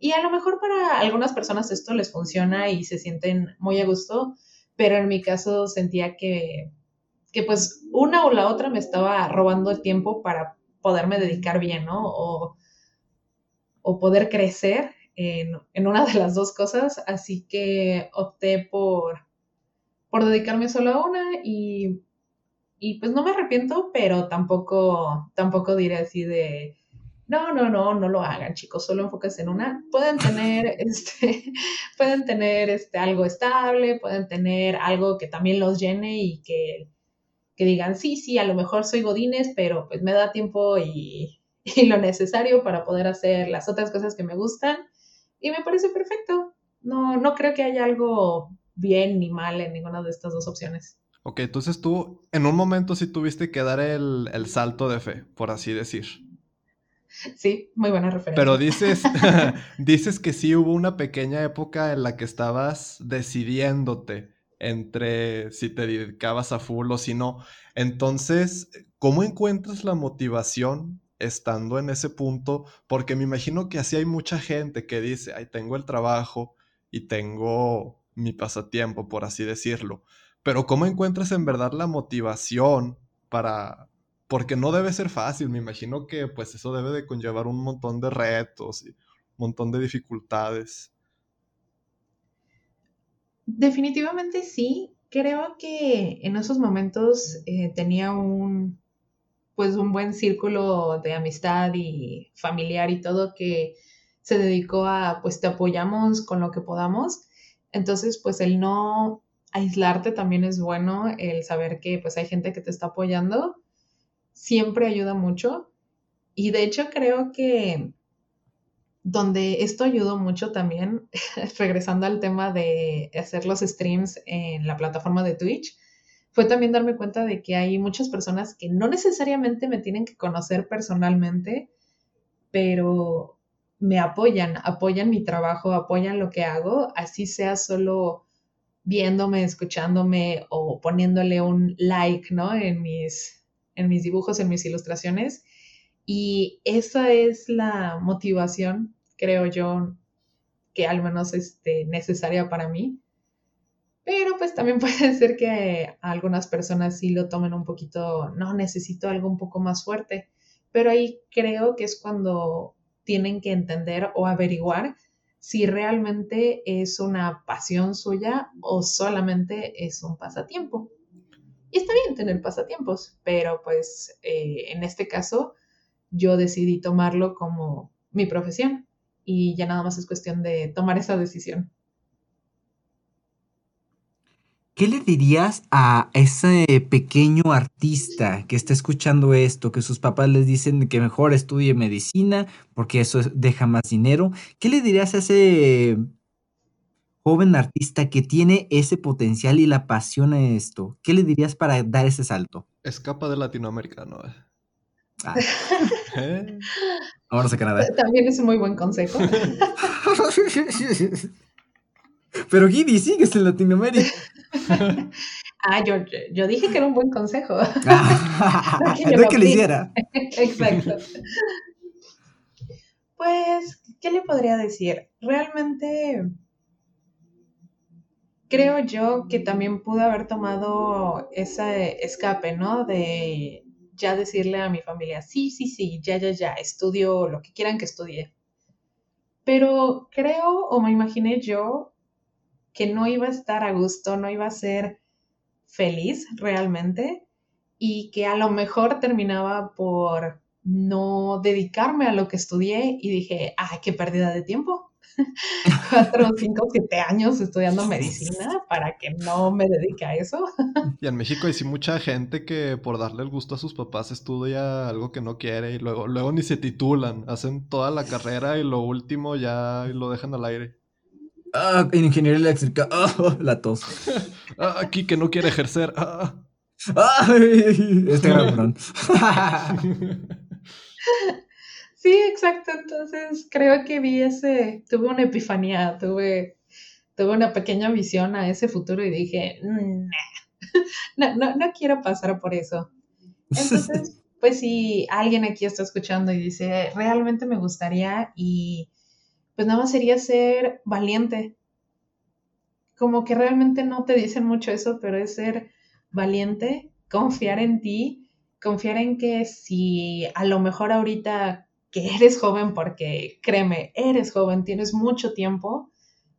Y a lo mejor para algunas personas esto les funciona y se sienten muy a gusto, pero en mi caso sentía que que pues una o la otra me estaba robando el tiempo para poderme dedicar bien, ¿no? O, poder crecer en, una de las dos cosas, así que opté por, por dedicarme solo a una y, y pues no me arrepiento, pero tampoco, tampoco diré así de, no, no, no, no lo hagan, chicos, solo enfóquense en una. Pueden tener, este, pueden tener este, algo estable, pueden tener algo que también los llene y que que digan, sí, sí, a lo mejor soy Godines, pero pues me da tiempo y, lo necesario para poder hacer las otras cosas que me gustan. Y me parece perfecto. No, no creo que haya algo bien ni mal en ninguna de estas dos opciones. Ok, entonces tú en un momento sí tuviste que dar el, el salto de fe, por así decir. Sí, muy buena referencia. Pero dices, dices que sí hubo una pequeña época en la que estabas decidiéndote entre si te dedicabas a full o si no. Entonces, ¿cómo encuentras la motivación estando en ese punto? Porque me imagino que así hay mucha gente que dice, ay, tengo el trabajo y tengo mi pasatiempo, por así decirlo. Pero ¿cómo encuentras en verdad la motivación para... Porque no debe ser fácil, me imagino que pues eso debe de conllevar un montón de retos y un montón de dificultades. Definitivamente sí. Creo que en esos momentos eh, tenía un, pues un buen círculo de amistad y familiar y todo que se dedicó a, pues te apoyamos con lo que podamos. Entonces, pues el no aislarte también es bueno, el saber que pues hay gente que te está apoyando, siempre ayuda mucho. Y de hecho creo que donde esto ayudó mucho también, regresando al tema de hacer los streams en la plataforma de Twitch, fue también darme cuenta de que hay muchas personas que no necesariamente me tienen que conocer personalmente, pero me apoyan, apoyan mi trabajo, apoyan lo que hago, así sea solo viéndome, escuchándome o poniéndole un like, ¿no? En mis, en mis dibujos, en mis ilustraciones. Y esa es la motivación creo yo, que al menos este, necesaria para mí. Pero pues también puede ser que algunas personas sí lo tomen un poquito, no, necesito algo un poco más fuerte. Pero ahí creo que es cuando tienen que entender o averiguar si realmente es una pasión suya o solamente es un pasatiempo. Y está bien tener pasatiempos, pero pues eh, en este caso yo decidí tomarlo como mi profesión y ya nada más es cuestión de tomar esa decisión. ¿Qué le dirías a ese pequeño artista que está escuchando esto, que sus papás les dicen que mejor estudie medicina porque eso deja más dinero? ¿Qué le dirías a ese joven artista que tiene ese potencial y la pasión en esto? ¿Qué le dirías para dar ese salto? Escapa de Latinoamérica, ¿no? Ah. ¿Eh? Ahora a Canadá. También es un muy buen consejo. Pero Gidi, sigues en Latinoamérica. ah, yo, yo, dije que era un buen consejo. No, que, le hiciera. Exacto. Pues, ¿qué le podría decir? Realmente creo yo que también pude haber tomado ese escape, ¿no? De ya decirle a mi familia, sí, sí, sí, ya, ya, ya, estudio lo que quieran que estudie. Pero creo o me imaginé yo que no iba a estar a gusto, no iba a ser feliz realmente y que a lo mejor terminaba por no dedicarme a lo que estudié y dije, ay, qué pérdida de tiempo. cuatro, cinco, siete años estudiando medicina para que no me dedique a eso. y en México hay sí mucha gente que por darle el gusto a sus papás estudia algo que no quiere y luego, luego ni se titulan, hacen toda la carrera y lo último ya lo dejan al aire. Ah, en ingeniería eléctrica, ah, la tos. ah, aquí que no quiere ejercer. Ah. Ay, este cabrón. Sí, exacto. Entonces creo que vi ese, tuve una epifanía, tuve, tuve una pequeña visión a ese futuro y dije, no, no, no quiero pasar por eso. Entonces, pues si alguien aquí está escuchando y dice, realmente me gustaría y pues nada más sería ser valiente. Como que realmente no te dicen mucho eso, pero es ser valiente, confiar en ti, confiar en que si a lo mejor ahorita que eres joven, porque créeme, eres joven, tienes mucho tiempo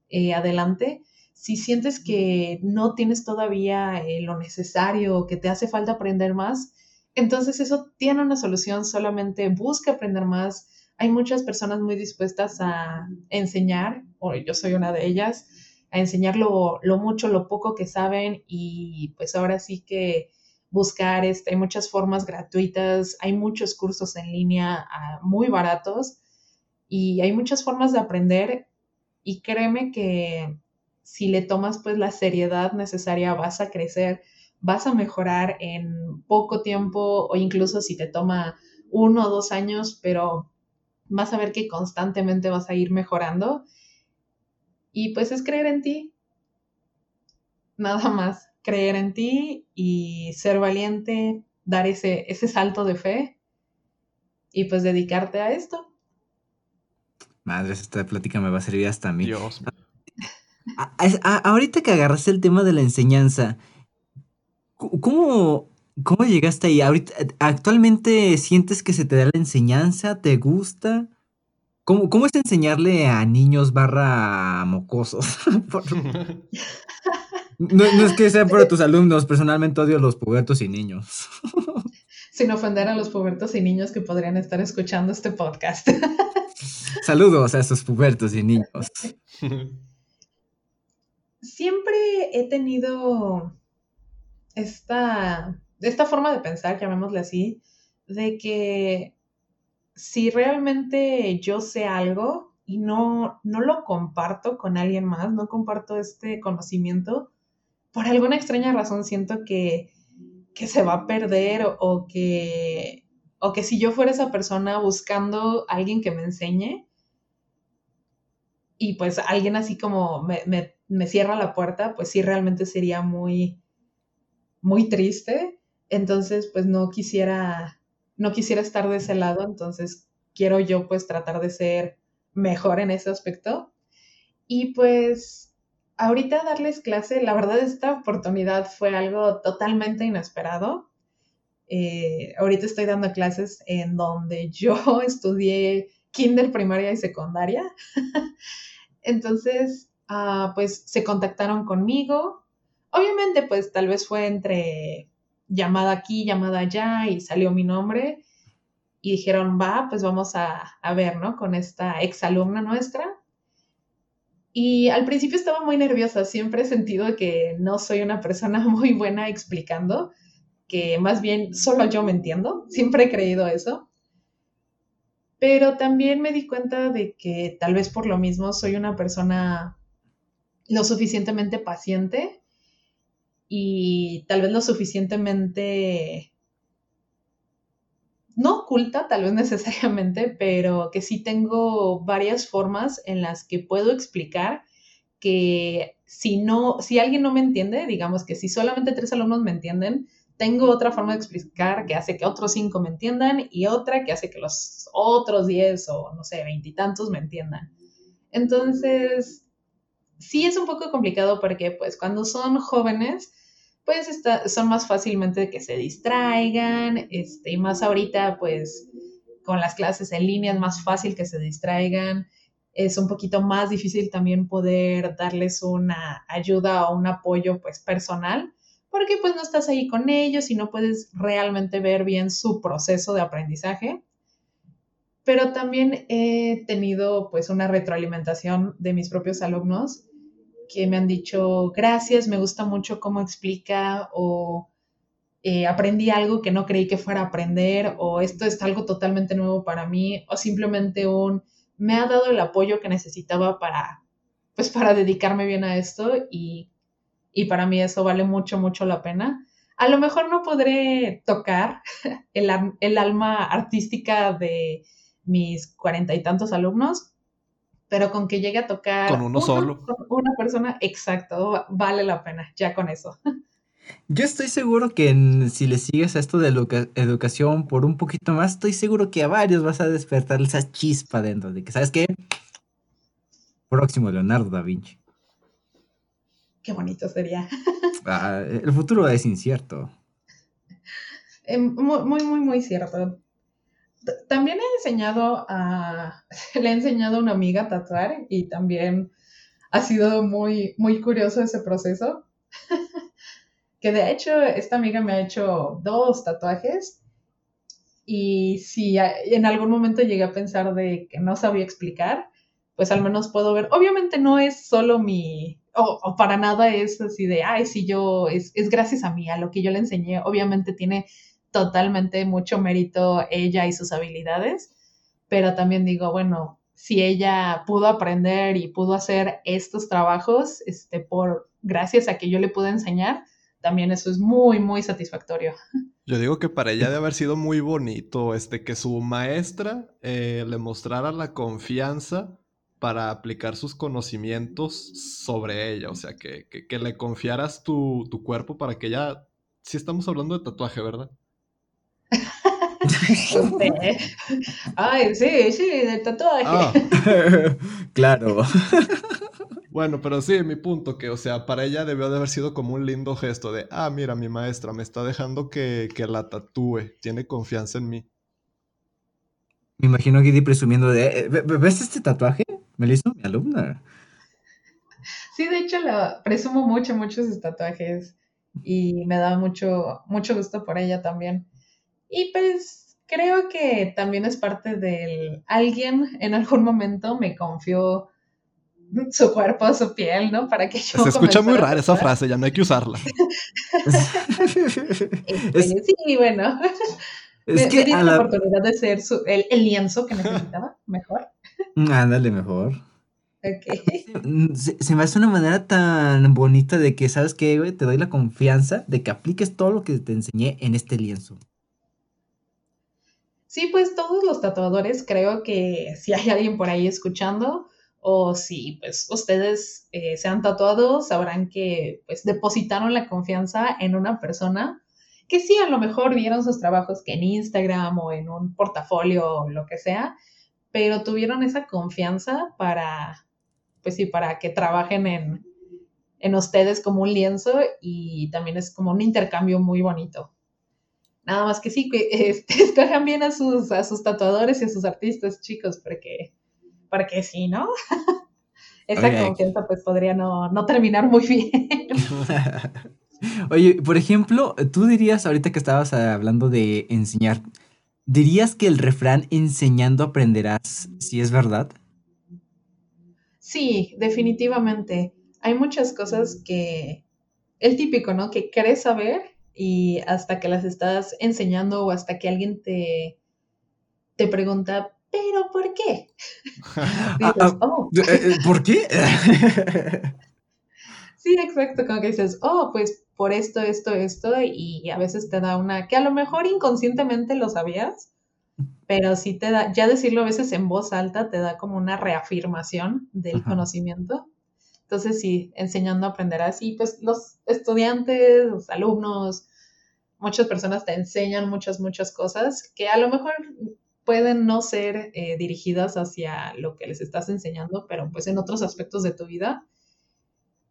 eh, adelante. Si sientes que no tienes todavía eh, lo necesario, que te hace falta aprender más, entonces eso tiene una solución, solamente busca aprender más. Hay muchas personas muy dispuestas a enseñar, o yo soy una de ellas, a enseñar lo, lo mucho, lo poco que saben y pues ahora sí que buscar, este, hay muchas formas gratuitas, hay muchos cursos en línea ah, muy baratos y hay muchas formas de aprender y créeme que si le tomas pues la seriedad necesaria, vas a crecer, vas a mejorar en poco tiempo o incluso si te toma uno o dos años, pero vas a ver que constantemente vas a ir mejorando. Y pues es creer en ti. Nada más, creer en ti y ser valiente, dar ese, ese salto de fe y pues dedicarte a esto. Madre, esta plática me va a servir hasta a mí. Dios. ahorita que agarraste el tema de la enseñanza, ¿cómo, ¿cómo llegaste ahí? Ahorita, ¿Actualmente sientes que se te da la enseñanza? ¿Te gusta? ¿Cómo, cómo es enseñarle a niños barra mocosos? no, no, es que sea por tus alumnos, personalmente odio a los pubertos y niños. Sin ofender a los pubertos y niños que podrían estar escuchando este podcast. Saludos a esos pubertos y niños. Siempre he tenido esta, esta forma de pensar, llamémosle así, de que si realmente yo sé algo y no, no lo comparto con alguien más, no comparto este conocimiento, por alguna extraña razón siento que, que se va a perder o, que, o que si yo fuera esa persona buscando alguien que me enseñe y pues alguien así como me, me, me cierra la puerta, pues sí realmente sería muy, muy triste. Entonces, pues no quisiera, no quisiera estar de ese lado, entonces quiero yo pues tratar de ser mejor en ese aspecto. Y pues ahorita darles clase, la verdad esta oportunidad fue algo totalmente inesperado. Eh, ahorita estoy dando clases en donde yo estudié kinder, primaria y secundaria. Entonces, ah, pues se contactaron conmigo, Obviamente, pues tal vez fue entre llamada aquí, llamada allá y salió mi nombre y dijeron, va, pues vamos a, ver, ¿no? Con esta exalumna nuestra. Y al principio estaba muy nerviosa, siempre he sentido que no soy una persona muy buena explicando, que más bien solo yo me entiendo, siempre he creído eso. Pero también me di cuenta de que tal vez por lo mismo soy una persona lo suficientemente paciente y tal vez lo suficientemente no oculta, tal vez necesariamente, pero que sí tengo varias formas en las que puedo explicar que si no, si alguien no me entiende, digamos que si solamente tres alumnos me entienden, tengo otra forma de explicar que hace que otros cinco me entiendan y otra que hace que los otros diez o no sé, veintitantos me entiendan. Entonces, sí es un poco complicado porque pues cuando son jóvenes, pues son más fácilmente que se distraigan, este, y más ahorita, pues con las clases en línea es más fácil que se distraigan, es un poquito más difícil también poder darles una ayuda o un apoyo pues personal, porque pues no estás ahí con ellos y no puedes realmente ver bien su proceso de aprendizaje. Pero también he tenido pues una retroalimentación de mis propios alumnos que me han dicho, gracias, me gusta mucho cómo explica o eh, aprendí algo que no creí que fuera a aprender o esto es algo totalmente nuevo para mí o simplemente un, me ha dado el apoyo que necesitaba para, pues para dedicarme bien a esto y, y para mí eso vale mucho, mucho la pena. A lo mejor no podré tocar el, el alma artística de mis cuarenta y tantos alumnos, pero con que llegue a tocar con uno, solo. una persona, exacto, vale la pena, ya con eso. Yo estoy seguro que si le sigues a esto de educación por un poquito más, estoy seguro que a varios vas a despertar esa chispa dentro de que, ¿sabes qué? Próximo Leonardo da Vinci. Qué bonito sería. Ah, el futuro es incierto. Muy, muy, muy, muy cierto también he enseñado a, le he enseñado a una amiga a tatuar y también ha sido muy, muy curioso ese proceso. que de hecho esta amiga me ha hecho dos tatuajes y si en algún momento llegué a pensar de que no sabía explicar, pues al menos puedo ver, obviamente no es solo mi, o, para nada es así de, ay, si yo, es, es gracias a mí, a lo que yo le enseñé, obviamente tiene totalmente mucho mérito ella y sus habilidades, pero también digo, bueno, si ella pudo aprender y pudo hacer estos trabajos, este, por gracias a que yo le pude enseñar, también eso es muy, muy satisfactorio. Yo digo que para ella debe haber sido muy bonito, este, que su maestra eh, le mostrara la confianza para aplicar sus conocimientos sobre ella, o sea, que, que, le confiaras tu, tu, cuerpo para que ella, sí estamos hablando de tatuaje, ¿verdad? Ay, sí, sí, del tatuaje. Ah. claro. Bueno, pero sí, mi punto, que, o sea, para ella debió de haber sido como un lindo gesto de, ah, mira, mi maestra me está dejando que, que la tatúe, tiene confianza en mí. Me imagino a Giddy presumiendo de, eh, ¿ves este tatuaje? Me lo hizo mi alumna. Sí, de hecho, lo, presumo mucho, mucho sus tatuajes y me da mucho, mucho gusto por ella también. Y pues creo que también es parte del alguien en algún momento me confió su cuerpo, su piel, ¿no? Para que yo. Se escucha muy rara esa frase, ya no hay que usarla. Este, sí, bueno. Es me, que me la... oportunidad de ser el, lienzo que necesitaba, mejor. Ándale, mejor. Okay. Se, se, me hace una manera tan bonita de que, ¿sabes qué, güey? Te doy la confianza de que apliques todo lo que te enseñé en este lienzo. Sí, pues todos los tatuadores, creo que si hay alguien por ahí escuchando, o si pues ustedes eh, se han tatuado, sabrán que pues depositaron la confianza en una persona que sí, a lo mejor vieron sus trabajos que en Instagram o en un portafolio o lo que sea, pero tuvieron esa confianza para, pues sí, para que trabajen en, en ustedes como un lienzo y también es como un intercambio muy bonito. Nada más que sí, que este, escojan bien a sus, a sus tatuadores y a sus artistas, chicos, porque, porque sí, ¿no? Esa confianza pues podría no, no terminar muy bien. Oye, por ejemplo, tú dirías, ahorita que estabas hablando de enseñar, ¿dirías que el refrán enseñando aprenderás si es verdad? Sí, definitivamente. Hay muchas cosas que, el típico, ¿no? Que crees saber y hasta que las estás enseñando o hasta que alguien te, te pregunta, ¿pero por qué? Ah, ah, oh". eh, eh, ¿Por qué? sí, exacto, como que dices, oh, pues por esto, esto, esto, y a veces te da una, que a lo mejor inconscientemente lo sabías, pero sí te da, ya decirlo a veces en voz alta te da como una reafirmación del conocimiento. Entonces, sí, enseñando aprenderás. Y pues los estudiantes, los alumnos, muchas personas te enseñan muchas, muchas cosas que a lo mejor pueden no ser eh, dirigidas hacia lo que les estás enseñando, pero pues en otros aspectos de tu vida.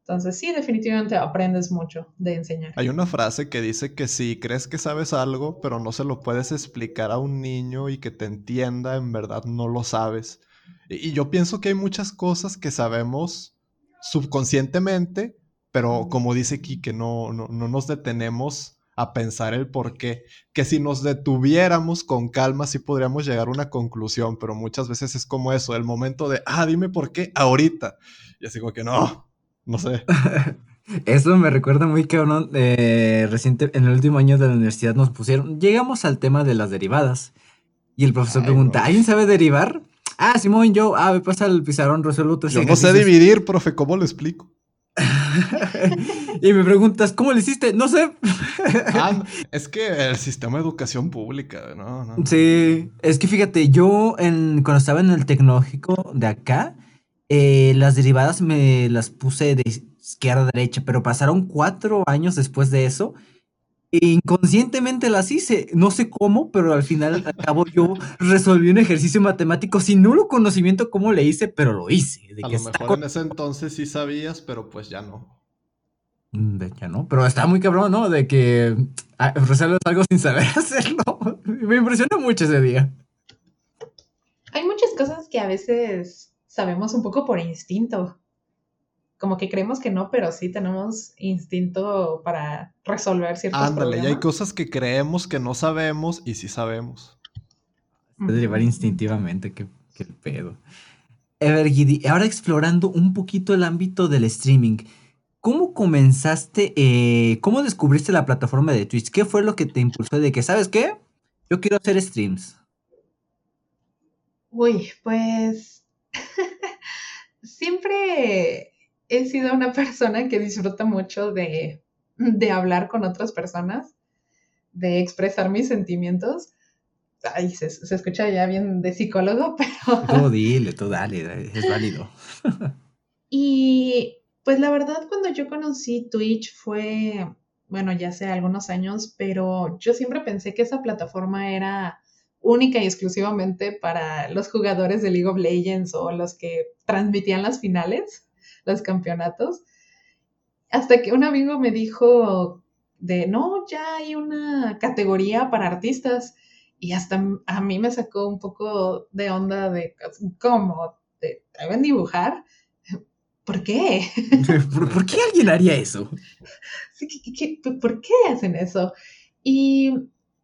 Entonces sí, definitivamente aprendes mucho de enseñar. Hay una frase que dice que si crees que sabes algo, pero no se lo puedes explicar a un niño y que te entienda, en verdad no lo sabes. Y, yo pienso que hay muchas cosas que sabemos subconscientemente, pero como dice que no, no, no nos detenemos a pensar el por qué, que si nos detuviéramos con calma sí podríamos llegar a una conclusión, pero muchas veces es como eso, el momento de, ah, dime por qué ahorita. Y así como que no, no sé. Eso me recuerda muy que uno eh, reciente, en el último año de la universidad nos pusieron, llegamos al tema de las derivadas. Y el profesor pregunta, ¿alguien sabe derivar? Ah, Simón, yo, ah, me pasa el pizarrón, resuelvo tres Yo no sé dividir, profe, ¿cómo lo explico? y me preguntas, ¿cómo lo hiciste? No sé. Ah, es que el sistema de educación pública, ¿no? Sí, es que fíjate, yo en, cuando estaba en el tecnológico de acá, eh, las derivadas me las puse de izquierda a derecha, pero pasaron cuatro años después de eso inconscientemente las hice. No sé cómo, pero al final al cabo yo resolví un ejercicio matemático sin nulo conocimiento cómo le hice, pero lo hice. a lo mejor en ese entonces sí sabías, pero pues ya no. Mm, de ya no, pero está muy cabrón, ¿no? De que ah, resuelves algo sin saber hacerlo. Me impresionó mucho ese día. Hay muchas cosas que a veces sabemos un poco por instinto como que creemos que no, pero sí tenemos instinto para resolver ciertos Ándale, y hay cosas que creemos que no sabemos y sí sabemos. Puede llevar instintivamente, qué, qué pedo. Ever ahora explorando un poquito el ámbito del streaming. ¿Cómo comenzaste, eh, cómo descubriste la plataforma de Twitch? ¿Qué fue lo que te impulsó de que, ¿sabes qué? Yo quiero hacer streams. Uy, pues siempre he sido una persona que disfruta mucho de, hablar con otras personas, de expresar mis sentimientos. Ay, se, escucha ya bien de psicólogo, pero... Tú dile, tú dale, es válido. y pues la verdad, cuando yo conocí Twitch fue, bueno, ya hace algunos años, pero yo siempre pensé que esa plataforma era única y exclusivamente para los jugadores de League of Legends o los que transmitían las finales, los campeonatos. Hasta que un amigo me dijo de, no, ya hay una categoría para artistas. Y hasta a mí me sacó un poco de onda de, ¿cómo? ¿Te deben dibujar? ¿Por qué? ¿Por, qué alguien haría eso? por qué hacen eso? Y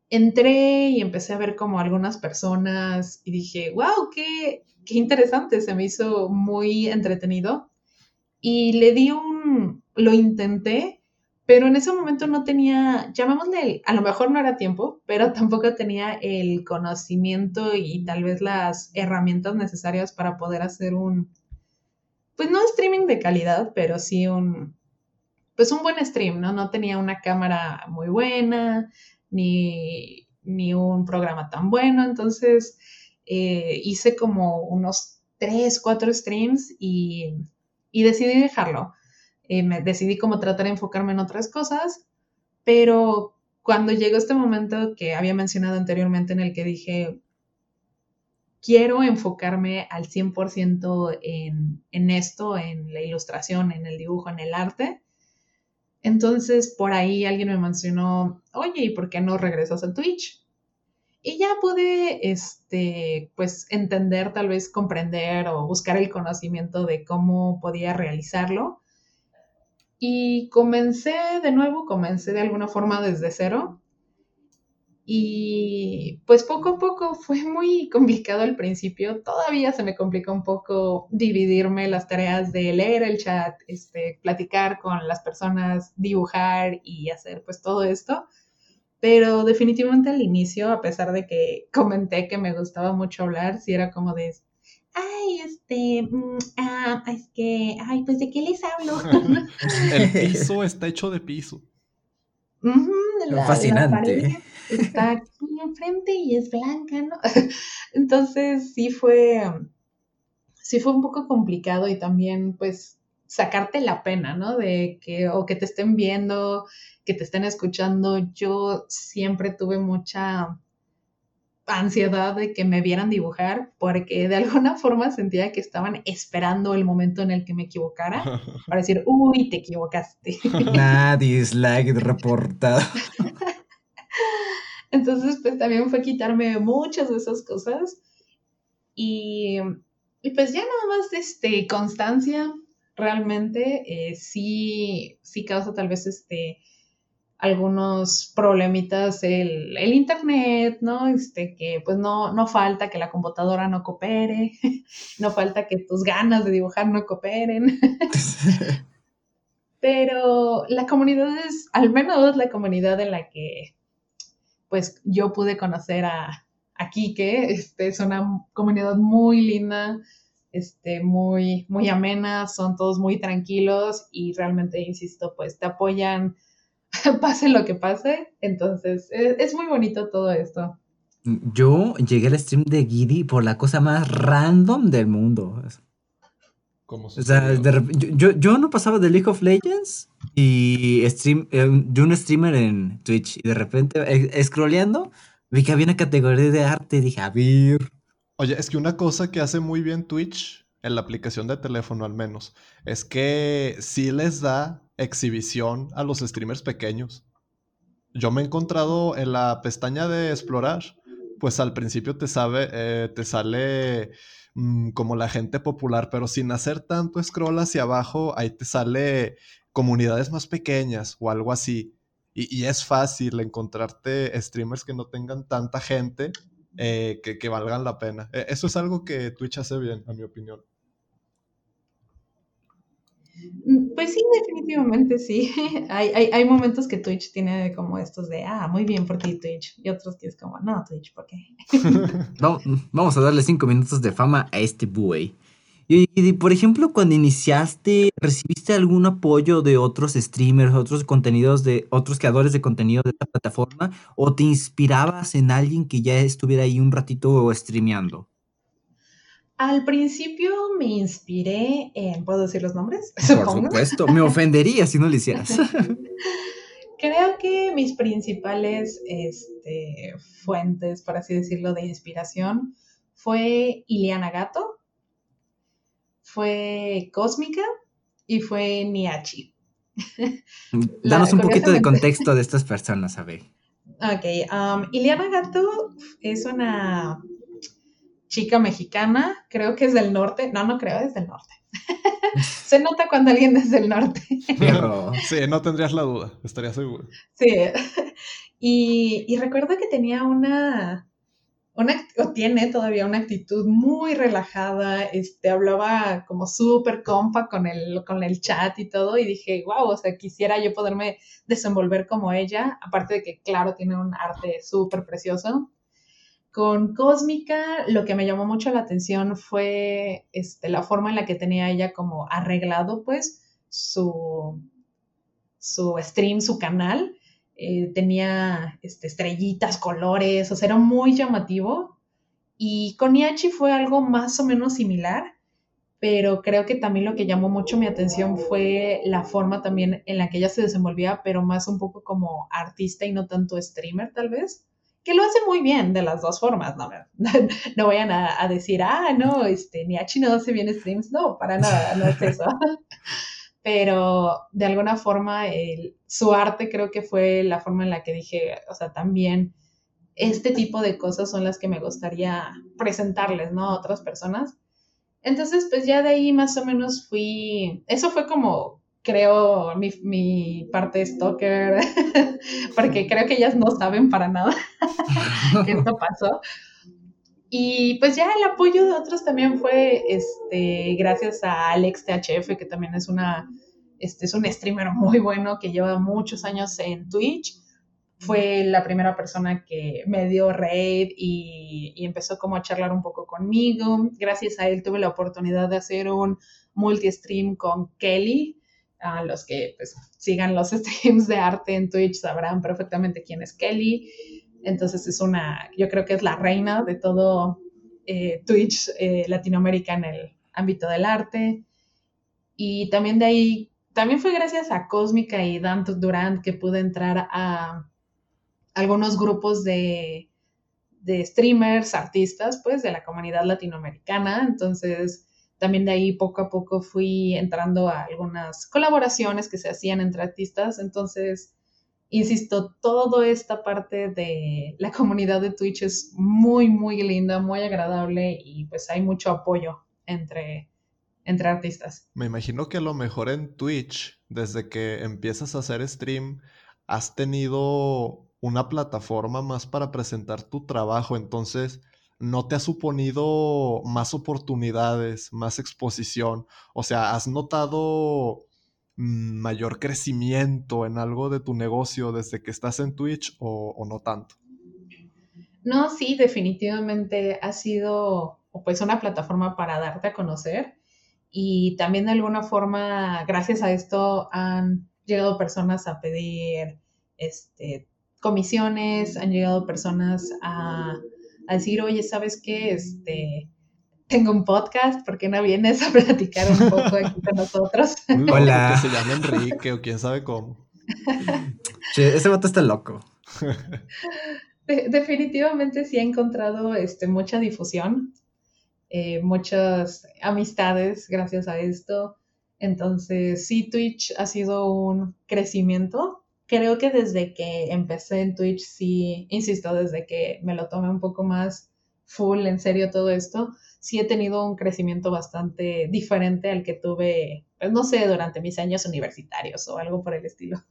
entré y empecé a ver como algunas personas y dije, wow, qué, qué interesante, se me hizo muy entretenido. Y le di un, lo intenté, pero en ese momento no tenía, llamémosle, a lo mejor no era tiempo, pero tampoco tenía el conocimiento y tal vez las herramientas necesarias para poder hacer un, pues no streaming de calidad, pero sí un, pues un buen stream, ¿no? No tenía una cámara muy buena, ni, un programa tan bueno. Entonces eh, hice como unos tres, cuatro streams y, decidí dejarlo. Eh, me decidí como tratar de enfocarme en otras cosas, pero cuando llegó este momento que había mencionado anteriormente en el que dije, quiero enfocarme al 100% en, en esto, en la ilustración, en el dibujo, en el arte, entonces, por ahí alguien me mencionó, oye, ¿y por qué no regresas al Twitch? Y ya pude, este, pues, entender, tal vez comprender o buscar el conocimiento de cómo podía realizarlo. Y comencé de nuevo, comencé de alguna forma desde cero. Y pues poco a poco fue muy complicado al principio. Todavía se me complica un poco dividirme las tareas de leer el chat, este, platicar con las personas, dibujar y hacer pues todo esto. Pero definitivamente al inicio, a pesar de que comenté que me gustaba mucho hablar, sí era como de, ay, este, mm, ah, es que, ay, pues de qué les hablo. el piso está hecho de piso. Fascinante está aquí enfrente y es blanca, ¿no? Entonces sí fue, sí fue un poco complicado y también pues sacarte la pena, ¿no? De que o que te estén viendo, que te estén escuchando. Yo siempre tuve mucha ansiedad de que me vieran dibujar porque de alguna forma sentía que estaban esperando el momento en el que me equivocara para decir, uy, te equivocaste. Nadie es like reportado. Entonces, pues también fue quitarme muchas de esas cosas. Y, pues ya nada más, este, constancia, realmente, eh, sí, sí causa tal vez, este, algunos problemitas el, el, internet, ¿no? Este, que pues no, no falta que la computadora no coopere, no falta que tus ganas de dibujar no cooperen. Pero la comunidad es, al menos la comunidad en la que pues yo pude conocer a, a Quique, este, es una comunidad muy linda, este, muy, muy amena, son todos muy tranquilos y realmente, insisto, pues te apoyan, pase lo que pase, entonces es, es muy bonito todo esto. Yo llegué al stream de Giddy por la cosa más random del mundo. O sea, yo, yo, no pasaba de League of Legends y stream, eh, de un streamer en Twitch y de repente, eh, scrolleando, vi que había una categoría de arte y dije, a ver. Oye, es que una cosa que hace muy bien Twitch, en la aplicación de teléfono al menos, es que sí les da exhibición a los streamers pequeños. Yo me he encontrado en la pestaña de explorar, pues al principio te, sabe, eh, te sale Mm, como la gente popular, pero sin hacer tanto scroll hacia abajo, ahí te sale comunidades más pequeñas o algo así. Y, es fácil encontrarte streamers que no tengan tanta gente eh, que, valgan la pena. E, eso es algo que Twitch hace bien, a mi opinión. Mm, pues sí, definitivamente sí. hay, hay, hay, momentos que Twitch tiene como estos de, ah, muy bien por ti Twitch. Y otros que es como, no, Twitch, ¿por qué? vamos a darle cinco minutos de fama a este buey. Y, por ejemplo, cuando iniciaste, ¿recibiste algún apoyo de otros streamers, otros contenidos de otros creadores de contenido de esta plataforma? ¿O te inspirabas en alguien que ya estuviera ahí un ratito streameando? Al principio me inspiré en, ¿puedo decir los nombres? Por supuesto, me ofendería si no lo hicieras. Creo que mis principales este, fuentes, por así decirlo, de inspiración fue Iliana Gato, fue Cósmica y fue Niachi. Danos un poquito de contexto de estas personas, a ver. Ok, um, Iliana Gato es una chica mexicana, creo que es del norte, no, no creo, es del norte. Se nota cuando alguien es del norte. sí, no tendrías la duda, estaría seguro. Sí, y, y recuerdo que tenía una, o tiene todavía una actitud muy relajada, este, hablaba como súper compa con el, con el chat y todo, y dije, wow, o sea, quisiera yo poderme desenvolver como ella, aparte de que, claro, tiene un arte súper precioso. Con Cósmica, lo que me llamó mucho la atención fue este, la forma en la que tenía ella como arreglado, pues, su, su stream, su canal eh, tenía este, estrellitas, colores, o sea, era muy llamativo. Y con Niachi fue algo más o menos similar, pero creo que también lo que llamó mucho mi atención fue la forma también en la que ella se desenvolvía, pero más un poco como artista y no tanto streamer tal vez, que lo hace muy bien de las dos formas, no, no vayan a, decir, ah, no, este, Niachi no hace bien streams, no, para nada, no es eso. pero de alguna forma su arte creo que fue la forma en la que dije, o sea, también este tipo de cosas son las que me gustaría presentarles, ¿no? A otras personas. Entonces, pues ya de ahí más o menos fui, eso fue como, creo, mi, mi parte stalker, porque creo que ellas no saben para nada que esto pasó. Y pues ya el apoyo de otros también fue este, gracias a Alex THF, que también es una este, es un streamer muy bueno que lleva muchos años en Twitch. Fue la primera persona que me dio raid y, empezó como a charlar un poco conmigo. Gracias a él tuve la oportunidad de hacer un multi-stream con Kelly. A los que pues, sigan los streams de arte en Twitch sabrán perfectamente quién es Kelly. Entonces es una, yo creo que es la reina de todo eh, Twitch eh, Latinoamérica en el ámbito del arte. Y también de ahí, también fue gracias a Cósmica y Dan Durant que pude entrar a algunos grupos de, de streamers, artistas, pues, de la comunidad latinoamericana. Entonces, también de ahí poco a poco fui entrando a algunas colaboraciones que se hacían entre artistas. Entonces, insisto, toda esta parte de la comunidad de Twitch es muy, muy linda, muy agradable y pues hay mucho apoyo entre, entre artistas. Me imagino que a lo mejor en Twitch, desde que empiezas a hacer stream, has tenido una plataforma más para presentar tu trabajo, entonces no te ha suponido más oportunidades, más exposición, o sea, has notado mayor crecimiento en algo de tu negocio desde que estás en Twitch o, no tanto? No, sí, definitivamente ha sido pues una plataforma para darte a conocer y también de alguna forma, gracias a esto, han llegado personas a pedir este, comisiones, han llegado personas a, a decir, oye, ¿sabes qué? Este, tengo un podcast, ¿por qué no vienes a platicar un poco aquí con nosotros? Hola. Que se llama Enrique o quién sabe cómo. ese vato está loco. definitivamente sí he encontrado este, mucha difusión, eh, muchas amistades gracias a esto. Entonces, sí, Twitch ha sido un crecimiento. Creo que desde que empecé en Twitch, sí, insisto, desde que me lo tomé un poco más full, en serio todo esto, sí he tenido un crecimiento bastante diferente al que tuve, pues no sé, durante mis años universitarios o algo por el estilo.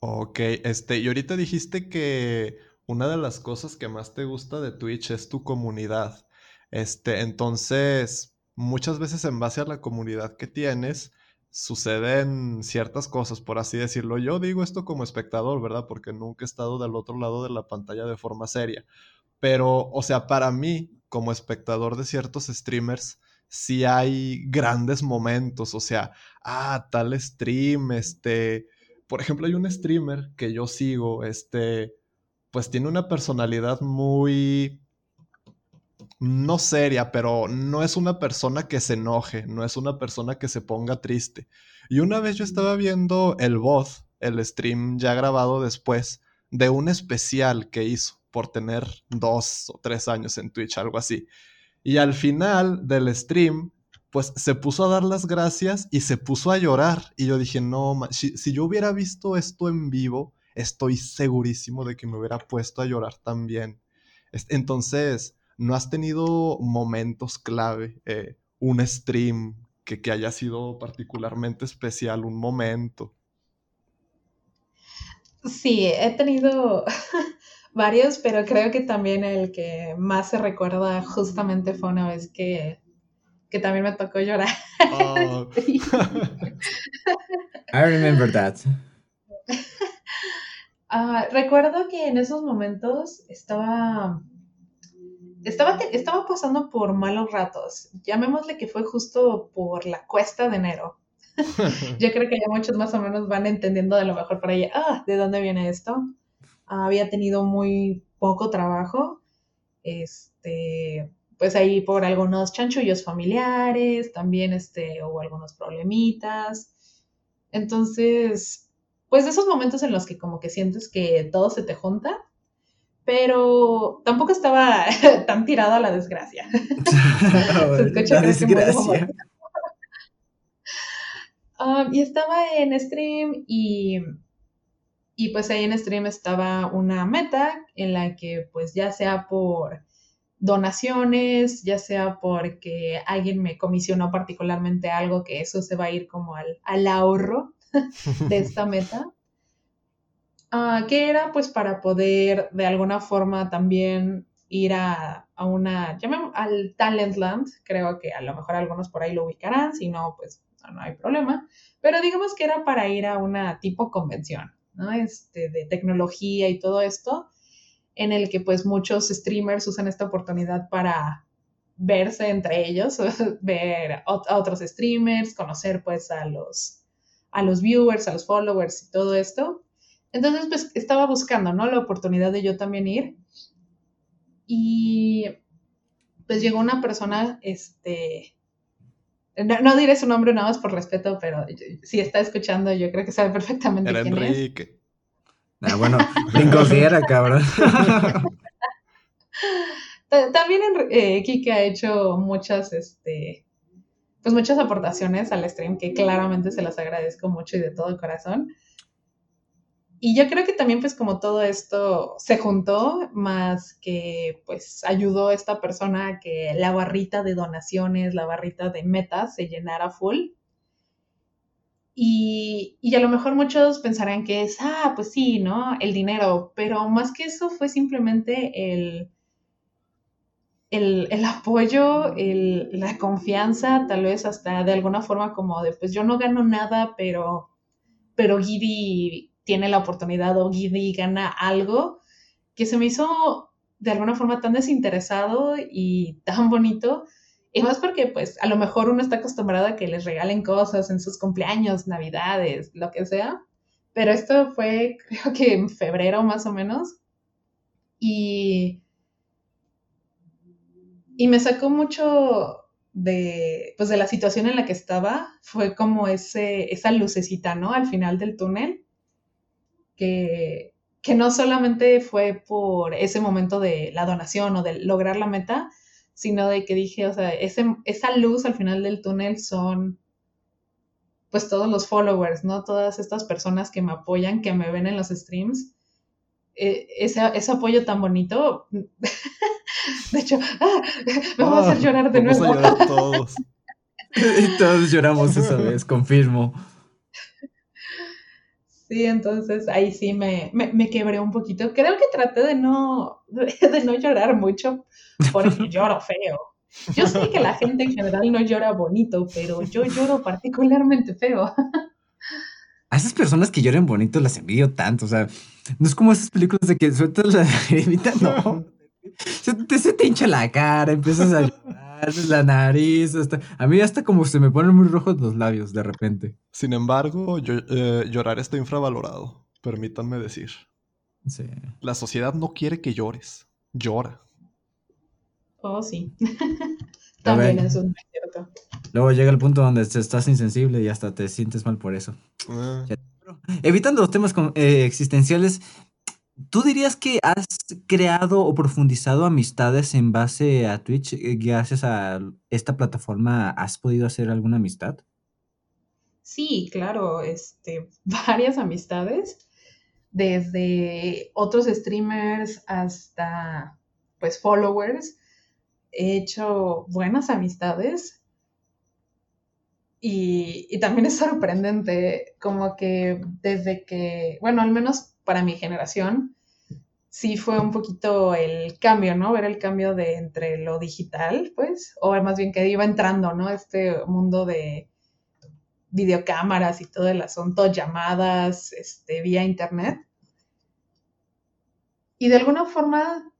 Ok, este, y ahorita dijiste que una de las cosas que más te gusta de Twitch es tu comunidad. Este, entonces, muchas veces en base a la comunidad que tienes, suceden ciertas cosas, por así decirlo. Yo digo esto como espectador, ¿verdad? Porque nunca he estado del otro lado de la pantalla de forma seria. Pero, o sea, para mí, como espectador de ciertos streamers, sí hay grandes momentos, o sea, ah, tal stream, este, por ejemplo, hay un streamer que yo sigo, este, pues tiene una personalidad muy no seria, pero no es una persona que se enoje, no es una persona que se ponga triste. Y una vez yo estaba viendo el voz, el stream ya grabado después, de un especial que hizo por tener dos o tres años en Twitch, algo así. Y al final del stream, pues se puso a dar las gracias y se puso a llorar. Y yo dije, no, si, si yo hubiera visto esto en vivo, estoy segurísimo de que me hubiera puesto a llorar también. Entonces, ¿no has tenido momentos clave, eh, un stream que, que haya sido particularmente especial, un momento? Sí, he tenido varios, pero creo que también el que más se recuerda justamente fue una vez que, que también me tocó llorar. Oh. I remember that. Ah, recuerdo que en esos momentos estaba, estaba, estaba pasando por malos ratos. Llamémosle que fue justo por la cuesta de enero. Yo creo que ya muchos más o menos van entendiendo de lo mejor para ella, ah, ¿de dónde viene esto? había tenido muy poco trabajo, este, pues ahí por algunos chanchullos familiares, también este, hubo algunos problemitas. Entonces, pues de esos momentos en los que como que sientes que todo se te junta, pero tampoco estaba tan tirado a la desgracia. la desgracia. Ah, y estaba en stream y y pues ahí en stream estaba una meta en la que pues ya sea por donaciones, ya sea porque alguien me comisionó particularmente algo, que eso se va a ir como al, ahorro de esta meta, uh, que era pues para poder de alguna forma también ir a, a una, llamemos al Talentland, creo que a lo mejor algunos por ahí lo ubicarán, si no, pues no hay problema, pero digamos que era para ir a una tipo convención. ¿no? Este, de tecnología y todo esto, en el que pues muchos streamers usan esta oportunidad para verse entre ellos, ver a otros streamers, conocer pues a los, a los viewers, a los followers y todo esto. Entonces pues estaba buscando, ¿no? La oportunidad de yo también ir. Y pues llegó una persona, este, no, diré su nombre nada más por respeto, pero si está escuchando, yo creo que sabe perfectamente Era quién Enrique. Ah, bueno, era, cabrón. También eh, Kike ha hecho muchas, este, pues muchas aportaciones al stream que claramente se las agradezco mucho y de todo corazón. Y yo creo que también pues como todo esto se juntó, más que pues ayudó esta persona a que la barrita de donaciones, la barrita de metas se llenara full. Y, y, a lo mejor muchos pensarán que es, ah, pues sí, ¿no? El dinero, pero más que eso fue simplemente el, el, el apoyo, el, la confianza, tal vez hasta de alguna forma como de, pues yo no gano nada, pero, pero Gidi tiene la oportunidad o Giddy gana algo que se me hizo de alguna forma tan desinteresado y tan bonito. Y más porque, pues, a lo mejor uno está acostumbrado a que les regalen cosas en sus cumpleaños, navidades, lo que sea. Pero esto fue, creo que en febrero más o menos. Y, y me sacó mucho de, pues, de la situación en la que estaba. Fue como ese, esa lucecita, ¿no? Al final del túnel que, que no solamente fue por ese momento de la donación o de lograr la meta, sino de que dije, o sea, ese, esa luz al final del túnel son pues todos los followers, ¿no? Todas estas personas que me apoyan, que me ven en los streams. E, ese, ese, apoyo tan bonito. de hecho, ¡ah! me voy a hacer ah, llorar de nuevo. A llorar todos. y todos lloramos esa vez, confirmo. Sí, entonces ahí sí me, me, quebré un poquito. Creo que traté de no, de, no llorar mucho porque lloro feo. Yo sé que la gente en general no llora bonito, pero yo lloro particularmente feo. A esas personas que lloran bonito las envidio tanto, o sea, no es como esas películas de que sueltas la lagrimita, no. Se te, se te hincha la cara, empiezas a llorar la nariz, hasta, a mí hasta como se me ponen muy rojos los labios de repente. Sin embargo, eh, llorar está infravalorado, permítanme decir. Sí. La sociedad no quiere que llores, llora. Oh, sí. También es un cierto. Luego llega el punto donde estás insensible y hasta te sientes mal por eso. Ah. Evitando los temas eh, existenciales, ¿tú dirías que has creado o profundizado amistades en base a Twitch? Eh, gracias a esta plataforma, ¿has podido hacer alguna amistad? Sí, claro, este, varias amistades, desde otros streamers hasta pues followers he hecho buenas amistades y, también es sorprendente como que desde que, bueno, al menos para mi generación, sí fue un poquito el cambio, ¿no? Ver el cambio de entre lo digital, pues, o más bien que iba entrando, ¿no? Este mundo de videocámaras y todo el asunto, llamadas, este, vía internet. Y de alguna forma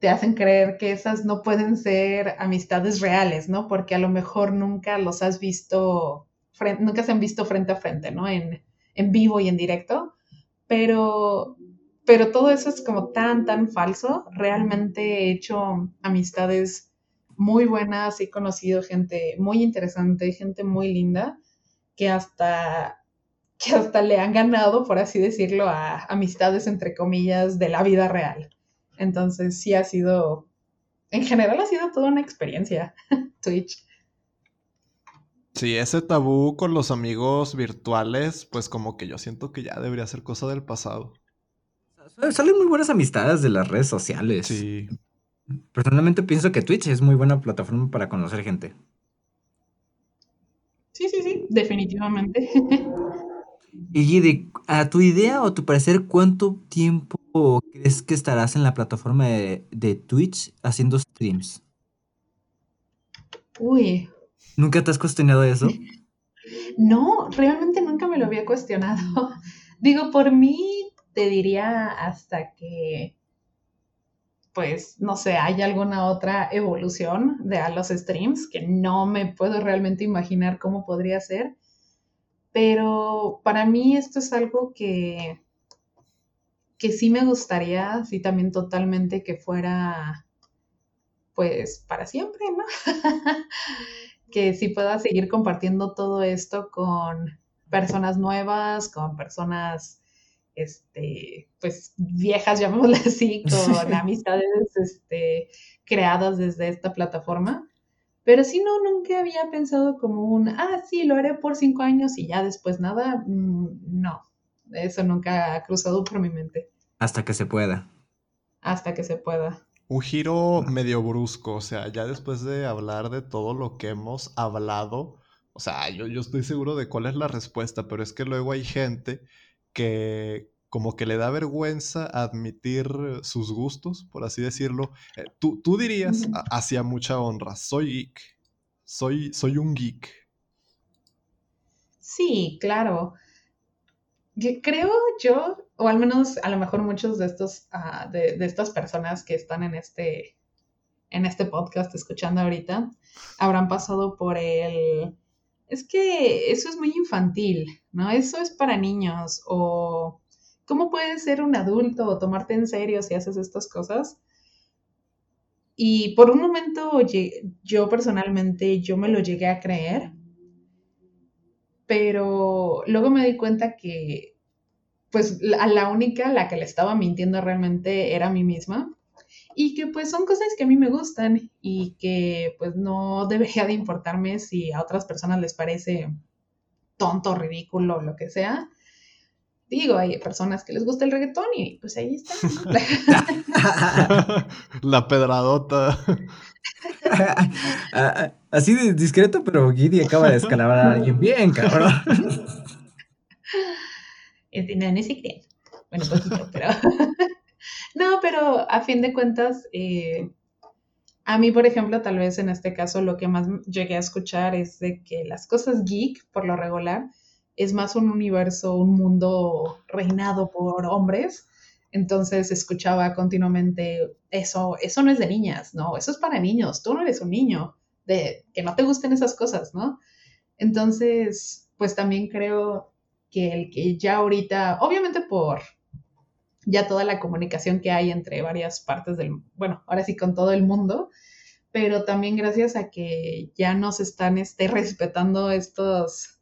te hacen creer que esas no pueden ser amistades reales, ¿no? Porque a lo mejor nunca los has visto, nunca se han visto frente a frente, ¿no? En, en vivo y en directo, pero, pero todo eso es como tan, tan falso. Realmente he hecho amistades muy buenas, he conocido gente muy interesante, gente muy linda, que hasta que hasta le han ganado, por así decirlo, a amistades entre comillas de la vida real. Entonces sí ha sido, en general ha sido toda una experiencia Twitch. Sí, ese tabú con los amigos virtuales, pues como que yo siento que ya debería ser cosa del pasado. Salen muy buenas amistades de las redes sociales. Sí. Personalmente pienso que Twitch es muy buena plataforma para conocer gente. Sí, sí, sí, definitivamente. Y Gide, a tu idea o tu parecer, ¿cuánto tiempo crees que estarás en la plataforma de, Twitch haciendo streams? Uy. ¿Nunca te has cuestionado eso? No, realmente nunca me lo había cuestionado. Digo, por mí te diría hasta que, pues, no sé, hay alguna otra evolución de a los streams que no me puedo realmente imaginar cómo podría ser. Pero para mí esto es algo que, que sí me gustaría, sí también totalmente que fuera, pues, para siempre, ¿no? que sí pueda seguir compartiendo todo esto con personas nuevas, con personas, este, pues, viejas, llamémosle así, con amistades, este, creadas desde esta plataforma pero si no, nunca había pensado como un, ah, sí, lo haré por cinco años y ya después nada. Mm, no, eso nunca ha cruzado por mi mente. Hasta que se pueda. Hasta que se pueda. Un giro medio brusco, o sea, ya después de hablar de todo lo que hemos hablado, o sea, yo, yo estoy seguro de cuál es la respuesta, pero es que luego hay gente que, como que le da vergüenza admitir sus gustos, por así decirlo. Eh, tú, tú, dirías, hacia mucha honra, soy geek, soy, soy un geek. Sí, claro. Creo yo, o al menos a lo mejor muchos de estos, ah, de, de, estas personas que están en este, en este podcast escuchando ahorita, habrán pasado por el, es que eso es muy infantil, ¿no? Eso es para niños o ¿Cómo puedes ser un adulto o tomarte en serio si haces estas cosas? Y por un momento yo personalmente, yo me lo llegué a creer, pero luego me di cuenta que pues la, la única, la que le estaba mintiendo realmente era a mí misma y que pues son cosas que a mí me gustan y que pues no debería de importarme si a otras personas les parece tonto, ridículo, lo que sea digo, hay personas que les gusta el reggaetón y pues ahí está. La pedradota. Así de discreto, pero Giddy acaba de escalabar a alguien bien, cabrón. No, no se. Bueno, poquito, pero. no, pero a fin de cuentas, eh, a mí, por ejemplo, tal vez en este caso, lo que más llegué a escuchar es de que las cosas geek, por lo regular, es más un universo, un mundo reinado por hombres. Entonces escuchaba continuamente eso, eso no es de niñas, no, eso es para niños, tú no eres un niño, de que no te gusten esas cosas, ¿no? Entonces, pues también creo que el que ya ahorita, obviamente por ya toda la comunicación que hay entre varias partes del, bueno, ahora sí con todo el mundo, pero también gracias a que ya nos están este, respetando estos,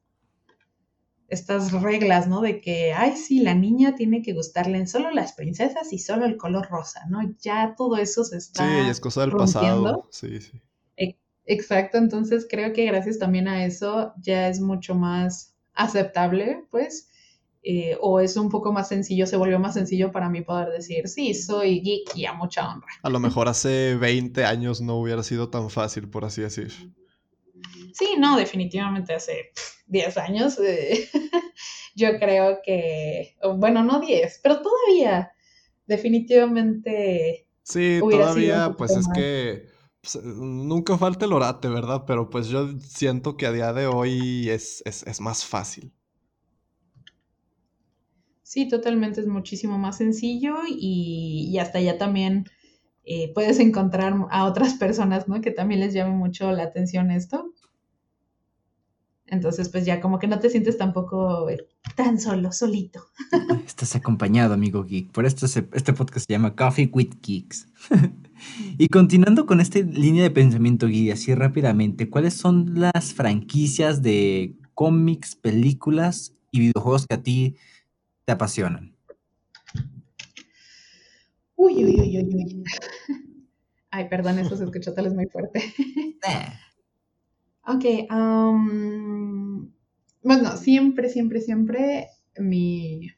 estas reglas, ¿no? De que, ay, sí, la niña tiene que gustarle solo las princesas y solo el color rosa, ¿no? Ya todo eso se está. Sí, es cosa del pasado. Sí, sí. E, exacto, entonces creo que gracias también a eso ya es mucho más aceptable, pues, eh, o es un poco más sencillo, se volvió más sencillo para mí poder decir, sí, soy geek y a mucha honra. A lo mejor hace 20 años no hubiera sido tan fácil, por así decir. Sí, no, definitivamente hace 10 años. Eh, yo creo que, bueno, no 10, pero todavía, definitivamente. Sí, todavía, pues es que pues, nunca falta el orate, ¿verdad? Pero pues yo siento que a día de hoy es, es más fácil. Sí, totalmente es muchísimo más sencillo y, hasta ya también eh, puedes encontrar a otras personas, ¿no? Que también les llame mucho la atención esto. Entonces, pues ya como que no te sientes tampoco eh, tan solo, solito. Estás acompañado, amigo geek. Por esto este podcast se llama Coffee with Geeks. y continuando con esta línea de pensamiento geek, así rápidamente, ¿cuáles son las franquicias de cómics, películas y videojuegos que a ti te apasionan? Uy, uy, uy, uy, uy. Ay, perdón, eso se escuchó tal vez muy fuerte. ok, bueno, siempre, siempre, siempre mi,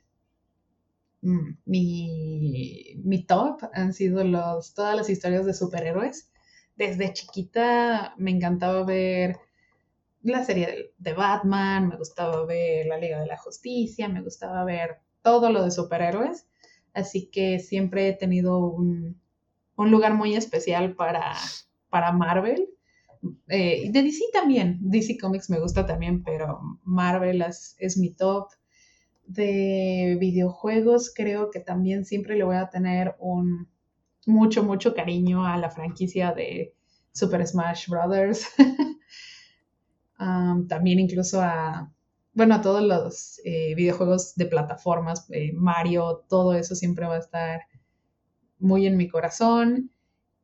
mm, mi, mi top han sido los, todas las historias de superhéroes. Desde chiquita me encantaba ver la serie de Batman, me gustaba ver la Liga de la Justicia, me gustaba ver todo lo de superhéroes, así que siempre he tenido un, lugar muy especial para, para Marvel. Eh, de DC también, DC Comics me gusta también, pero Marvel es, es mi top. De videojuegos creo que también siempre le voy a tener un mucho, mucho cariño a la franquicia de Super Smash Brothers. también incluso a, bueno, todos los eh, videojuegos de plataformas, eh, Mario, todo eso siempre va a estar muy en mi corazón.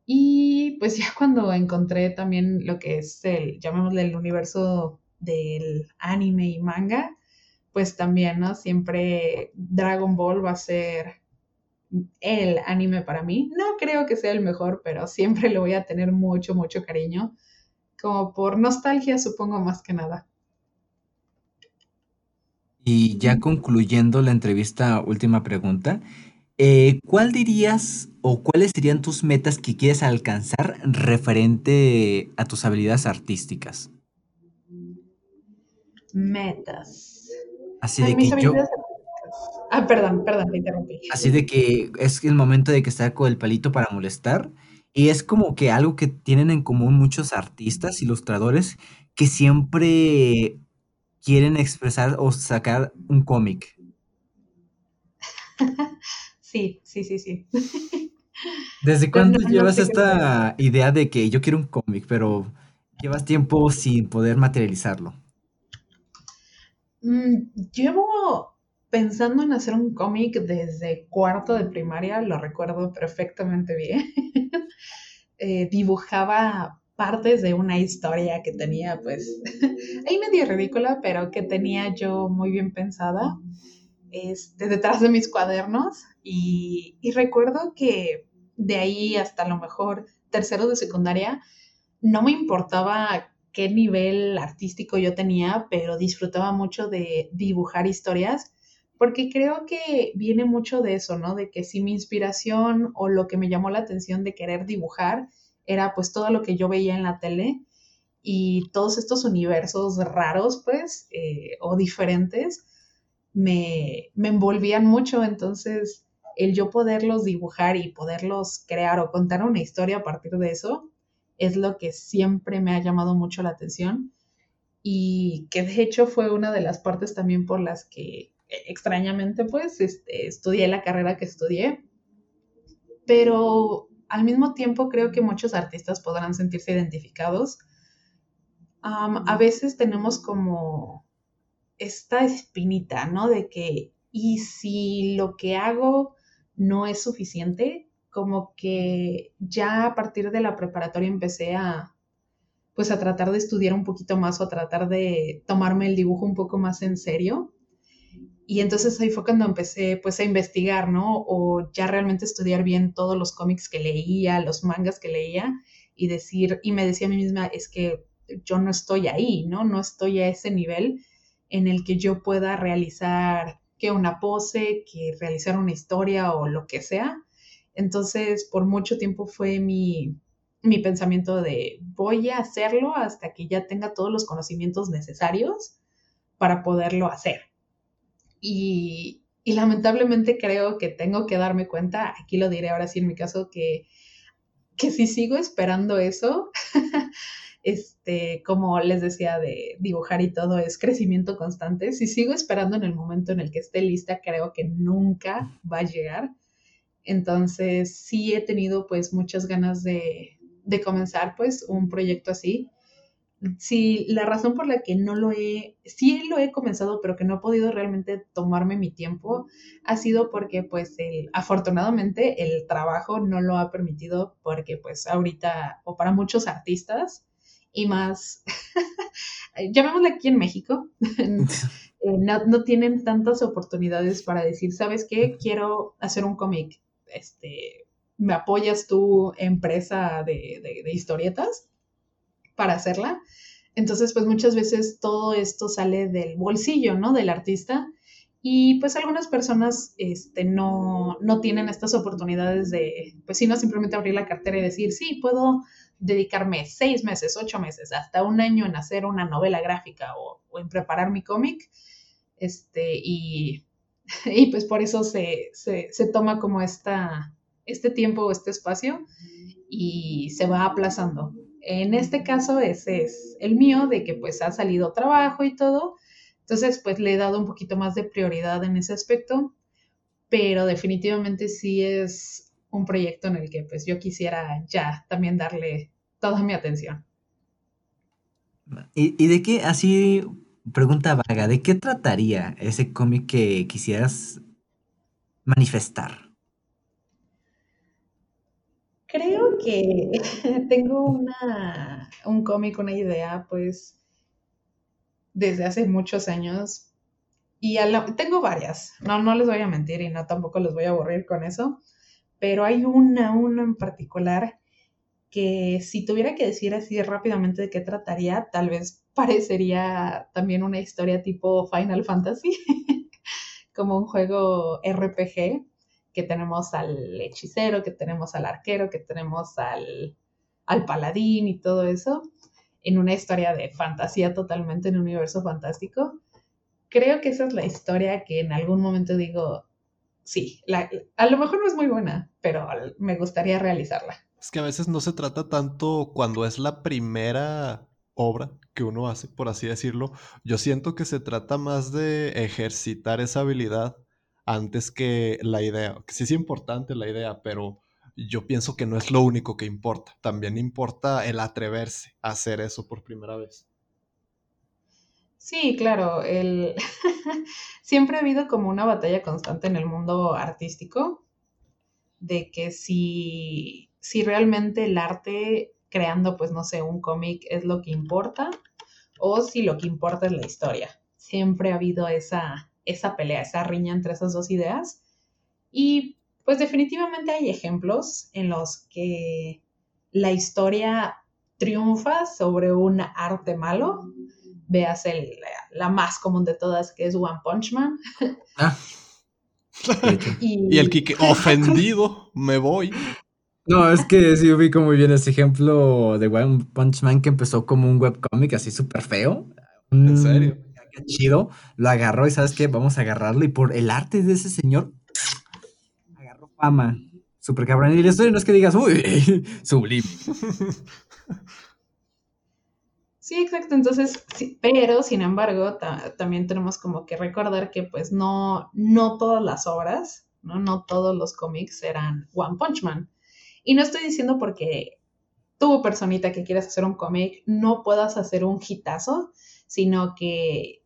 Y pues ya cuando encontré también lo que es el, llamémosle el universo del anime y manga, pues también, ¿no? Siempre Dragon Ball va a ser el anime para mí. No creo que sea el mejor, pero siempre lo voy a tener mucho, mucho cariño como por nostalgia, supongo más que nada. Y ya concluyendo la entrevista, última pregunta. Eh, ¿Cuál dirías o cuáles serían tus metas que quieres alcanzar referente a tus habilidades artísticas? Metas. Así de que yo. Ah, perdón, perdón, te interrumpí. Así de que es el momento de que saco el palito para molestar y es como que algo que tienen en común muchos artistas, ilustradores, que siempre quieren expresar o sacar un cómic. Sí, sí, sí, sí. ¿Desde cuándo llevas esta idea de que yo quiero un cómic, pero llevas tiempo sin poder materializarlo? Mm, llevo pensando en hacer un cómic desde cuarto de primaria, lo recuerdo perfectamente bien. Eh, dibujaba partes de una historia que tenía, pues, ahí medio ridícula, pero que tenía yo muy bien pensada este, detrás de mis cuadernos. Y, y recuerdo que de ahí hasta lo mejor tercero de secundaria, no me importaba qué nivel artístico yo tenía, pero disfrutaba mucho de dibujar historias porque creo que viene mucho de eso, ¿no? De que si mi inspiración o lo que me llamó la atención de querer dibujar era pues todo lo que yo veía en la tele y todos estos universos raros, pues, eh, o diferentes, me, me envolvían mucho, entonces el yo poderlos dibujar y poderlos crear o contar una historia a partir de eso es lo que siempre me ha llamado mucho la atención y que de hecho fue una de las partes también por las que extrañamente, pues, este, estudié la carrera que estudié, pero al mismo tiempo creo que muchos artistas podrán sentirse identificados a veces tenemos como esta espinita, ¿no? De que, ¿y si lo que hago no es suficiente? Como que ya a partir de la preparatoria empecé a, pues a tratar de estudiar un poquito más o a tratar de tomarme el dibujo un poco más en serio. Y entonces ahí fue cuando empecé pues a investigar, ¿no? O ya realmente estudiar bien todos los cómics que leía, los mangas que leía y decir, y me decía a mí misma, es que yo no estoy ahí, ¿no? No estoy a ese nivel en el que yo pueda realizar que una pose, que realizar una historia o lo que sea. Entonces, por mucho tiempo fue mi, mi pensamiento de voy a hacerlo hasta que ya tenga todos los conocimientos necesarios para poderlo hacer. Y, lamentablemente creo que tengo que darme cuenta, aquí lo diré ahora sí en mi caso, que, que si sigo esperando eso, este, como les decía, de dibujar y todo, es crecimiento constante. Si sigo esperando en el momento en el que esté lista, creo que nunca va a llegar. Entonces, sí he tenido pues muchas ganas de, de comenzar pues un proyecto así si la razón por la que no lo he, sí lo he comenzado, pero que no he podido realmente tomarme mi tiempo, ha sido porque pues el, afortunadamente el trabajo no lo ha permitido porque pues ahorita, o para muchos artistas, y más, llamémosle aquí en México, eh, no, no, tienen tantas oportunidades para decir, ¿sabes qué? Quiero hacer un cómic, este, ¿me apoyas tu empresa de, de historietas? Para hacerla. Entonces, pues muchas veces todo esto sale del bolsillo, ¿no? Del artista. Y pues algunas personas este, no, no tienen estas oportunidades de, pues si no, simplemente abrir la cartera y decir, sí, puedo dedicarme seis meses, ocho meses, hasta un año en hacer una novela gráfica o, en preparar mi cómic. Este, y, y, pues por eso se, se, se toma como esta, este tiempo o este espacio y se va aplazando. En este caso, ese es el mío, de que pues ha salido trabajo y todo. Entonces, pues le he dado un poquito más de prioridad en ese aspecto, pero definitivamente sí es un proyecto en el que pues yo quisiera ya también darle toda mi atención. ¿Y, y de qué, así, pregunta vaga, ¿de qué trataría ese cómic que quisieras manifestar? Creo que tengo una, un cómic, una idea, pues, desde hace muchos años. Y tengo varias, no, no les voy a mentir y no tampoco les voy a aburrir con eso, pero hay una, una en particular que si tuviera que decir así rápidamente de qué trataría, tal vez parecería también una historia tipo Final Fantasy, como un juego RPG, que tenemos al hechicero, que tenemos al arquero, que tenemos al, al paladín y todo eso, en una historia de fantasía totalmente, en un universo fantástico. Creo que esa es la historia que en algún momento digo, sí, a lo mejor no es muy buena, pero me gustaría realizarla. Es que a veces no se trata tanto cuando es la primera obra que uno hace, por así decirlo. Yo siento que se trata más de ejercitar esa habilidad antes que la idea, que sí es importante la idea, pero yo pienso que no es lo único que importa. También importa el atreverse a hacer eso por primera vez. Sí, claro, el... siempre ha habido como una batalla constante en el mundo artístico de que si, si realmente el arte creando, pues no sé, un cómic es lo que importa o si lo que importa es la historia. Siempre ha habido esa, esa pelea, esa riña entre esas dos ideas. Y pues definitivamente hay ejemplos en los que la historia triunfa sobre un arte malo. Veas el, la más común de todas, que es One Punch Man. Ah. y... el Kike, ofendido, me voy. No, es que sí ubico muy bien ese ejemplo de One Punch Man que empezó como un webcomic así súper feo. ¿En serio? Chido, lo agarró y sabes qué, vamos a agarrarlo y por el arte de ese señor, agarró fama. Super cabrón. Y la historia no es que digas, uy, sublime. Sí, exacto. Entonces, pero sin embargo, también tenemos como que recordar que pues no, no todas las obras, ¿no? no todos los cómics eran One Punch Man. Y no estoy diciendo porque tú, personita que quieres hacer un cómic, no puedas hacer un hitazo, sino que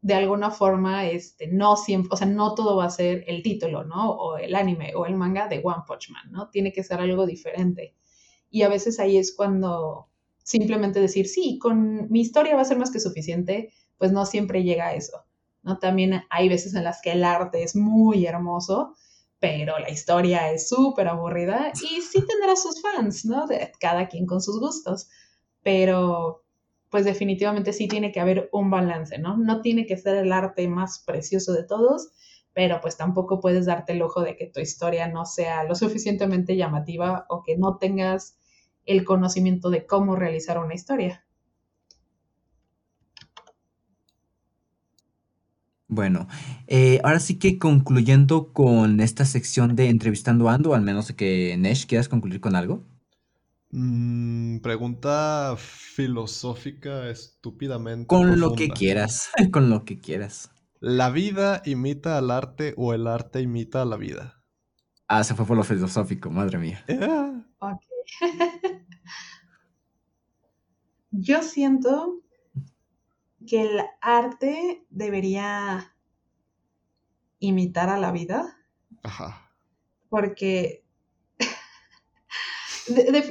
de alguna forma, este, no siempre, o sea, no todo va a ser el título, ¿no? O el anime o el manga de One Punch Man, ¿no? Tiene que ser algo diferente. Y a veces ahí es cuando simplemente decir, sí, con mi historia va a ser más que suficiente, pues no siempre llega a eso, ¿no? También hay veces en las que el arte es muy hermoso, pero la historia es súper aburrida y sí tendrá sus fans, ¿no? De cada quien con sus gustos, pero pues definitivamente sí tiene que haber un balance, ¿no? No tiene que ser el arte más precioso de todos, pero pues tampoco puedes darte el ojo de que tu historia no sea lo suficientemente llamativa o que no tengas el conocimiento de cómo realizar una historia. Bueno, eh, ahora sí que concluyendo con esta sección de entrevistando a Ando, al menos que Nesh quieras concluir con algo. Mm, pregunta filosófica estúpidamente. Con lo que quieras, con lo que quieras. ¿La vida imita al arte o el arte imita a la vida? Ah, se fue por lo filosófico, madre mía. Yo siento que el arte debería imitar a la vida. Ajá. Porque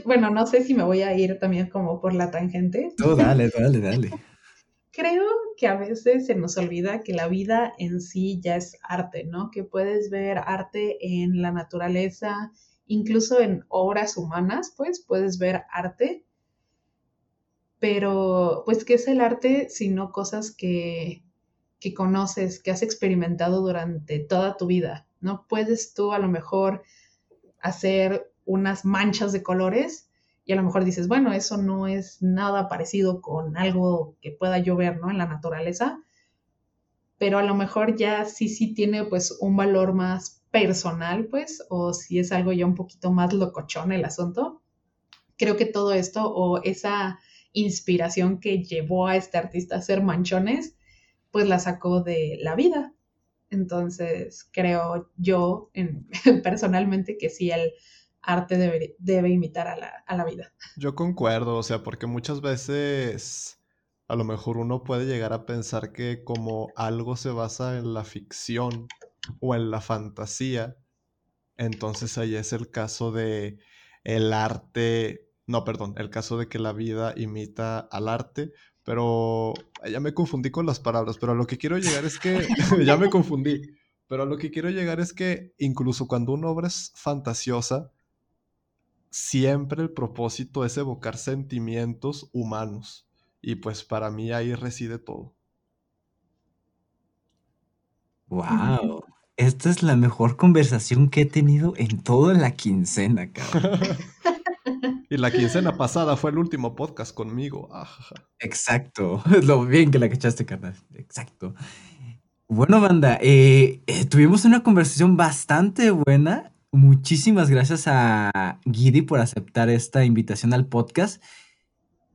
bueno, no sé si me voy a ir también como por la tangente. Tú dale, dale, dale. Creo que a veces se nos olvida que la vida en sí ya es arte, ¿no? Que puedes ver arte en la naturaleza, incluso en obras humanas, pues puedes ver arte. Pero, pues, ¿qué es el arte sino cosas que, que conoces, que has experimentado durante toda tu vida? ¿No? Puedes tú a lo mejor hacer unas manchas de colores y a lo mejor dices, bueno, eso no es nada parecido con algo que pueda llover, ¿no? En la naturaleza, pero a lo mejor ya sí, sí tiene pues un valor más personal, pues, o si es algo ya un poquito más locochón el asunto. Creo que todo esto o esa inspiración que llevó a este artista a hacer manchones, pues la sacó de la vida. Entonces, creo yo en, personalmente que sí, el arte debe, debe imitar a la, a la vida. Yo concuerdo, o sea, porque muchas veces a lo mejor uno puede llegar a pensar que como algo se basa en la ficción o en la fantasía, entonces ahí es el caso de el arte, no, perdón, el caso de que la vida imita al arte, pero ya me confundí con las palabras, pero a lo que quiero llegar es que, ya me confundí, pero a lo que quiero llegar es que incluso cuando una obra es fantasiosa, siempre el propósito es evocar sentimientos humanos. Y pues para mí ahí reside todo. Wow. Esta es la mejor conversación que he tenido en toda la quincena, cabrón. y la quincena pasada fue el último podcast conmigo. Exacto. Lo bien que la cachaste, carnal. Exacto. Bueno, banda, eh, eh, tuvimos una conversación bastante buena Muchísimas gracias a Gidi por aceptar esta invitación al podcast.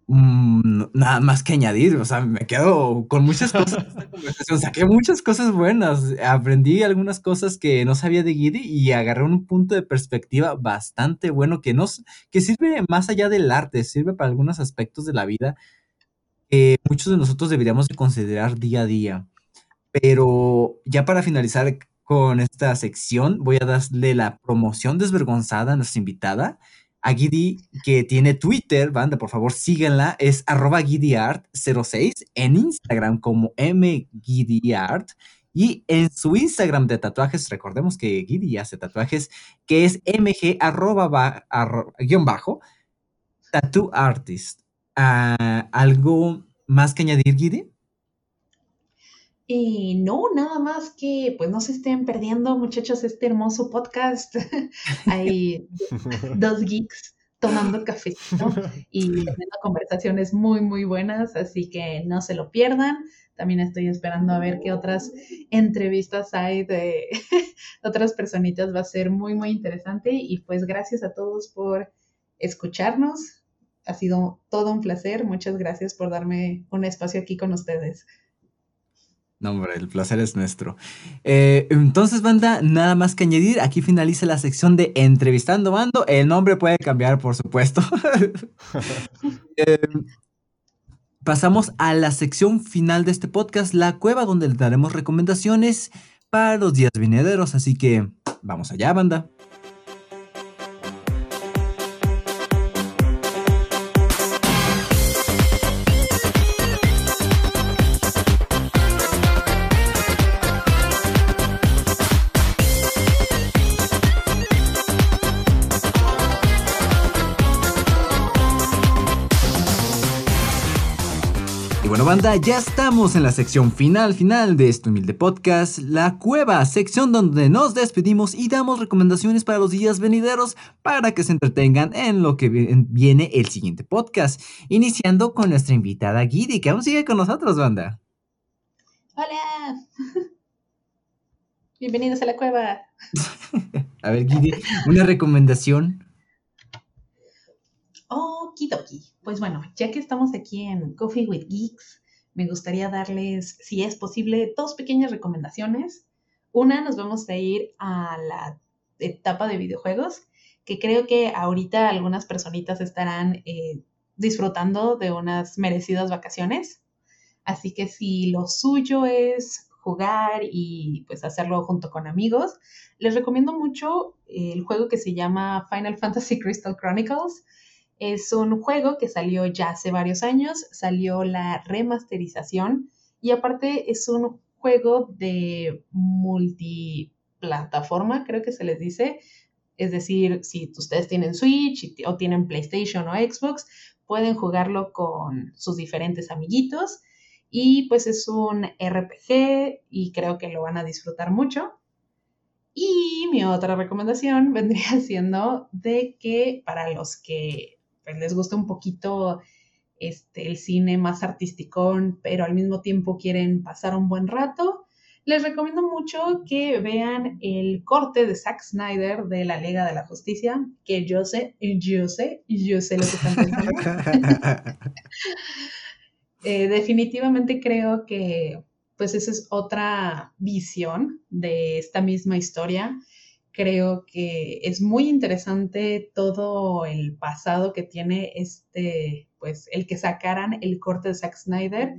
Mm, nada más que añadir, o sea, me quedo con muchas cosas de esta conversación. Saqué muchas cosas buenas, aprendí algunas cosas que no sabía de Gidi y agarré un punto de perspectiva bastante bueno que, nos, que sirve más allá del arte, sirve para algunos aspectos de la vida que muchos de nosotros deberíamos de considerar día a día. Pero ya para finalizar, con esta sección. Voy a darle la promoción desvergonzada a nuestra invitada, a Gidi, que tiene Twitter, banda, por favor síganla, es arroba GidiArt06, en Instagram como MGidiArt, y en su Instagram de tatuajes, recordemos que Gidi hace tatuajes, que es mg arroba tattoo artist. Ah, ¿Algo más que añadir, Gidi? Y no, nada más que pues no se estén perdiendo, muchachos, este hermoso podcast. Hay dos geeks tomando café y teniendo conversaciones muy, muy buenas, así que no se lo pierdan. También estoy esperando a ver qué otras entrevistas hay de otras personitas. Va a ser muy, muy interesante. Y pues gracias a todos por escucharnos. Ha sido todo un placer. Muchas gracias por darme un espacio aquí con ustedes. No, hombre, el placer es nuestro. Eh, entonces, banda, nada más que añadir. Aquí finaliza la sección de Entrevistando Bando. El nombre puede cambiar, por supuesto. Eh, pasamos a la sección final de este podcast, La Cueva, donde le daremos recomendaciones para los días venideros. Así que vamos allá, banda. Banda, ya estamos en la sección final final de este humilde podcast, La Cueva, sección donde nos despedimos y damos recomendaciones para los días venideros para que se entretengan en lo que viene el siguiente podcast, iniciando con nuestra invitada Gidi, que aún sigue con nosotros, banda. Hola. Bienvenidos a la cueva. a ver, Gidi, una recomendación. Okidoki. Pues bueno, ya que estamos aquí en Coffee with Geeks, me gustaría darles, si es posible, dos pequeñas recomendaciones. Una, nos vamos a ir a la etapa de videojuegos, que creo que ahorita algunas personitas estarán eh, disfrutando de unas merecidas vacaciones. Así que si lo suyo es jugar y pues hacerlo junto con amigos, les recomiendo mucho el juego que se llama Final Fantasy Crystal Chronicles. Es un juego que salió ya hace varios años, salió la remasterización y aparte es un juego de multiplataforma, creo que se les dice. Es decir, si ustedes tienen Switch o tienen PlayStation o Xbox, pueden jugarlo con sus diferentes amiguitos. Y pues es un RPG y creo que lo van a disfrutar mucho. Y mi otra recomendación vendría siendo de que para los que pues, les gusta un poquito este, el cine más artisticón, pero al mismo tiempo quieren pasar un buen rato, les recomiendo mucho que vean el corte de Zack Snyder de la Liga de la Justicia, que yo sé, yo sé, yo sé lo que están pensando. Eh, definitivamente creo que pues esa es otra visión de esta misma historia creo que es muy interesante todo el pasado que tiene este, pues el que sacaran el corte de Zack Snyder.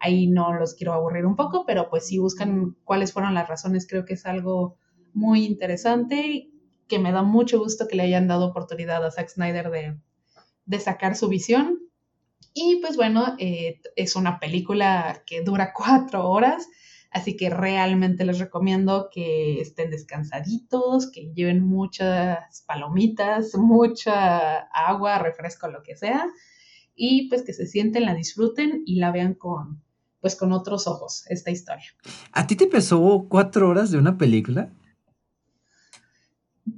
Ahí no los quiero aburrir un poco, pero pues si buscan cuáles fueron las razones, creo que es algo muy interesante que me da mucho gusto que le hayan dado oportunidad a Zack Snyder de, sacar su visión. Y pues bueno, eh, es una película que dura cuatro horas Así que realmente les recomiendo que estén descansaditos, que lleven muchas palomitas, mucha agua, refresco, lo que sea, y pues que se sienten, la disfruten y la vean con, pues con otros ojos, esta historia. ¿A ti te pesó cuatro horas de una película?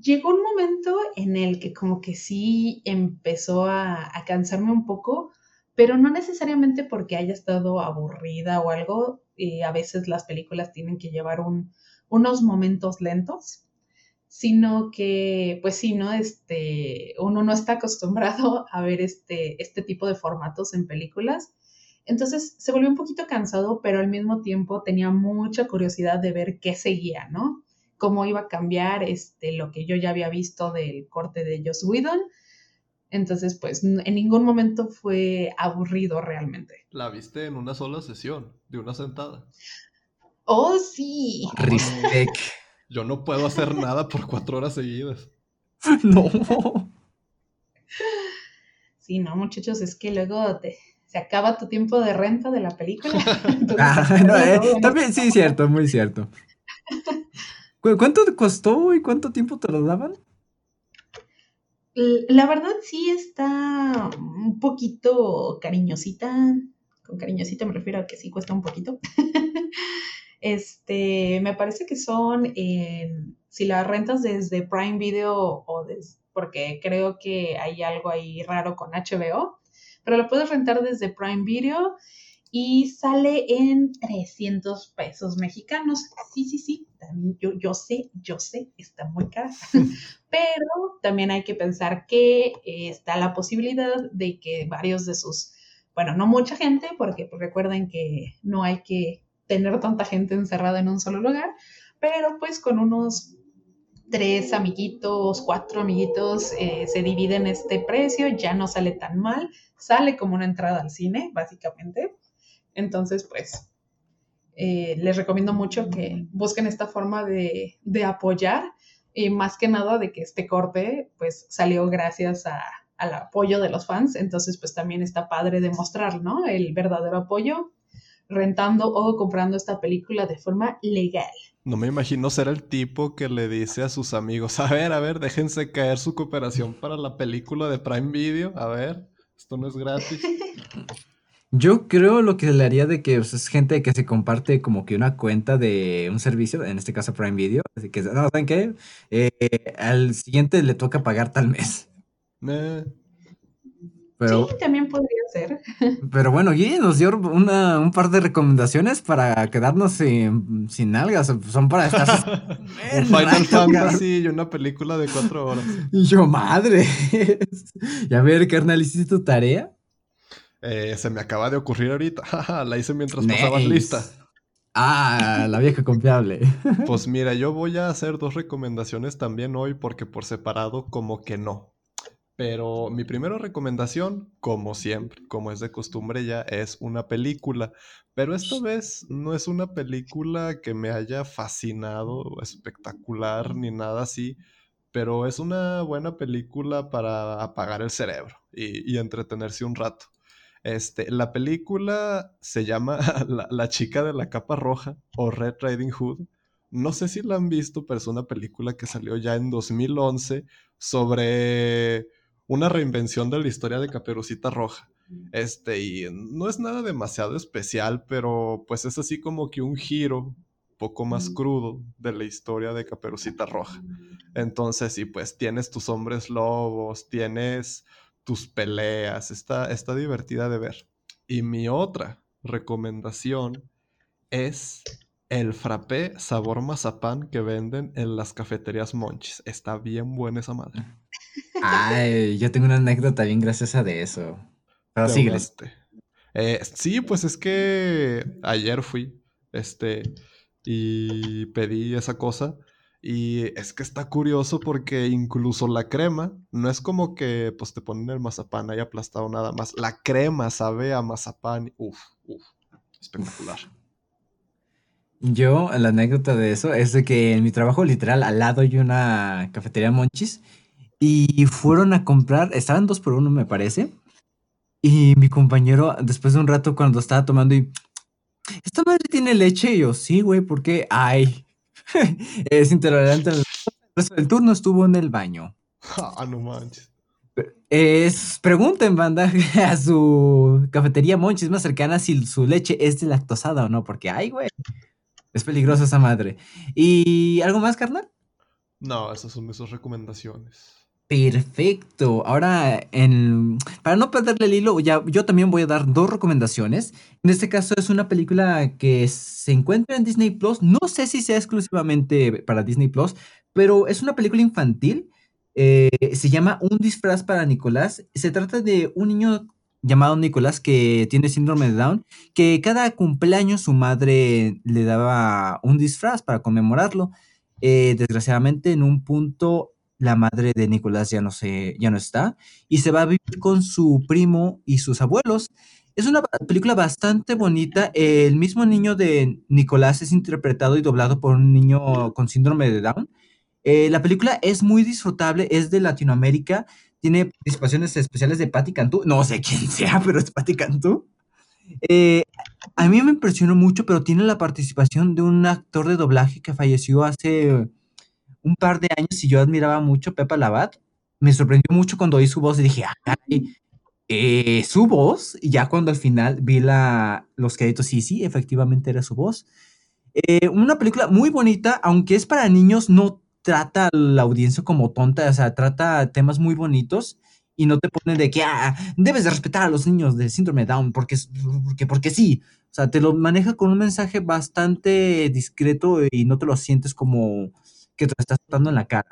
Llegó un momento en el que como que sí empezó a, a cansarme un poco, pero no necesariamente porque haya estado aburrida o algo, a veces las películas tienen que llevar unos momentos lentos, sino que, pues sí, ¿no? Este, uno no está acostumbrado a ver este, este tipo de formatos en películas. Entonces se volvió un poquito cansado, pero al mismo tiempo tenía mucha curiosidad de ver qué seguía, ¿no? Cómo iba a cambiar este, lo que yo ya había visto del corte de Joss Whedon entonces, pues en ningún momento fue aburrido realmente. La viste en una sola sesión, de una sentada. Oh, sí. Respect. Yo no puedo hacer nada por cuatro horas seguidas. No. Sí, no, muchachos, es que luego se acaba tu tiempo de renta de la película. ah, no, eh, también, sí, cierto, muy cierto. ¿Cuánto costó y cuánto tiempo te lo daban? La verdad sí está un poquito cariñosita. Con cariñosita me refiero a que sí cuesta un poquito. este, me parece que son, si la rentas desde Prime Video o porque creo que hay algo ahí raro con HBO, pero lo puedes rentar desde Prime Video y sale en 300 pesos mexicanos. Sí, sí, sí, también yo, yo sé, yo sé, está muy cara, pero también hay que pensar que eh, está la posibilidad de que varios de sus, bueno, no mucha gente, porque pues, recuerden que no hay que tener tanta gente encerrada en un solo lugar, pero pues con unos tres amiguitos, cuatro amiguitos, eh, se dividen este precio, ya no sale tan mal, sale como una entrada al cine, básicamente. Entonces, pues, eh, les recomiendo mucho que busquen esta forma de, de apoyar, y más que nada de que este corte, pues, salió gracias a, al apoyo de los fans, entonces, pues, también está padre demostrar, ¿no? El verdadero apoyo rentando o comprando esta película de forma legal. No me imagino ser el tipo que le dice a sus amigos, a ver, a ver, déjense caer su cooperación para la película de Prime Video, a ver, esto no es gratis. Yo creo lo que le haría de que es gente que se comparte como que una cuenta de un servicio, en este caso Prime Video, así que, no, ¿saben qué? Eh, al siguiente le toca pagar tal mes. Pero, sí, también podría ser. Pero bueno, Gui nos dio una, un par de recomendaciones para quedarnos sin, sin algas. Son para estar. un Final Fantasy y una película de cuatro horas. Yo, madre. y a ver, carnal, ¿hiciste tu tarea? Eh, se me acaba de ocurrir ahorita. la hice mientras pasabas lista. Ah, la vieja confiable. pues mira, yo voy a hacer dos recomendaciones también hoy porque por separado como que no. Pero mi primera recomendación, como siempre, como es de costumbre ya, es una película. Pero esta vez no es una película que me haya fascinado, espectacular, ni nada así. Pero es una buena película para apagar el cerebro y, entretenerse un rato. Este, la película se llama la, la, chica de la capa roja o Red Riding Hood. No sé si la han visto, pero es una película que salió ya en 2011 sobre una reinvención de la historia de Caperucita Roja. Este, y no es nada demasiado especial, pero pues es así como que un giro poco más crudo de la historia de Caperucita Roja. Entonces, y pues tienes tus hombres lobos, tienes tus peleas, está, está divertida de ver. Y mi otra recomendación es el frappé sabor mazapán que venden en las cafeterías Monchis. Está bien buena esa madre. Ay, yo tengo una anécdota bien graciosa de eso. Pero sigue. Eh, sí, pues es que ayer fui, este, y pedí esa cosa. Y es que está curioso porque incluso la crema, no es como que pues te ponen el mazapán ahí aplastado nada más. La crema sabe a mazapán. Uf, uf, espectacular. Yo, la anécdota de eso es de que en mi trabajo literal al lado hay una cafetería Monchis y fueron a comprar, estaban dos por uno, me parece. Y mi compañero, después de un rato, cuando estaba tomando y. ¿Esta madre tiene leche? Y yo, sí, güey, ¿por qué? Ay. es intolerante. El turno estuvo en el baño. Ah, no manches. Es, pregunten, banda, a su cafetería Monchis más cercana si su leche es de lactosada o no, porque, ay, güey, es peligrosa esa madre. ¿Y algo más, carnal? No, esas son mis recomendaciones. Perfecto. Ahora, para no perderle el hilo, ya, yo también voy a dar dos recomendaciones. En este caso es una película que se encuentra en Disney Plus. No sé si sea exclusivamente para Disney Plus, pero es una película infantil. Eh, se llama Un disfraz para Nicolás. Se trata de un niño llamado Nicolás que tiene síndrome de Down, que cada cumpleaños su madre le daba un disfraz para conmemorarlo. Eh, desgraciadamente, en un punto la madre de Nicolás ya no, se, ya no está y se va a vivir con su primo y sus abuelos. Es una película bastante bonita. El mismo niño de Nicolás es interpretado y doblado por un niño con síndrome de Down. Eh, la película es muy disfrutable, es de Latinoamérica, tiene participaciones especiales de Patti Cantú. No sé quién sea, pero es Patti Cantú. Eh, a mí me impresionó mucho, pero tiene la participación de un actor de doblaje que falleció hace un par de años y yo admiraba mucho Pepa Labat. Me sorprendió mucho cuando oí su voz y dije, ah, eh, su voz. Y ya cuando al final vi la, los créditos, y sí, efectivamente era su voz. Eh, una película muy bonita, aunque es para niños, no trata a la audiencia como tonta, o sea, trata temas muy bonitos y no te pone de que ah, debes de respetar a los niños de síndrome Down porque, porque, porque sí. O sea, te lo maneja con un mensaje bastante discreto y no te lo sientes como que te estás dando en la cara.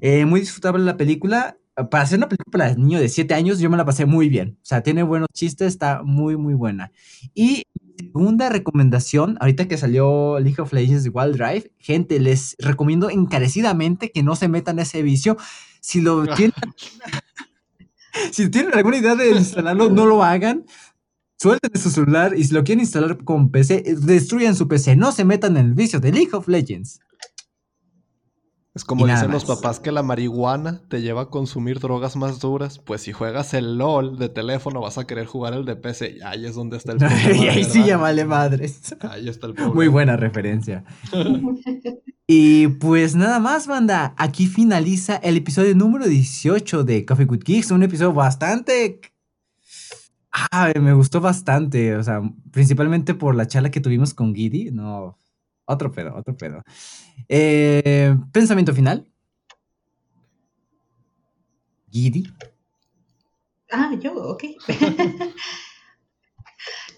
Eh, muy disfrutable la película. Para hacer una película para niños de 7 años, yo me la pasé muy bien. O sea, tiene buenos chistes, está muy, muy buena. Y Segunda recomendación, ahorita que salió League of Legends de Wild Drive, gente, les recomiendo encarecidamente que no se metan a ese vicio. Si lo tienen, si tienen alguna idea de instalarlo, no lo hagan. Suelten su celular y si lo quieren instalar con PC, destruyan su PC. No se metan en el vicio de League of Legends. Es como dicen los papás que la marihuana te lleva a consumir drogas más duras. Pues si juegas el LOL de teléfono, vas a querer jugar el de PC. Y ahí es donde está el problema. y ahí sí ya vale madres. Ahí está el problema. Muy buena referencia. y pues nada más, banda. Aquí finaliza el episodio número 18 de Coffee with Geeks. Un episodio bastante. Ah, me gustó bastante. O sea, principalmente por la charla que tuvimos con Giddy. No, otro pedo, otro pedo. Eh, pensamiento final. Giddy. Ah, yo, ok.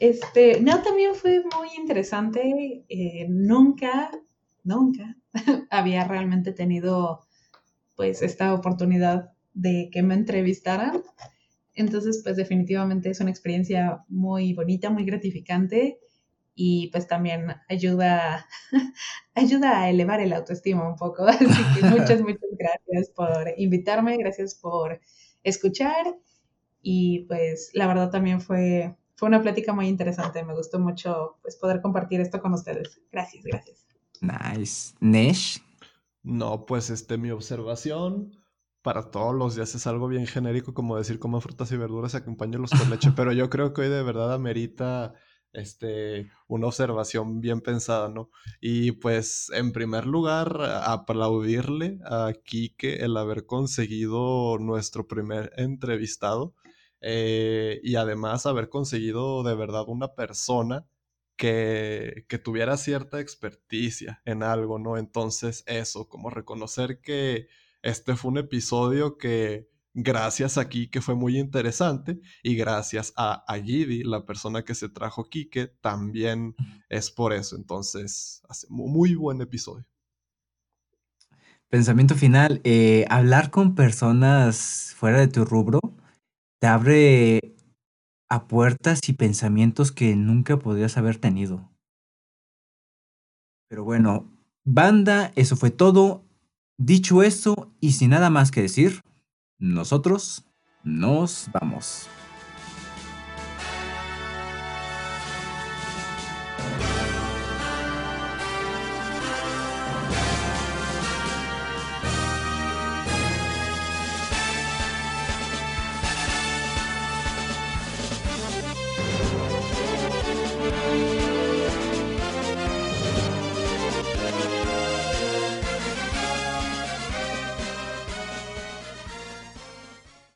este, no, también fue muy interesante. Eh, nunca, nunca había realmente tenido pues esta oportunidad de que me entrevistaran. Entonces, pues definitivamente es una experiencia muy bonita, muy gratificante y pues también ayuda, ayuda a elevar el autoestima un poco. Así que muchas, muchas gracias por invitarme, gracias por escuchar y pues la verdad también fue, fue una plática muy interesante, me gustó mucho pues poder compartir esto con ustedes. Gracias, gracias. Nice. Nesh. No, pues este, mi observación para todos los días es algo bien genérico como decir como frutas y verduras y acompañarlos con leche, pero yo creo que hoy de verdad amerita este, una observación bien pensada, ¿no? Y pues, en primer lugar, aplaudirle a Quique el haber conseguido nuestro primer entrevistado eh, y además haber conseguido de verdad una persona que, que, tuviera cierta experticia en algo, ¿no? Entonces, eso, como reconocer que este fue un episodio que gracias a que fue muy interesante y gracias a, a la persona que se trajo Kike, también es por eso. Entonces, hace muy buen episodio. Pensamiento final, eh, hablar con personas fuera de tu rubro te abre a puertas y pensamientos que nunca podrías haber tenido. Pero bueno, banda, eso fue todo. Dicho eso, y sin nada más que decir, nosotros nos vamos.